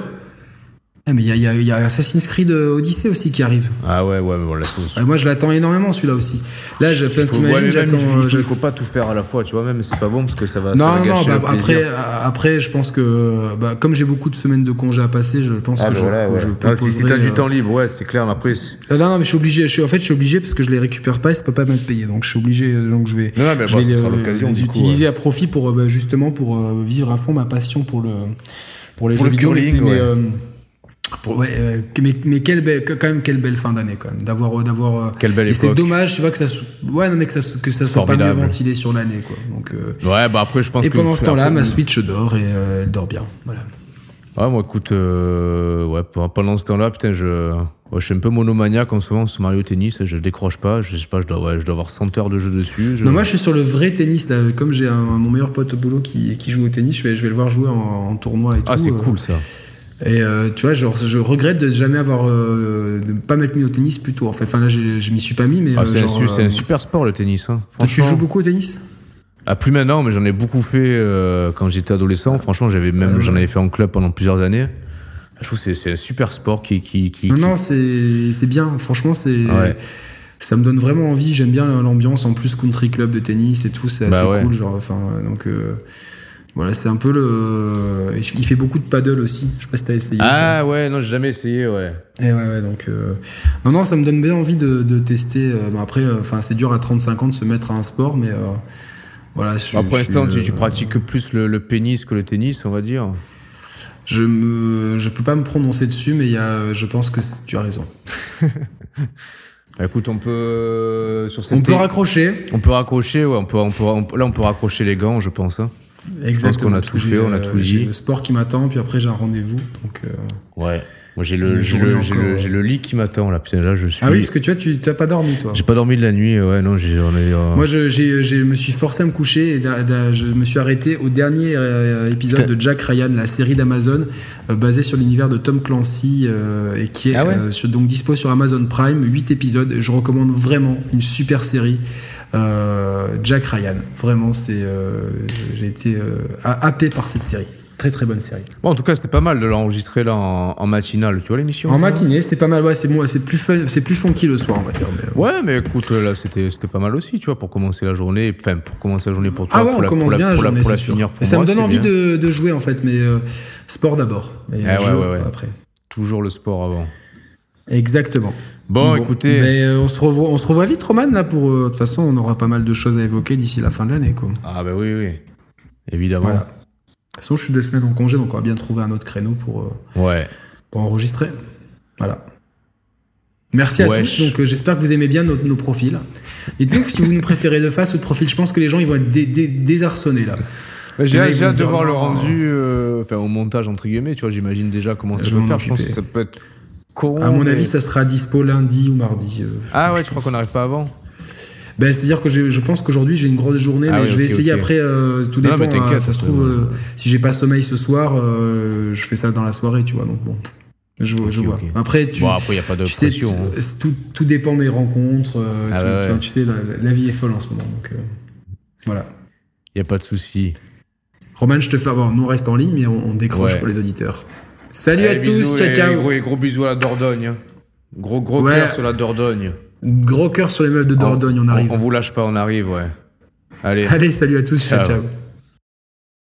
Ah, mais il y a, y, a, y a, Assassin's Creed Odyssey aussi qui arrive. Ah ouais, ouais, mais bon, là, ah, moi, je l'attends énormément, celui-là aussi. Là, je fais t'imagines, j'attends. Il, faut pas tout faire à la fois, tu vois, même c'est pas bon parce que ça va. Non, ça va non, bah, après, après, je pense que, bah, comme j'ai beaucoup de semaines de congés à passer, je pense ah, que, bah, je, voilà, ouais. je ah, Si, si t'as du temps libre, ouais, c'est clair, mais après. non, non, mais je suis obligé, je suis, en fait, je suis obligé parce que je les récupère pas et ça peut pas m'être payé. Donc, je suis obligé, donc je vais. Non, mais je vais ça les, sera l'occasion. Les utiliser à profit pour, justement, pour vivre à fond ma passion pour le, pour les pour jeux le vidéo. Pour, ouais, euh, mais, mais quelle belle, quand même quelle belle fin d'année quand même d'avoir d'avoir quelle belle et c'est dommage tu vois que ça ouais non mais que ça que ça soit Formidable. pas mieux ventilé sur l'année quoi donc euh... ouais bah après je pense et que pendant ce temps-là ma Switch dort et euh, elle dort bien voilà ouais moi écoute euh, ouais pendant ce temps-là putain je ouais, je suis un peu monomaniaque en ce moment sur Mario Tennis je décroche pas je sais pas je dois ouais, je dois avoir 100 heures de jeu dessus je... non moi je suis sur le vrai tennis là. comme j'ai mon meilleur pote au boulot qui, qui joue au tennis je vais je vais le voir jouer en, en tournoi et ah tout c'est cool ça et euh, tu vois, genre, je regrette de jamais avoir, euh, de pas m'être mis au tennis plus tôt. En fait, enfin là, je m'y suis pas mis, mais. Ah, c'est, genre, un, un, super sport le tennis. Hein. Toi, tu joues beaucoup au tennis? Ah, plus maintenant, mais j'en ai beaucoup fait euh, quand j'étais adolescent. Franchement, j'avais même, j'en avais fait en club pendant plusieurs années. Je trouve que c'est, c'est un super sport qui. qui, qui non, non, c'est, c'est bien. Franchement, c'est. Ouais. Ça me donne vraiment envie. J'aime bien l'ambiance. En plus, country club de tennis et tout, c'est bah assez ouais. cool. Genre, enfin, donc. Voilà, c'est un peu le. Il fait beaucoup de paddle aussi. Je sais pas si t'as essayé. Ah ça. ouais, non, j'ai jamais essayé, ouais. Et ouais, ouais, donc. Euh... Non, non, ça me donne bien envie de, de tester. Bon, après, enfin, c'est dur à 35 ans de se mettre à un sport, mais. Euh... Voilà. Je, bah, pour l'instant, tu, euh... tu, pratiques plus le, le, pénis que le tennis, on va dire. Je me, je peux pas me prononcer dessus, mais y a, je pense que tu as raison. Bah, écoute, on peut sur cette on peut raccrocher. On peut raccrocher, ouais. On peut, on peut, on, là, on peut raccrocher les gants, je pense. Hein. Exactement. Je pense qu'on a tout fait, on a tout dit. le sport qui m'attend, puis après j'ai un rendez-vous. Donc. Euh... Ouais. Moi j'ai le, j'ai le, j'ai le, le, lit qui m'attend là. Là je suis. Ah oui, parce que tu vois, tu t'as pas dormi toi. J'ai pas dormi de la nuit. Ouais, non, j'ai. On est, euh... Moi, je, j'ai, je me suis forcé à me coucher et je me suis arrêté au dernier euh, épisode Putain. de Jack Ryan, la série d'Amazon euh, basée sur l'univers de Tom Clancy euh, et qui est ah ouais sur, donc dispo sur Amazon Prime, 8 épisodes. Je recommande vraiment une super série. Euh, Jack Ryan. Vraiment, c'est, euh, j'ai été happé par cette série. Très très bonne série. Bon, en tout cas, c'était pas mal de l'enregistrer là en, en matinale. Tu vois l'émission En matinée, c'est pas mal. Ouais, c'est moi, c'est plus fun, c'est plus funky le soir, on va dire. Mais, ouais, mais écoute, là, c'était c'était pas mal aussi, tu vois, pour commencer la journée. Enfin, pour commencer la journée pour toi. Ah ouais, pour on la, commence pour bien la, pour la, journée, pour la finir. Pour et ça moi, me donne envie de, de, jouer en fait, mais euh, sport d'abord. Ouais, jeu ouais, ouais. Après. Toujours le sport avant. Exactement. Bon, bon écoutez. Mais euh, on, se revoit, on se revoit vite, Roman, là, pour. Euh, de toute façon, on aura pas mal de choses à évoquer d'ici la fin de l'année, quoi. Ah, bah oui, oui. Évidemment. Voilà. De toute façon, je suis deux semaines en congé, donc on va bien trouver un autre créneau pour, euh, ouais. pour enregistrer. Voilà. Merci à Wesh. tous. Donc, euh, j'espère que vous aimez bien nos, nos profils. Dites-nous si vous nous préférez de face ou de profil. Je pense que les gens ils vont être dé dé désarçonnés là. J'ai hâte de voir le non. rendu, euh, enfin au montage entre guillemets, tu vois, j'imagine déjà comment ça peut faire. Je pense que ça peut être con. À mon mais- avis, ça sera dispo lundi ou mardi. euh, Ah ouais, je crois qu'on n'arrive pas avant Ben, c'est-à-dire que je pense qu'aujourd'hui j'ai une grosse journée, Ah mais oui, je vais essayer après. euh, tout Non, dépend. hein, ça se trouve, euh, si j'ai pas sommeil ce soir, euh, je fais ça dans la soirée, tu vois. Donc bon, je, vois. Après, tu, Bon, après, il n'y a pas de tu sais, hein. tout, tout dépend des rencontres. Ah tu, ouais. vois, tu sais, la, la vie est folle en ce moment. Donc voilà. Il n'y a pas de souci. Roman, je te fais. Bon, nous on reste en ligne, mais on, on décroche Ouais. pour les auditeurs. Salut à Allez, tous, ciao et ciao. Gros, et gros bisous à la Dordogne. Gros, gros Ouais. cœur sur la Dordogne. Gros cœur sur les meufs de Dordogne, on arrive. On, vous lâche pas, on arrive, ouais. Allez. Allez, salut à tous, ciao Ciao. ciao.